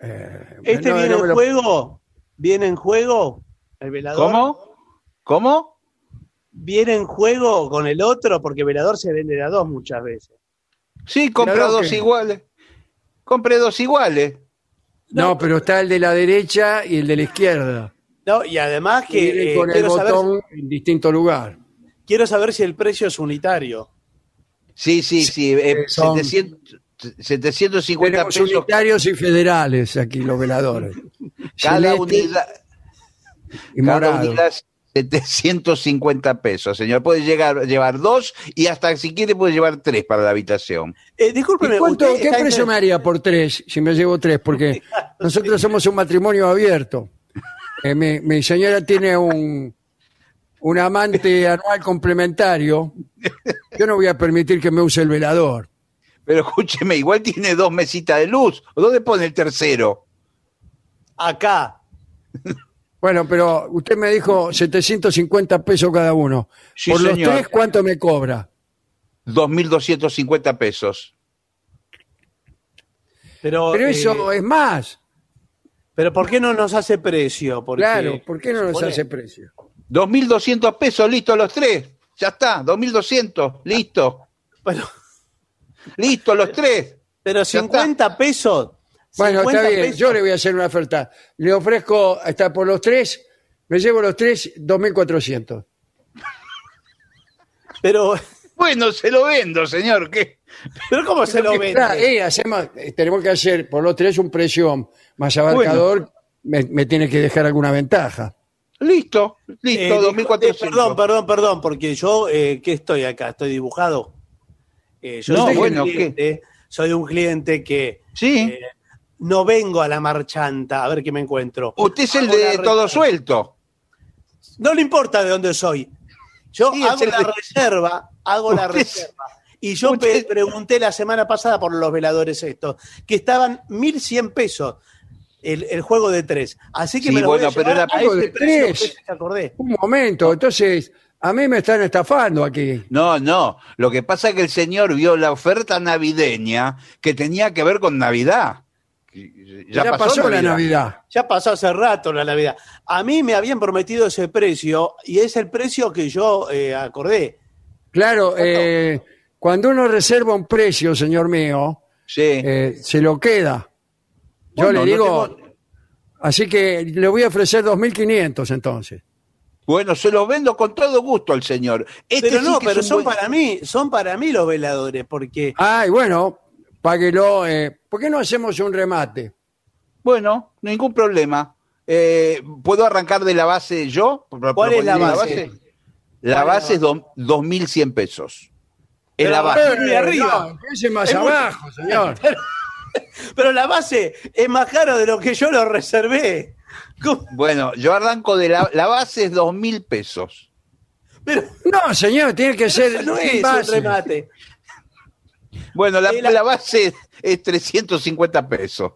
¿Este no, viene no en lo- juego? ¿Viene en juego? ¿El velador? ¿Cómo? ¿Cómo? ¿Viene en juego con el otro? Porque velador se vende de a dos muchas veces. Sí, compré dos que- iguales. Compré dos iguales. No, pero está el de la derecha y el de la izquierda. No, y además Que que viene eh, con el quiero, saber, botón en distinto lugar. quiero saber si el precio es unitario. Sí, sí, sí. eh, son- 700 750 Tenemos pesos unitarios y federales aquí, los veladores. cada unidad. y Cada unidad 750 pesos, señor. Puede llegar, llevar dos y hasta si quiere puede llevar tres para la habitación. Eh, ¿Y discúlpeme, cuánto, ¿Qué precio en- me haría por tres si me llevo tres? Porque nosotros somos un matrimonio abierto. Eh, mi, mi señora tiene un, un amante anual complementario. Yo no voy a permitir que me use el velador. Pero escúcheme, igual tiene dos mesitas de luz. ¿Dónde pone el tercero? Acá. Bueno, pero usted me dijo 750 pesos cada uno. Sí, por los señor. tres, ¿cuánto me cobra? 2.250 pesos. Pero, Pero eh, eso es más. pero ¿por qué no nos hace precio? Porque Claro, ¿por qué no nos hace precio? 2.200 pesos, listo los tres. Ya está, 2.200, listo. Pero, Listo los tres. pero Ya 50 pesos. Bueno, 50 está bien, pesos. yo le voy a hacer una oferta. Le ofrezco, hasta por los tres, me llevo los tres, 2.400. Pero, Bueno, se lo vendo, señor. ¿Qué? pero ¿cómo se lo vende? Eh, hacemos, eh, tenemos que hacer por los tres un precio más abarcador, me, me tiene que dejar alguna ventaja. Listo, Eh, listo, discu- 2.400. eh, perdón, perdón, perdón, porque yo, eh, ¿qué estoy acá? ¿Estoy dibujado? Eh, yo No, soy, bueno, un cliente, soy un cliente que Sí. eh, no vengo a la marchanta a ver qué me encuentro. Usted es el Hago de todo suelto. No le importa de dónde soy. Yo Sí, hago la de- reserva, hago la reserva. Y yo pregunté la semana pasada por los veladores estos, que estaban 1.100 pesos el, el juego de tres. Así que Sí, me lo bueno, voy a pero era a ese de precio tres. te acordé. Un momento, entonces, a mí me están estafando aquí. No, no. Lo que pasa es que el señor vio la oferta navideña que tenía que ver con Navidad. Ya, pasó, la Navidad. Ya pasó hace rato la Navidad. A mí me habían prometido ese precio y es el precio que yo eh, acordé. Claro, eh, cuando uno reserva un precio, señor mío, Sí. eh, se lo queda. Yo Bueno, le no digo, tengo- así que le voy a ofrecer 2.500 entonces. Bueno, se los vendo con todo gusto al señor. Este Pero sí no, que pero son buen- para mí, son para mí los veladores, porque Ay, bueno, páguelo. Eh, ¿Por qué no hacemos un remate? Bueno, ningún problema. Eh, ¿Puedo arrancar de la base yo? ¿Cuál es la ¿Proponer base? La ¿Cuál base es es dos- 2.100 pesos. Es Pero la base. de arriba. No, más Es muy- abajo, señor. pero la base es más caro de lo que yo lo reservé. ¿Cómo? Bueno, yo arranco de la, la base es 2.000 pesos. Pero No, señor, tiene que ser no es un base. remate. Bueno, la, Eh, la- la base es 350 pesos.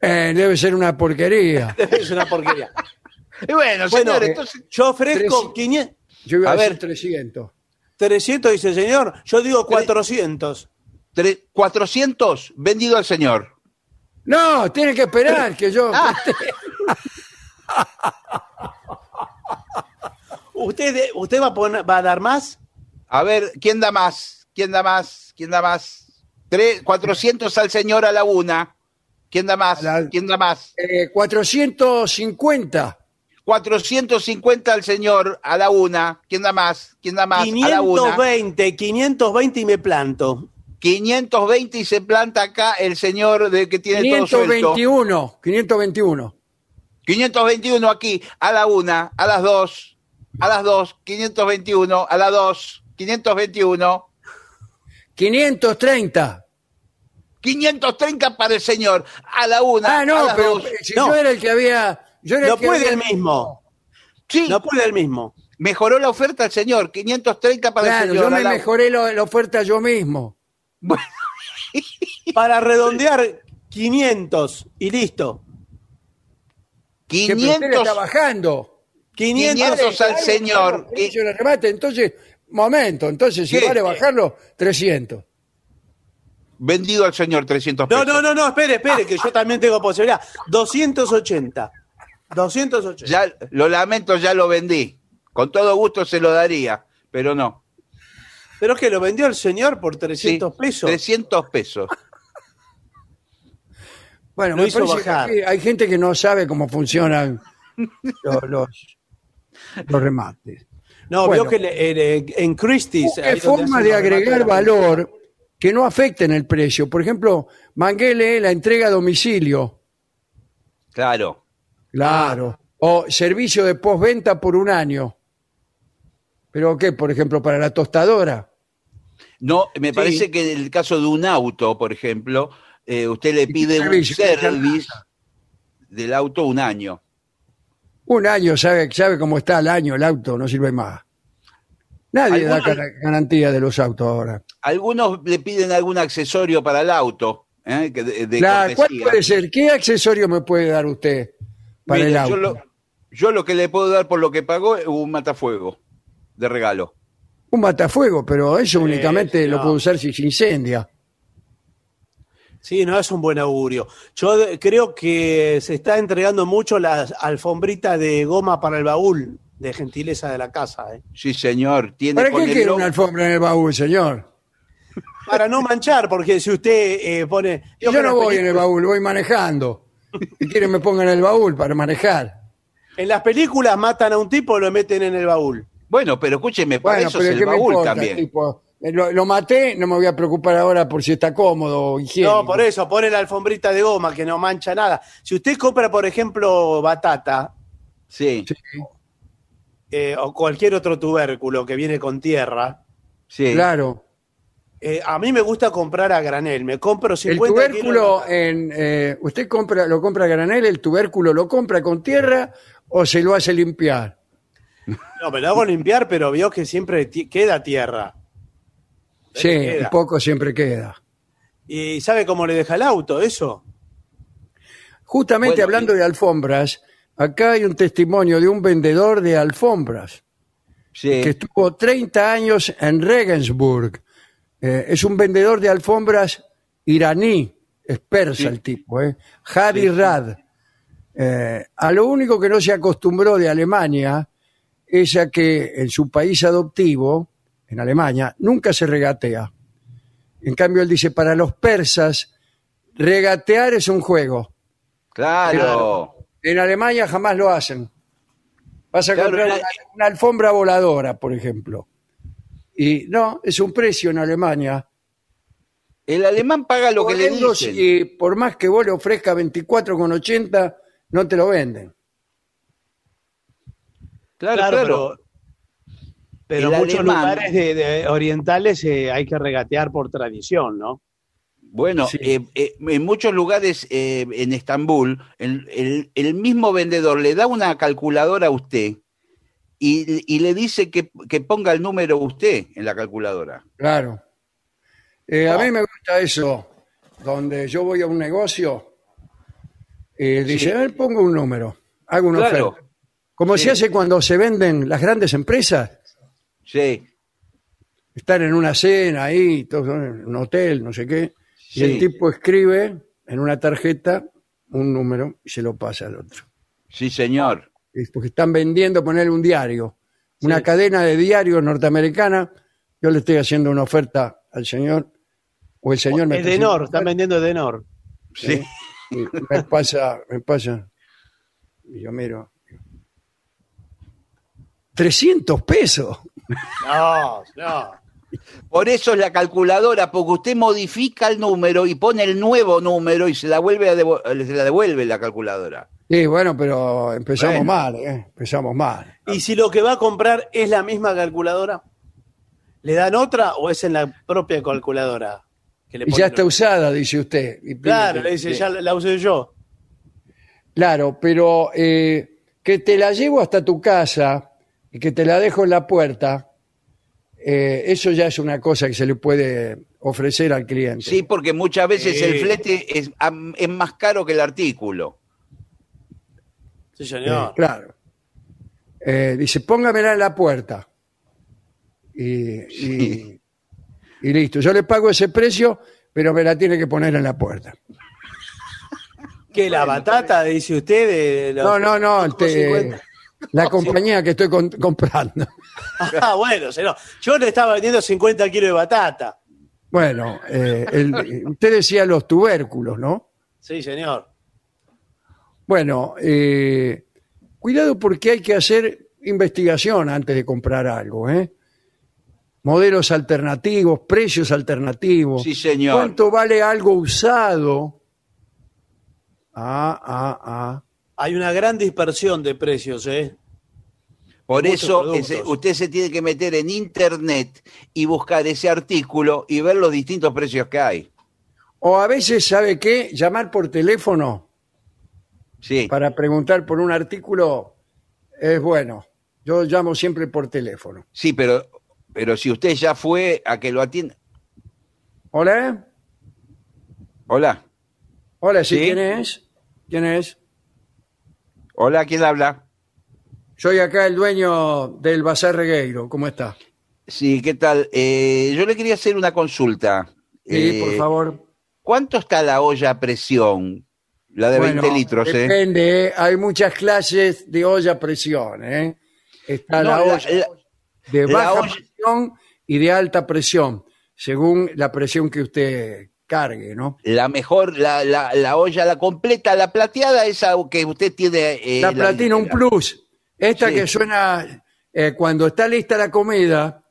Eh, debe ser una porquería. Es una porquería. Y bueno, Bueno, señor, eh, entonces... yo ofrezco Tres- 500, Yo iba a, A ver. 300. 300, dice el señor. Yo digo 400. tre- 400 vendido al señor. No, tiene que esperar que yo. Ah. ¿Usted, de- usted va, a poner- va a dar más? A ver, ¿quién da más? ¿Quién da más? ¿Quién da más? Tres, 400 al señor a la una. ¿Quién da más? La- ¿Quién da más? Eh, 450. 450 al señor, a la una. ¿Quién da más? ¿Quién da más? A la una. 520, 520 y me planto. 520 y se planta acá el señor de que tiene todo suelto. 521, 521. 521 aquí, a la una, a las dos, a las dos, 521, a las dos, 521, 530. 530 para el señor, a la una, Ah, a no, las pero dos. si yo era el que había... Yo era No el que puede había- el mismo. Sí, No puede el mismo. mejoró la oferta el señor, 530 para Claro, el señor. yo a me la- mejoré lo- la oferta yo mismo. Para redondear 500 y listo. Que pero usted le 500, está bajando. 500, 500 al señor. El precio del remate, entonces, momento, entonces si ¿Qué? vale bajarlo, 300. vendido al señor 300 No, pesos. no, no, no, espere, espere, que yo también tengo posibilidad. 280. 280. Ya, lo lamento, ya lo vendí. Con todo gusto se lo daría, pero no. ¿Pero que lo vendió el señor por 300 Sí, pesos? 300 pesos. Bueno, Lo me hizo parece que bajar. hay gente que no sabe cómo funcionan los, los, los remates. No, Bueno. vio que le- en, en Christie's. Donde forma de agregar valor que no afecten el precio. Por ejemplo, Manguele, la entrega a domicilio. Claro. Claro. O servicio de postventa por un año. ¿Pero qué? Por ejemplo, para la tostadora. No, me parece que en el caso de un auto, por ejemplo, eh, usted le pide un servicio? service del auto un año. Un año, sabe, sabe cómo está el año el auto, no sirve más. Nadie da Algunos- garantía de los autos ahora. Algunos le piden algún accesorio para el auto. ¿eh? que de, de Claro, ¿Cuál puede ser? ¿Qué accesorio me puede dar usted para Mire, el auto? yo, lo, yo lo que le puedo dar por lo que pagó es un matafuego de regalo. Un matafuego, pero eso únicamente lo puedo usar si se incendia. Sí, no es un buen augurio. Yo creo que se está entregando mucho la alfombrita de goma para el baúl de gentileza de la casa. ¿eh? Sí, señor. Tiene ¿Para qué quiere una alfombra en el baúl, señor? Para no manchar, porque si usted eh, pone... Yo, no voy en el baúl, voy manejando. Si quieren me pongan en el baúl para manejar. En las películas matan a un tipo y lo meten en el baúl. Bueno, pero escúcheme, para Bueno, eso pero es ¿qué el baúl importa? también. tipo, lo, lo maté, no me voy a preocupar ahora por si está cómodo o higiénico. No, por eso, pone la alfombrita de goma que no mancha nada. Si usted compra, por ejemplo, batata Sí, eh, o cualquier otro tubérculo que viene con tierra, sí. Claro. eh, a mí me gusta comprar a granel. Me compro El 50 tubérculo, kilos. en, eh, ¿usted compra, lo compra a granel? ¿El tubérculo lo compra con tierra o se lo hace limpiar? No, me lo hago limpiar, pero veo que siempre queda tierra. Sí, un poco siempre queda. ¿Y sabe cómo le deja el auto eso? Justamente Bueno, hablando de alfombras, acá hay un testimonio de un vendedor de alfombras sí. que estuvo 30 años en Regensburg. Eh, es un vendedor de alfombras iraní, es persa el tipo, ¿eh? Harry Rad. Eh, a lo único que no se acostumbró de Alemania es a que en su país adoptivo, en Alemania, nunca se regatea. En cambio, él dice, para los persas, regatear es un juego. Claro. En Alemania jamás lo hacen. Vas a Claro, comprar la- una, una alfombra voladora, por ejemplo. Y no, es un precio en Alemania. El alemán paga lo que le dicen. y por más que vos le ofrezca 24,80, no te lo venden. Claro, Claro, claro. pero, pero El muchos alemán- lugares de, de orientales eh, hay que regatear por tradición, ¿no? Bueno, Sí. eh, eh, en muchos lugares eh, en Estambul, el, el- el mismo vendedor le da una calculadora a usted y, y le dice que, que ponga el número usted en la calculadora. Claro. Eh, a mí me gusta eso, donde yo voy a un negocio y dice, a ver, pongo un número, hago una Claro. oferta. Como Sí. se hace cuando se venden las grandes empresas, Sí, están en una cena ahí, en un hotel, no sé qué, y Sí. el tipo escribe en una tarjeta un número y se lo pasa al otro. sí, señor. Es porque están vendiendo, ponerle un diario, una cadena de diarios norteamericana, yo le estoy haciendo una oferta al señor, o el señor me está haciendo Edenor, están vendiendo Edenor. Sí. y me pasa, me pasa, y yo miro, 300 pesos. No, no. Por eso es la calculadora, porque usted modifica el número y pone el nuevo número y se la, vuelve a devo- se la devuelve la calculadora. Sí, bueno, pero empezamos Bueno. mal, ¿eh? Empezamos mal. ¿Y si lo que va a comprar es la misma calculadora? ¿Le dan otra o es en la propia calculadora? Que le Y ya está usada, dice usted. Y Claro, le dice, ya la la usé yo. Claro, pero eh, que te la llevo hasta tu casa y que te la dejo en la puerta, eh, eso ya es una cosa que se le puede ofrecer al cliente. Sí, porque muchas veces el flete es, am- es más caro que el artículo. Sí, Eh, señor. claro. Eh, dice, póngamela en la puerta. Y, y- y listo. Yo le pago ese precio, pero me la tiene que poner en la puerta. ¿Qué, la batata, dice usted? De los No, no, no. te- 50? La compañía que estoy con- comprando. Ah, bueno, señor. Yo le estaba vendiendo 50 kilos de batata. Bueno, eh, el- usted decía los tubérculos, ¿no? Sí, señor. Bueno, eh, cuidado porque hay que hacer investigación antes de comprar algo, ¿eh? Modelos alternativos, precios alternativos. Sí, señor. ¿Cuánto vale algo usado? Ah, ah, ah. Hay una gran dispersión de precios, ¿eh? Por Muchos eso ese- usted se tiene que meter en internet y buscar ese artículo y ver los distintos precios que hay. O a veces, ¿sabe qué? Llamar por teléfono Sí. para preguntar por un artículo es bueno. Yo llamo siempre por teléfono. Sí, pero, pero si usted ya fue a que lo atienda. ¿Hola? Hola. Hola, ¿sí? ¿Sí? ¿Quién es? ¿Quién es? Hola, ¿quién habla? Soy acá el dueño del Bazar Regueiro. ¿Cómo está? Sí, ¿qué tal? Eh, yo le quería hacer una consulta. Sí, Eh, por favor. ¿Cuánto está la olla a presión? La de Bueno, 20 litros, ¿eh? Depende, ¿eh? hay muchas clases de olla a presión. ¿eh? Está No, la la- olla la- de baja olla- presión y de alta presión, según la presión que usted cargue, ¿no? La mejor, la, la, la olla, la completa, la plateada, esa que usted tiene. eh, la Platinum ligera. Plus, esta Sí. que suena eh, cuando está lista la comida,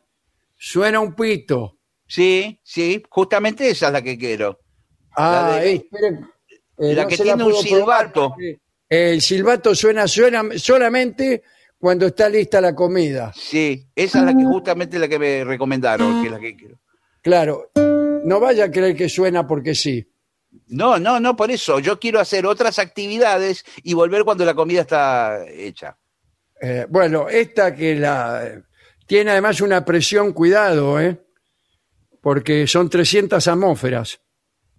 suena un pito. Sí, sí, justamente esa es la que quiero. Ah, La de- eh, esperen, eh, la no que tiene un probar silbato. el silbato suena, suena solamente cuando está lista la comida. Sí, esa es la que justamente la que me recomendaron, que es la que quiero. Claro, no vaya a creer que suena porque sí. No, no, no, por eso. Yo quiero hacer otras actividades y volver cuando la comida está hecha. Eh, bueno, esta que la tiene además una presión, cuidado, ¿eh? porque son 300 atmósferas.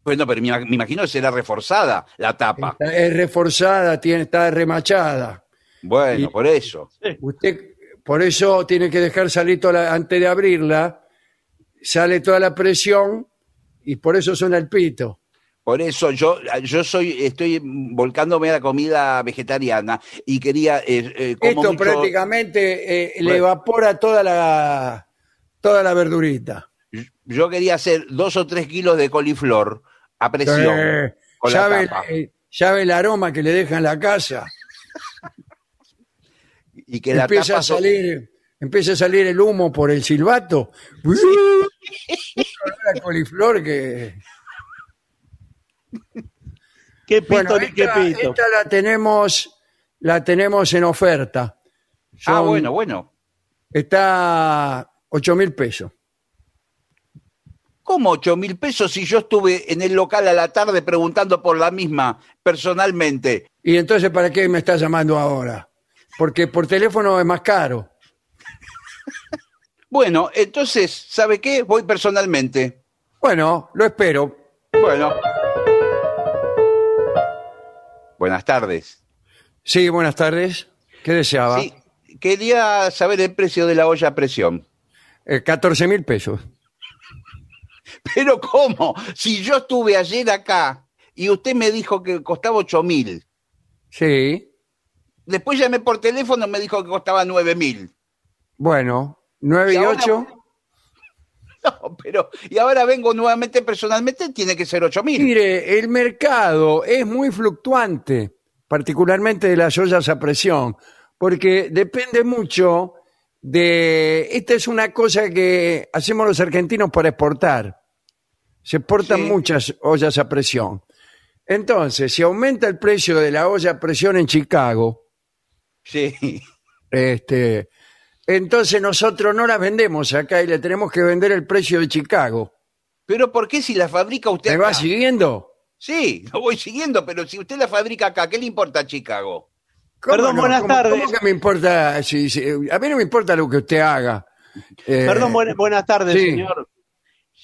Bueno, pero me, me imagino que será reforzada la tapa. Está- Es reforzada, tiene, está remachada. Bueno, Y- por eso. Usted, por eso tiene que dejar salir toda la- antes de abrirla, sale toda la presión y por eso suena el pito. Por eso yo, yo soy, estoy volcándome a la comida vegetariana y quería eh, eh, como Esto mucho- prácticamente eh, le evapora toda la toda la verdurita. yo quería hacer dos o tres kilos de coliflor a presión. La ¿sabe, tapa. eh, el aroma que le deja en la casa? y que la empieza tapa a salir, empieza a salir el humo por el silbato. Olor a coliflor que ¿Qué pito bueno, ni qué esta, pito? esta la tenemos la tenemos en oferta. Ah, bueno, bueno. Está ocho mil pesos. ¿Cómo ocho mil pesos si yo estuve en el local a la tarde preguntando por la misma personalmente? Y entonces, ¿para qué me está llamando ahora? Porque por teléfono es más caro. Bueno, entonces, ¿sabe qué? Voy personalmente. Bueno, lo espero. Bueno. Buenas tardes. Sí, buenas tardes. ¿Qué deseaba? Sí, quería saber el precio de la olla a presión. Eh, 14 mil pesos. Pero ¿cómo? Si yo estuve ayer acá y usted me dijo que costaba ocho mil. Sí. Después llamé por teléfono y me dijo que costaba nueve mil. Bueno, 9 y, Y ahora- 8. No, pero y ahora vengo nuevamente personalmente, tiene que ser ocho mil. Mire, el mercado es muy fluctuante, particularmente de las ollas a presión, porque depende mucho de esta es una cosa que hacemos los argentinos para exportar. Se exportan Sí. muchas ollas a presión. Entonces, si aumenta el precio de la olla a presión en Chicago, Sí. este, entonces nosotros no las vendemos acá y le tenemos que vender el precio de Chicago. Pero ¿por qué si la fabrica usted ¿Me va siguiendo? Sí, lo voy siguiendo, pero si usted la fabrica acá, ¿qué le importa a Chicago? ¿Cómo Perdón, no? buenas ¿Cómo- tardes. ¿Cómo que me importa? si- si- a mí no me importa lo que usted haga. Eh, Perdón, buena- buenas tardes, sí. señor.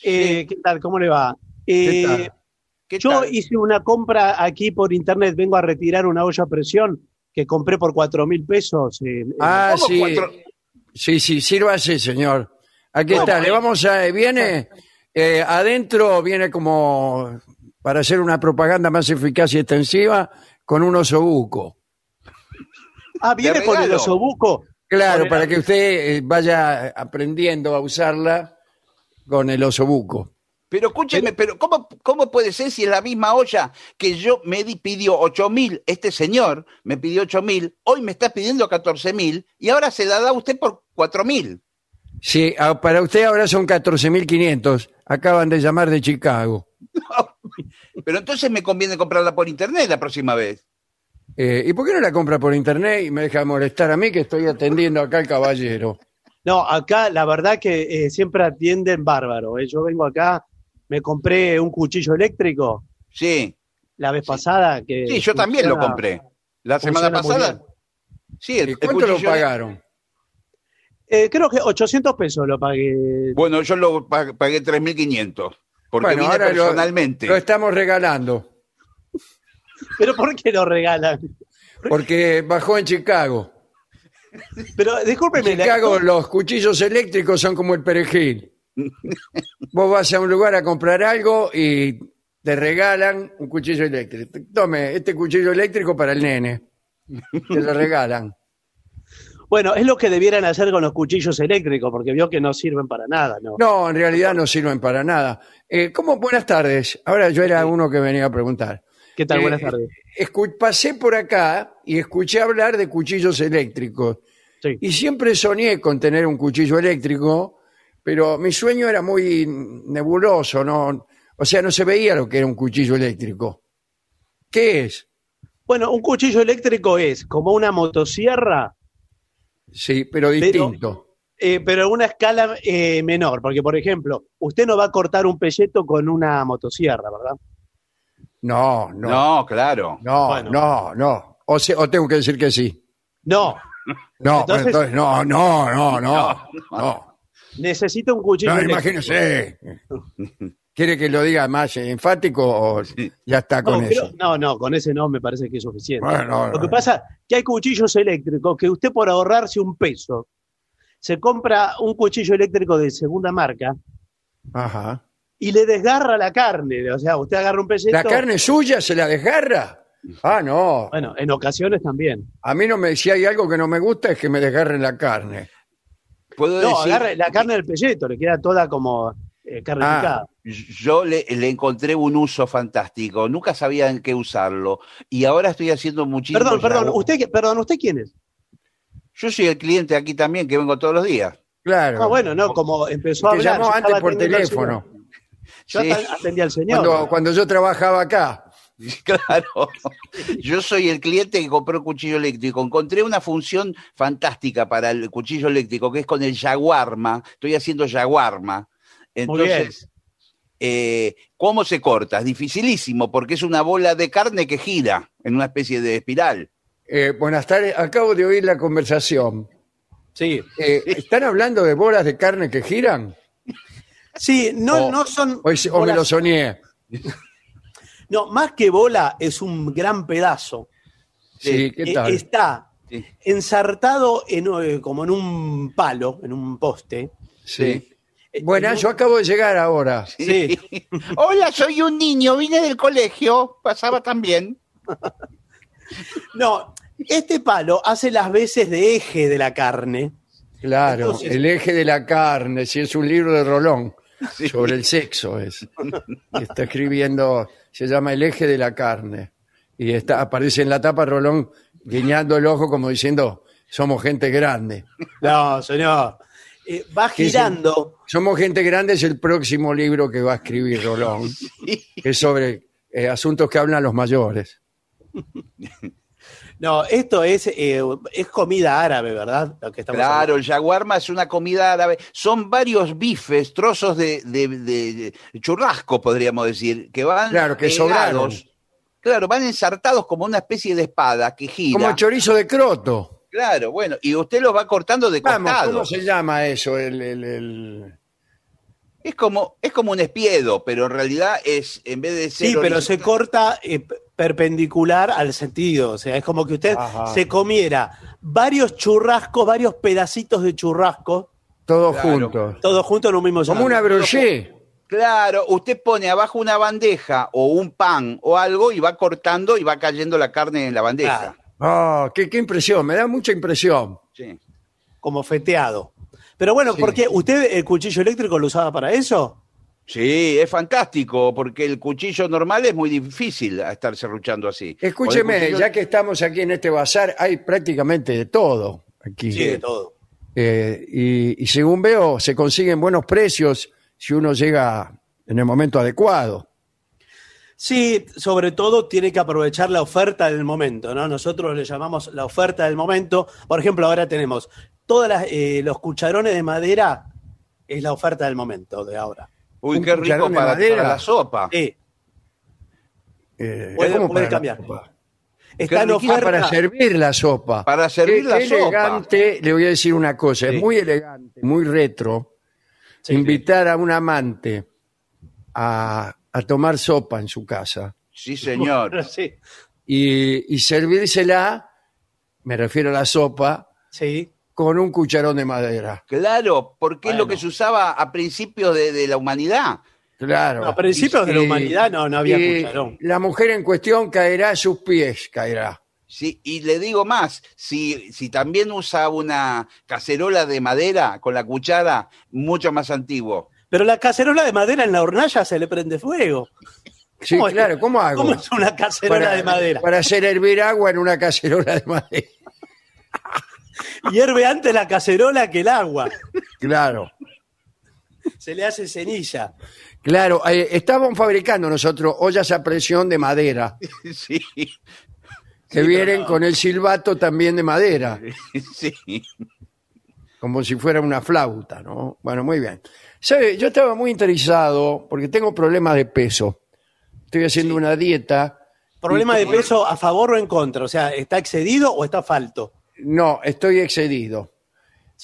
Eh, ¿Qué tal? ¿Cómo le va? Eh, tal? ¿Qué yo tal? hice una compra aquí por internet, vengo a retirar una olla a presión que compré por cuatro mil pesos. Ah, ¿Cómo sí. cuatro- Sí, sí, sírvase, señor. Aquí está, le vamos a... Viene, eh, adentro viene como para hacer una propaganda más eficaz y extensiva con un osobuco. ah, viene con el osobuco. Claro, para que usted eh, vaya aprendiendo a usarla con el osobuco. Pero escúcheme, pero ¿cómo, ¿cómo puede ser si es la misma olla que yo me di, pidió ocho mil, este señor me pidió ocho mil, hoy me está pidiendo 14 mil y ahora se la da usted por cuatro mil? Sí, ah, para usted ahora son 14.500. Acaban de llamar de Chicago. Pero entonces me conviene comprarla por internet la próxima vez. Eh, ¿Y por qué no la compra por internet y me deja molestar a mí que estoy atendiendo acá al caballero? No, acá la verdad que eh, siempre atienden bárbaro. eh. Yo vengo acá, me compré un cuchillo eléctrico Sí, la vez pasada. Que sí, yo también lo compré. La semana pasada. Sí, el, ¿Y el cuánto lo cuchillo- pagaron? Eh, creo que 800 pesos lo pagué. Bueno, yo lo pag- pagué 3.500 porque Bueno, vine ahora lo- personalmente. Lo, estamos regalando ¿Pero por qué lo regalan? porque bajó en Chicago. Pero En discúlpeme. la- Chicago los cuchillos eléctricos son como el perejil. Vos vas a un lugar a comprar algo y te regalan un cuchillo eléctrico. Tome este cuchillo eléctrico para el nene. Te lo regalan. Bueno, es lo que debieran hacer con los cuchillos eléctricos, porque vio que no sirven para nada, ¿no? No, en realidad no sirven para nada. Eh, ¿Cómo? Buenas tardes. Ahora yo era uno que venía a preguntar. ¿Qué tal? Eh, Buenas tardes. Escu- pasé por acá y escuché hablar de cuchillos eléctricos. Sí. Y siempre soñé con tener un cuchillo eléctrico, pero mi sueño era muy nebuloso, no, o sea, no se veía lo que era un cuchillo eléctrico. ¿Qué es? Bueno, un cuchillo eléctrico es como una motosierra, Sí, pero distinto. eh, pero en una escala eh, menor, porque por ejemplo, usted no va a cortar un pelleto con una motosierra, ¿verdad? No, no, no, No, claro. no, Bueno. no, O, sea, o tengo que decir que sí. No, No, Entonces- entonces, no, no, no, no, no. necesita un cuchillo No, eléctrico. imagínese. ¿Quiere que lo diga más enfático o ya está con no, eso? pero- no, no, con ese no me parece que es suficiente. Bueno, no, Lo que no. pasa es que hay cuchillos eléctricos que usted por ahorrarse un peso se compra un cuchillo eléctrico de segunda marca Ajá. y le desgarra la carne. O sea, usted agarra un pelleto. ¿La carne suya se la desgarra? Ah, no. Bueno, en ocasiones también. A mí no me, si hay algo que no me gusta es que me desgarren la carne. Puedo No, decir, agarra la carne del pelleto, le queda toda como eh, carne Ah. picada. yo le, le encontré un uso fantástico. Nunca sabía en qué usarlo. Y ahora estoy haciendo muchísimo. Perdón, perdón, usted, perdón, ¿usted quién es? Yo soy el cliente aquí también, que vengo todos los días. Claro. Ah, bueno, no, como empezó a que hablar. llamó yo antes por teléfono. Yo Sí. atendía al señor. Cuando, cuando yo trabajaba acá. Claro. Yo soy el cliente que compró el cuchillo eléctrico. Encontré una función fantástica para el cuchillo eléctrico, que es con el jaguarma. Estoy haciendo jaguarma. Entonces, eh, ¿cómo se corta? Es dificilísimo, porque es una bola de carne que gira en una especie de espiral. Eh, buenas tardes, acabo de oír la conversación. Sí. Eh, ¿Están hablando de bolas de carne que giran? Sí, no, O- no son. ¿O, es- o me lo soñé? No, más que bola, es un gran pedazo. Sí, ¿qué Eh, tal? Está Sí. ensartado en, eh, como en un palo, en un poste. Sí. Eh, Bueno, en yo acabo de llegar ahora. Sí. Hola, soy un niño, vine del colegio, pasaba también. No, este palo hace las veces de eje de la carne. Claro, Entonces- el eje de la carne, si es un libro de Rolón, sobre el sexo es. Está escribiendo, se llama El eje de la carne. Y está, aparece en la tapa Rolón guiñando el ojo como diciendo, somos gente grande. No, señor. Eh, va es girando. Somos gente grande es el próximo libro que va a escribir Rolón, que es sobre eh, asuntos que hablan los mayores. No, esto es, eh, es comida árabe, ¿verdad? Lo que estamos Claro, el jaguarma es una comida árabe. Son varios bifes, trozos de, de- de churrasco, podríamos decir, que van Claro, que sobraron. Claro, van ensartados como una especie de espada que gira. Como chorizo de croto. Claro, bueno, y usted los va cortando de Vamos, costado. ¿cómo se llama eso? El, el- el- Es como, es como un espiedo, pero en realidad es, en vez de ser Sí, pero se corta eh, perpendicular al sentido. O sea, es como que usted Ajá. se comiera varios churrascos, varios pedacitos de churrasco, Todos Claro. juntos. todos juntos en un mismo Como una brochet. Claro, usted pone abajo una bandeja o un pan o algo y va cortando y va cayendo la carne en la bandeja. Ah, qué, qué impresión, me da mucha impresión. Sí. como feteado. Pero bueno, Sí. ¿por qué? ¿Usted el cuchillo eléctrico lo usaba para eso? Sí, es fantástico, porque el cuchillo normal es muy difícil a estar serruchando así. Escúcheme, Con el cuchillo- ya que estamos aquí en este bazar, hay prácticamente de todo aquí. Sí, de todo. Eh, y, y según veo, se consiguen buenos precios si uno llega en el momento adecuado. Sí, sobre todo tiene que aprovechar la oferta del momento, ¿no? Nosotros le llamamos la oferta del momento. Por ejemplo, ahora tenemos todos los cucharones de madera, es la oferta del momento de ahora. Uy, un qué rico cucharón de para, madera. para la sopa. Sí, Eh, Puede- ¿cómo puede para la cambiar. sopa? está en riquísimo Ah, oferta. para servir la sopa. Para servir Qué- la qué sopa. elegante, le voy a decir una cosa, Sí. es muy elegante, muy retro, Sí, invitar a un amante a, a tomar sopa en su casa Sí, señor. Sí, y, y servírsela, me refiero a la sopa, sí. con un cucharón de madera. Claro, porque es lo que se usaba a principios de, de la humanidad. Claro. A principios de la Y- humanidad no, no había y cucharón. La mujer en cuestión caerá a sus pies, caerá. Sí, y le digo más, si, si también usa una cacerola de madera con la cuchara, mucho más antiguo. Pero la cacerola de madera en la hornalla se le prende fuego. Sí, claro, ¿cómo hago? ¿Cómo es una cacerola de madera? Para hacer hervir agua en una cacerola de madera. Hierve antes la cacerola que el agua. Claro, Se le hace cenilla. claro. eh, estábamos fabricando nosotros ollas a presión de madera, Sí, que vienen con el silbato también de madera, sí. como si fuera una flauta, ¿no? Bueno, muy bien. ¿Sabe? Yo estaba muy interesado porque tengo problemas de peso. Estoy haciendo una dieta. ¿Problema de peso a favor o en contra? O sea, ¿está excedido o está falto? No, estoy excedido.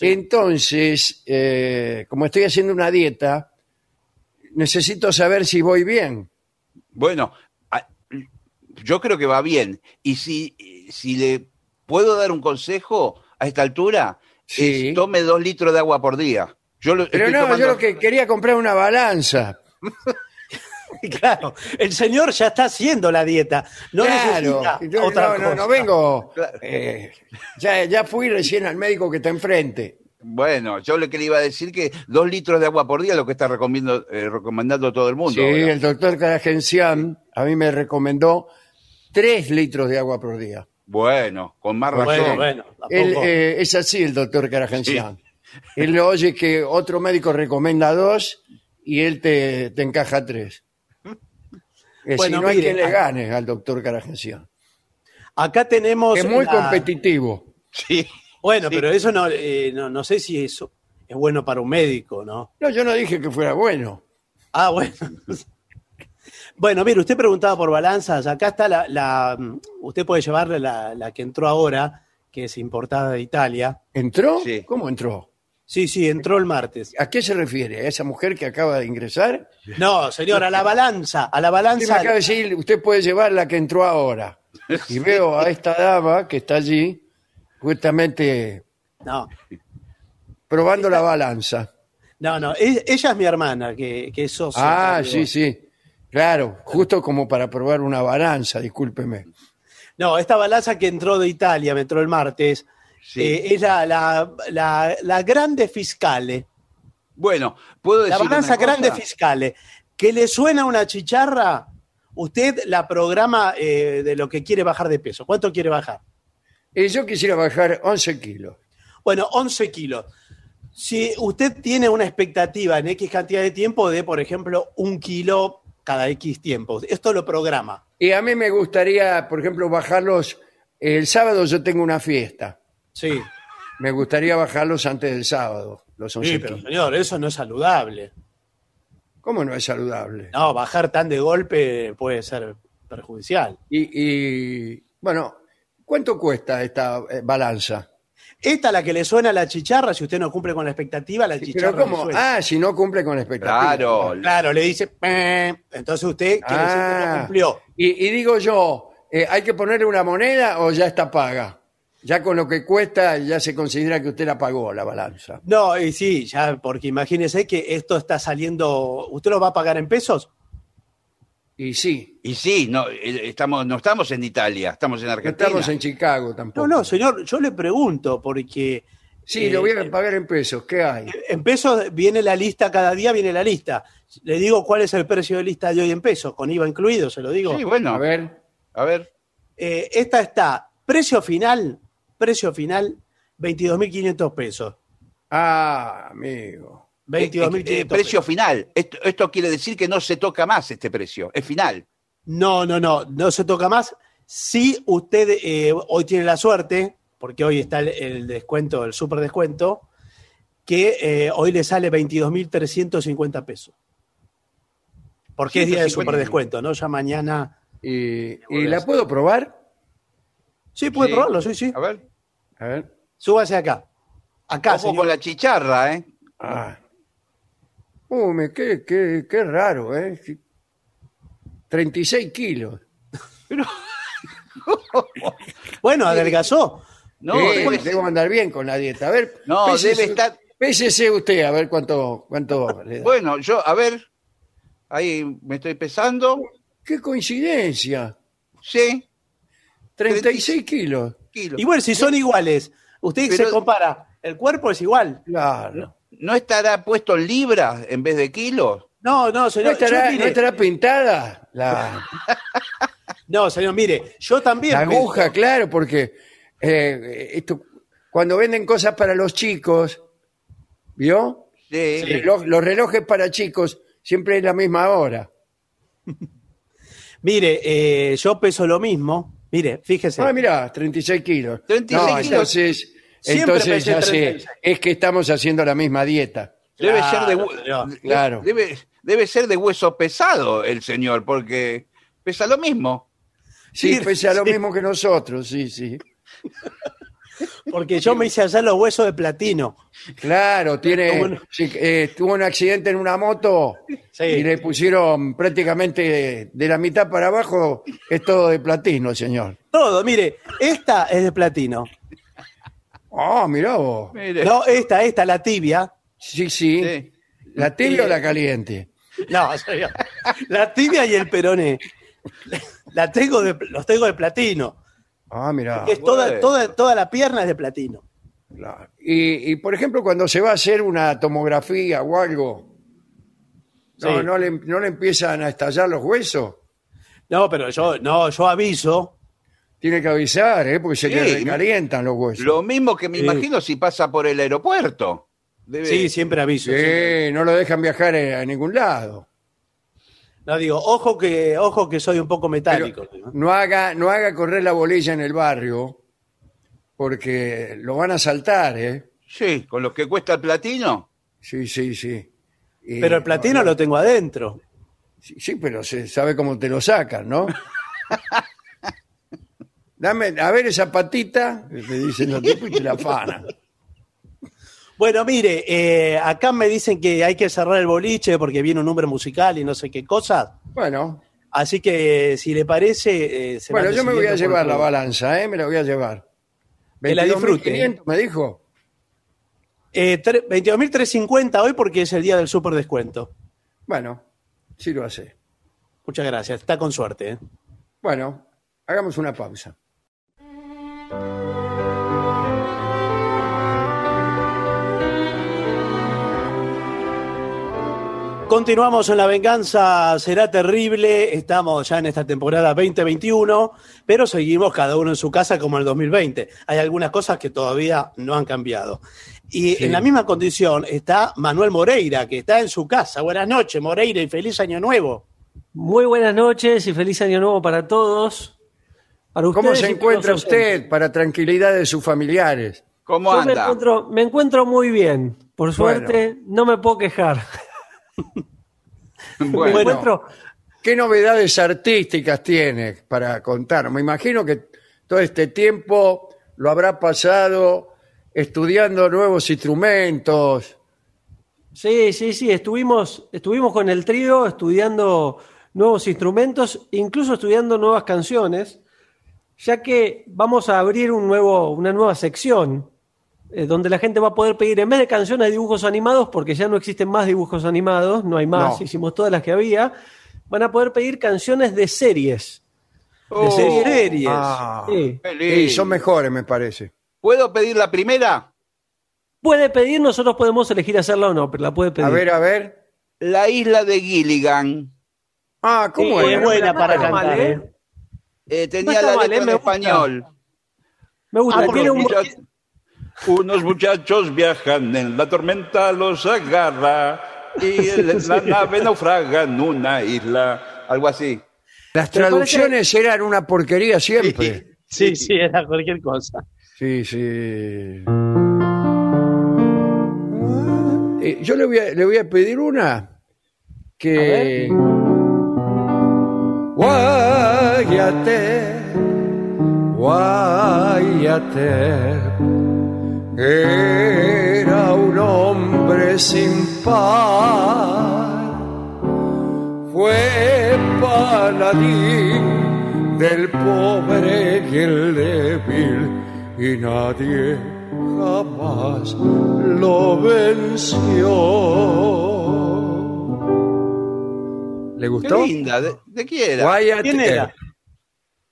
Entonces, eh, como estoy haciendo una dieta, necesito saber si voy bien. Bueno, yo creo que va bien. Y si, si le puedo dar un consejo a esta altura, Sí. es tome dos litros de agua por día. Yo lo Pero no, tomando- yo lo que quería comprar una balanza. Claro, el señor ya está haciendo la dieta. No claro, necesita yo otra no, no, cosa. no vengo. Claro. eh, ya, ya fui recién al médico que está enfrente. Bueno, yo le que le iba a decir que dos litros de agua por día es lo que está recomiendo, eh, recomendando todo el mundo. Sí, el doctor Caragencián a mí me recomendó tres litros de agua por día. Bueno, con más razón. Bueno, bueno. Él, eh, es así el doctor Caragencián. Él le oye que otro médico recomienda dos y él te, te encaja tres. Bueno, si no hay quien le gane al doctor Caragencián. Acá tenemos. Es muy la- competitivo. Sí. Bueno, Sí. pero eso no, eh, no, no sé si eso es bueno para un médico, ¿no? No, yo no dije que fuera bueno. Ah, bueno. Bueno, mire, usted preguntaba por balanzas. Acá está la. la- usted puede llevarle la, la que entró ahora, que es importada de Italia. ¿Entró? Sí. ¿Cómo entró? Sí, sí, entró el martes. ¿A qué se refiere? ¿A esa mujer que acaba de ingresar? No, señor, a la balanza, a la Usted me balanza. acaba de decir, usted puede llevar la que entró ahora. Y veo a esta dama que está allí, justamente No, probando la balanza. no, no. Ella es mi hermana, que, que es socia. Ah, sí, sí. Claro, justo como para probar una balanza, discúlpeme. No, esta balanza que entró de Italia, me entró el martes, Sí. eh, es la, la, la, la grande fiscale. Bueno, puedo decir La balanza una cosa? grande fiscale. Que le suena una chicharra, usted la programa eh, de lo que quiere bajar de peso. ¿Cuánto quiere bajar? Y yo quisiera bajar 11 kilos. Bueno, 11 kilos. Si usted tiene una expectativa en X cantidad de tiempo de, por ejemplo, un kilo cada X tiempo, esto lo programa. Y a mí me gustaría, por ejemplo, bajarlos. El sábado yo tengo una fiesta. Sí. Me gustaría bajarlos antes del sábado, los 11 Sí, pero kilos. señor, eso no es saludable. ¿Cómo no es saludable? No, bajar tan de golpe puede ser perjudicial. Y, y, bueno, ¿cuánto cuesta esta eh, balanza? Esta la que le suena a la chicharra, si usted no cumple con la expectativa, la chicharra Pero le ¿cómo? suena. Ah, si no cumple con la expectativa. Claro. Claro, le dice, entonces usted quiere decir que no Ah. cumplió. Y, y digo yo, eh, ¿hay que ponerle una moneda o ya está paga? Ya con lo que cuesta ya se considera que usted la pagó, la balanza. No, y sí, ya, porque imagínese que esto está saliendo, ¿usted lo va a pagar en pesos? Y sí, Y sí, no, eh, estamos, no estamos en Italia, estamos en no Argentina. estamos en Chicago tampoco. No, no, señor, yo le pregunto, porque Sí, eh, lo voy a pagar en pesos. ¿Qué hay? en pesos viene la lista, cada día viene la lista. Le digo cuál es el precio de lista de hoy en pesos, con IVA incluido, se lo digo. Sí, bueno. A ver, A ver. Eh, esta está, precio final, precio final, 22.500 pesos. ah, amigo. 22.500 Eh, eh, precio final. Esto, esto quiere decir que no se toca más este precio. Es final. No, no, no, no se toca más. Si usted eh, hoy tiene la suerte, porque hoy está el, el descuento, el super descuento, que eh, hoy le sale 22.350 pesos. Porque es día de 150. super descuento, ¿no? Ya mañana. ¿Y, y la puedo probar? Sí, puede Sí. probarlo, sí, sí. A ver. A ver. Súbase acá. Acá, Ojo señor. con la chicharra, ¿eh? Ah. Uh, me, qué, qué, qué raro, ¿eh? Sí. 36 kilos. Bueno, adelgazó. No, Eh, debe- debo andar bien con la dieta. A ver, No, pésese- debe estar- Pésese usted, a ver cuánto, cuánto le da. Bueno, yo, a ver. Ahí me estoy pesando. ¡Qué coincidencia! Sí. 36 kilos. Kilos. Y bueno, si son iguales, usted Pero- se compara, el cuerpo es igual. Claro. ¿No estará puesto en libras en vez de kilos? No, no, ¿No señor. estará, yo, mire- no estará pintada la, no, señor, mire, yo también. la aguja? Claro, porque eh, esto, cuando venden cosas para los chicos, ¿vio? Sí. Reloj- los relojes para chicos siempre es la misma hora. Mire, eh, yo peso lo mismo. Mire, fíjese. Ah, mira, 36 kilos. 36 no, kilos. entonces, Siempre entonces ya sé, 36. es que estamos haciendo la misma dieta. Debe Claro, ser de, señor. Claro. Debe, debe ser de hueso pesado el señor, porque pesa lo mismo. Sí, Sí, pesa lo mismo que nosotros, sí, sí. Porque yo me hice hacer los huesos de platino. Claro, tiene, eh, tuvo un accidente en una moto Sí. y le pusieron prácticamente de la mitad para abajo, es todo de platino, señor. Todo, mire, esta es de platino. Ah, mirá vos. Mire. No, esta, esta, la tibia. Sí, sí. Sí. ¿La tibia o la caliente? No, señor. La tibia y el peroné. La tengo de, los tengo de platino. Ah, mirá. Es toda, bueno. toda, toda la pierna es de platino. Y, y, por ejemplo, cuando se va a hacer una tomografía o algo, no, Sí. no, le, no le empiezan a estallar los huesos. No, pero yo, no, yo aviso. Tiene que avisar, ¿eh? porque se Sí. le recalientan los huesos. Lo mismo que me Sí. imagino si pasa por el aeropuerto. Debe- Sí, siempre aviso. siempre. Sí, no lo dejan viajar eh, a ningún lado. No digo, ojo que, ojo que soy un poco metálico. ¿no? no haga, no haga correr la bolilla en el barrio, porque lo van a saltar, ¿eh? Sí, con lo que cuesta el platino. Sí, sí, sí. Y- Pero el platino no, no, lo tengo adentro. Sí, sí, pero se sabe cómo te lo sacan, ¿no? Dame, a ver esa patita, te dicen los tipos y te la afanan. Bueno, mire, eh, acá me dicen que hay que cerrar el boliche porque viene un número musical y no sé qué cosa. Bueno, Así que si le parece. eh, se bueno, yo me voy a llevar la balanza, ¿eh? Me la voy a llevar. Que la disfrute. 22.500, me dijo. Eh, tre- 22.350 hoy porque es el día del super descuento. Bueno, sí lo hace. Muchas gracias, está con suerte. ¿eh? Bueno, hagamos una pausa. Continuamos en La Venganza Será Terrible. Estamos ya en esta temporada 2021, pero seguimos cada uno en su casa como en el 2020. Hay algunas cosas que todavía no han cambiado. Y Sí. en la misma condición está Manuel Moreira, que está en su casa. Buenas noches, Moreira, y feliz año nuevo. Muy buenas noches y feliz año nuevo para todos. Para ¿Cómo se encuentra usted para tranquilidad de sus familiares? ¿Cómo Yo me anda? encuentro, me encuentro muy bien. Por suerte, no me puedo quejar. Bueno, me encuentro. ¿Qué novedades artísticas tiene para contar? Me imagino que todo este tiempo lo habrá pasado estudiando nuevos instrumentos. Sí, sí, sí. Estuvimos, estuvimos con el trío estudiando nuevos instrumentos, incluso estudiando nuevas canciones, ya que vamos a abrir un nuevo, una nueva sección eh, donde la gente va a poder pedir, en vez de canciones, dibujos animados, porque ya no existen más dibujos animados, no hay más, No. hicimos todas las que había, van a poder pedir canciones de series. De Oh. series. Ah, Sí. sí, son mejores, me parece. ¿Puedo pedir la primera? Puede pedir, nosotros podemos elegir hacerla o no, pero la puede pedir. A ver, a ver. La isla de Gilligan. Ah, ¿cómo Sí, es? buena para mal, cantar, ¿eh? ¿eh? Eh, No tenía la mal, letra eh, en me gusta. español. Me gusta, Ah, tiene un... Unos muchachos viajan en la tormenta, los agarra y la nave naufraga en una isla. Algo así. Las traducciones eran una porquería siempre. Sí, sí, era cualquier cosa. Sí, sí. Eh, yo le voy, a, le voy a pedir una que... Guayate, Guayate, era un hombre sin par, fue paladín del pobre y el débil y nadie jamás lo venció. ¿Le Qué gustó? linda. ¿De, de quién era? Wyatt ¿Quién era? Earp.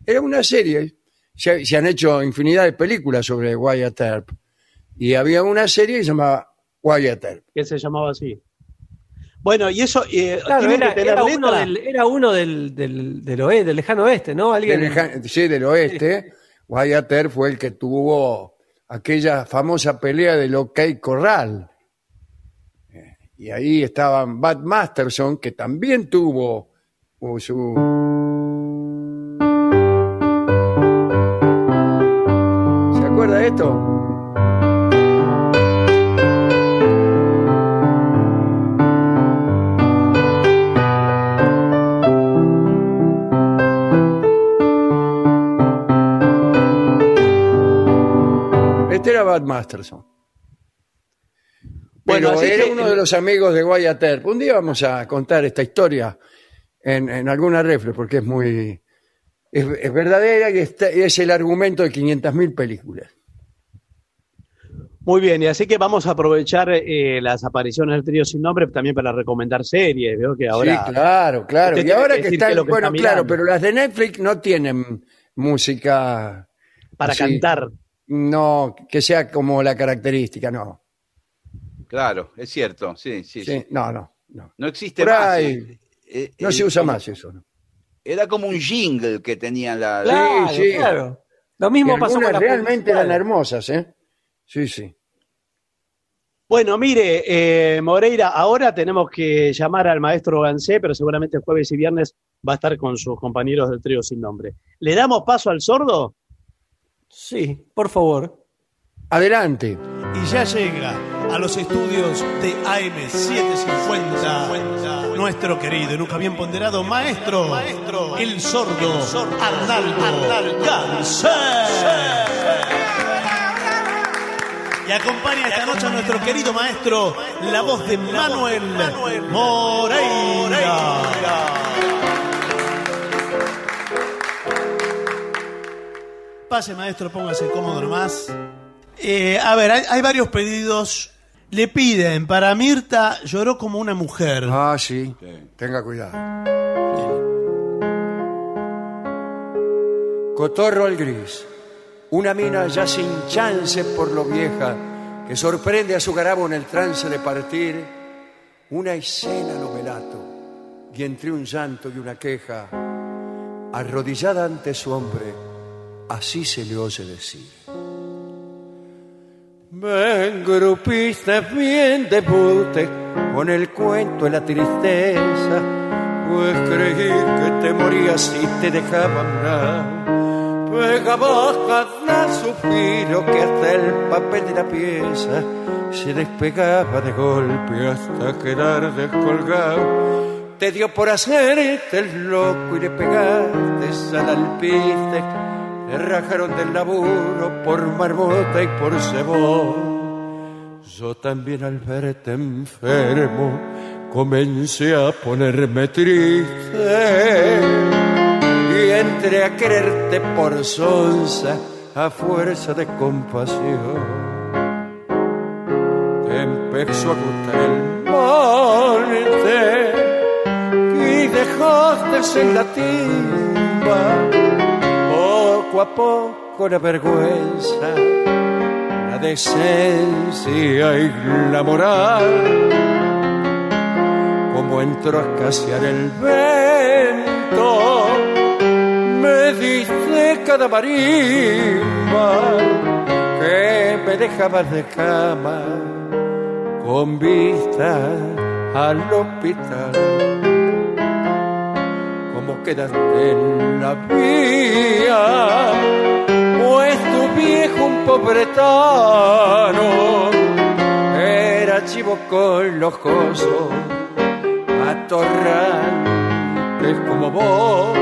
Era una serie. Se, se han hecho infinidad de películas sobre Wyatt Earp. Y había una serie que se llamaba Wyatt Earp. que se llamaba así. Bueno, y eso eh, Claro, era, que tener era uno, del, era uno del, del, del, oeste, del lejano oeste, ¿no? Alguien. Del, leja- sí, del oeste. Wyatt Earp fue el que tuvo aquella famosa pelea del OK Corral. Eh, Y ahí estaban Bud Masterson, que también tuvo su... ¿Se acuerda de esto? Bud Masterson. Bueno, era que- uno de los amigos de Earp. Un día vamos a contar esta historia en, en alguna refle, porque es muy... Es, es verdadera y está- es el argumento de 500.000 películas. Muy bien, y así que vamos a aprovechar eh, las apariciones del trío sin nombre también para recomendar series. Veo que ahora. sí, claro, claro. Y ahora que que están... bueno, está claro, pero las de Netflix no tienen música... Para así, cantar. No, que sea como la característica, no. Claro, es cierto. Sí, sí, Sí, sí. no, no, no. No existe Por más. ahí eh, eh, no eh, se usa más eso. ¿no? Era como un jingle que tenía la. Claro, sí. claro. Lo Y mismo pasó con las realmente eran hermosas, ¿eh? Sí, sí. Bueno, mire, eh, Moreira, ahora tenemos que llamar al maestro Gansé, pero seguramente jueves y viernes va a estar con sus compañeros del trío sin nombre. ¿Le damos paso al sordo? Sí, por favor. Adelante. Y ya llega a los estudios de AM750 nuestro querido y nunca bien ponderado maestro, el sordo Arnaldo Gansé. Y acompaña esta noche a nuestro querido maestro, la voz de Manuel Moreira. Pase, maestro, póngase cómodo nomás. Eh, a ver, hay, hay varios pedidos. Le piden, para Mirta lloró como una mujer. Ah, sí. Tenga cuidado. Cotorro al gris. Una mina ya sin chance por lo vieja, que sorprende a su garabo en el trance de partir, una escena novelato, y entre un llanto y una queja, arrodillada ante su hombre, así se le oye decir. Me engrupiste bien de pute con el cuento de la tristeza, pues creí que te morías y te dejaba una. Pegaba cada suspiro que hasta el papel de la pieza se despegaba de golpe hasta quedar descolgado. Te dio por hacerte el loco y le pegaste al alpiste. Rajaron del laburo por marmota y por cebón. Yo también al verte enfermo comencé a ponerme triste y entré a quererte por sonza a fuerza de compasión. Te empezó a gustar el monte y dejaste en la timba a poco la vergüenza, la decencia y la moral. Como entró a escasear el vento, me diste cada marimba que me dejaba de cama con vista al hospital como quedaste en la vía, pues tu viejo un pobretano era chivo cosos, atorrantes como vos.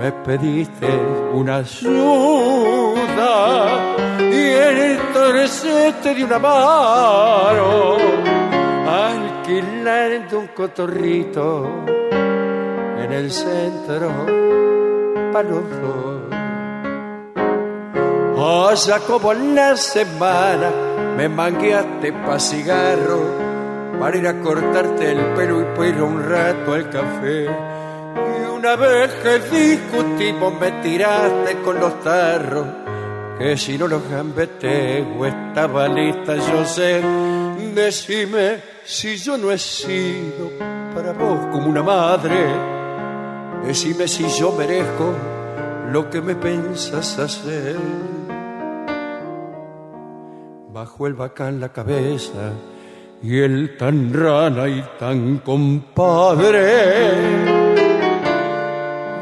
Me pediste una ayuda y entonces te di una mano alquilando un cotorrito en el centro para los dos. O sea, como en la semana me mangueaste pa' cigarro para ir a cortarte el pelo y para ir un rato al café. Y una vez que discutimos me tiraste con los tarros, que si no los gambeteo estaba lista, yo sé. Decime si yo no he sido para vos como una madre. Decime si yo merezco lo que me pensas hacer. Bajo el bacán la cabeza y el tan rana y tan compadre,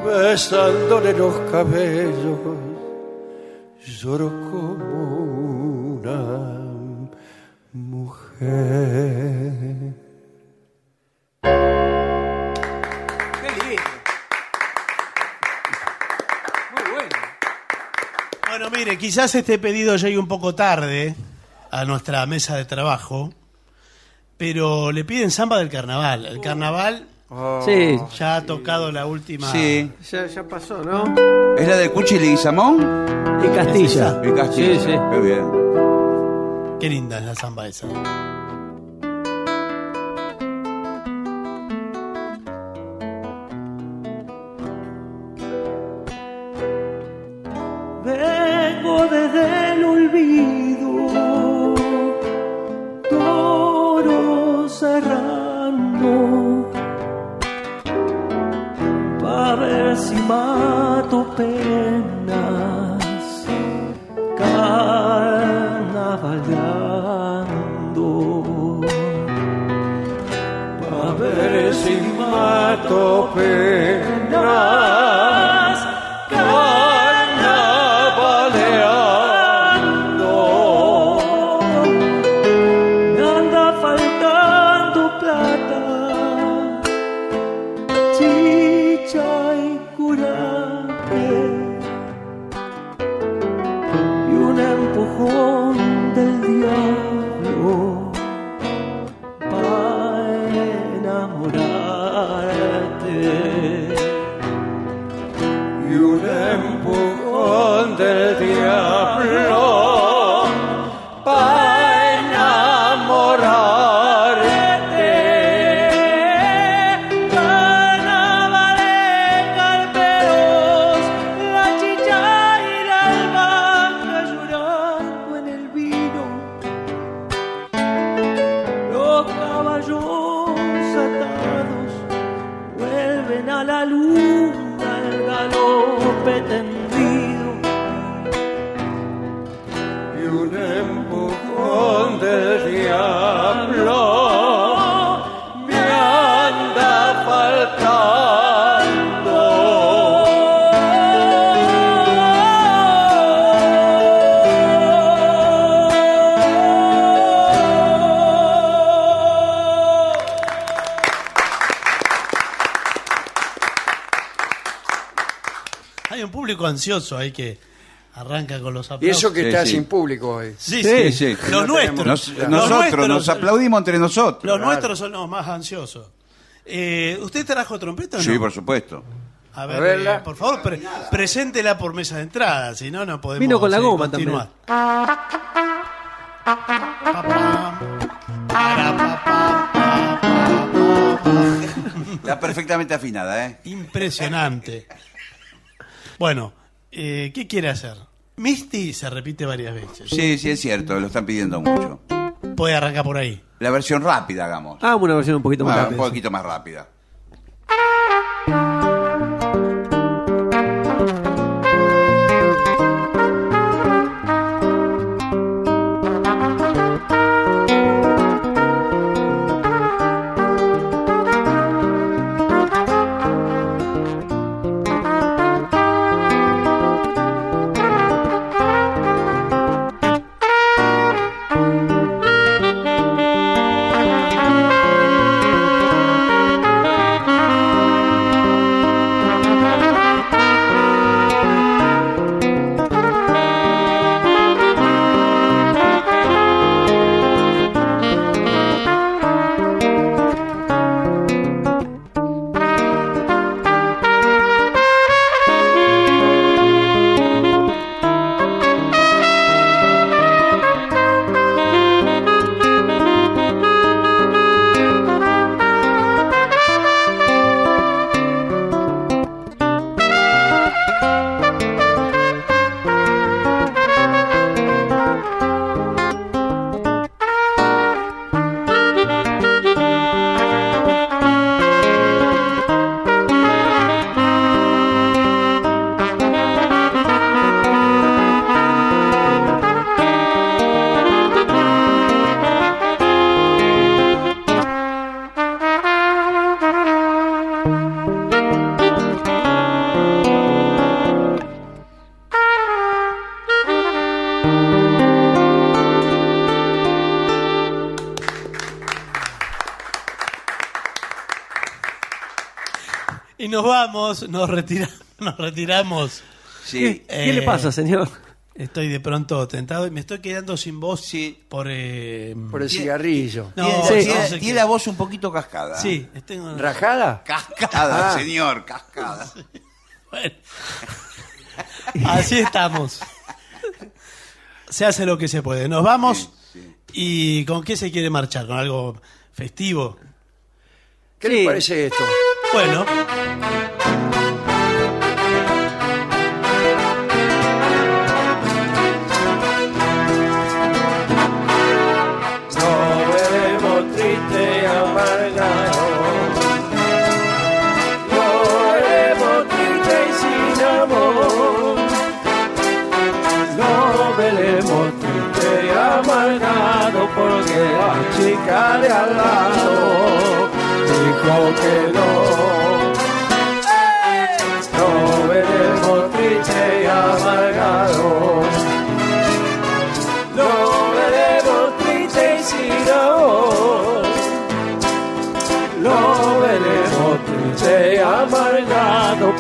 besándole los cabellos, lloro como una mujer. Mire, quizás este pedido llegue un poco tarde a nuestra mesa de trabajo, pero le piden samba del carnaval. El carnaval Sí. ya ha tocado la última. Sí. Ya, ya pasó, ¿no? ¿Es la de Cuchi y Leguizamón? Y Castilla. Y Castilla. Sí, sí. Qué bien. Qué linda es la samba esa. Ansioso ahí que arranca con los Y aplausos. eso que Sí, está sí. sin público hoy. Sí, Sí, sí. sí. Los No nuestros. Nos- Los nosotros nuestros. nos aplaudimos entre nosotros. Los nuestros son los más ansiosos. Eh, ¿Usted trajo trompeta o no? Sí, por supuesto. A ver, A verla. eh, por favor, pre- preséntela por mesa de entrada, si no, no podemos Vino con la eh, goma continuar. Está perfectamente afinada, ¿eh? Impresionante. Bueno, eh, ¿qué quiere hacer? Misty se repite varias veces. Sí, sí, es cierto, lo están pidiendo mucho. Puede arrancar por ahí. La versión rápida, hagamos. Hagamos una versión un poquito más Ah, rápida. un poquito más rápida. Nos vamos, nos, retira- nos retiramos. Sí. ¿Qué le pasa, señor? Estoy de pronto tentado y me estoy quedando sin voz por... eh, Por el cigarrillo. No, tiene, no tiene- sé tiene qué. la voz un poquito cascada. Sí, tengo... ¿Rajada? Cascada, Ah. señor, cascada. Bueno. Así estamos. Se hace lo que se puede. Nos vamos. ¿Y con qué se quiere marchar? ¿Con algo festivo? ¿Qué Sí. le parece esto? Bueno.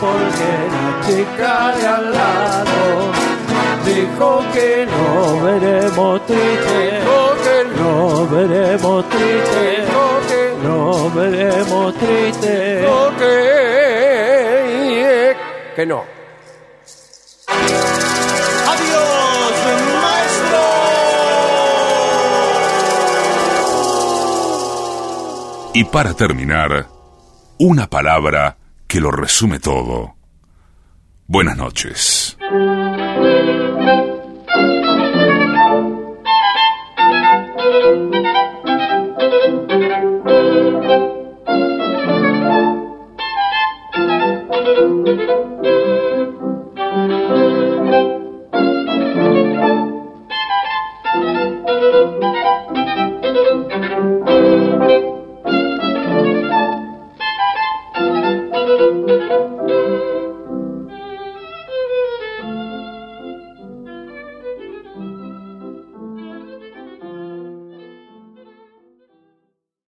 Porque la chica de al lado dijo que no veremos triste. No veremos triste. No veremos triste. que, que no. ¡Adiós, maestro! Y para terminar, una palabra que lo resume todo. Buenas noches.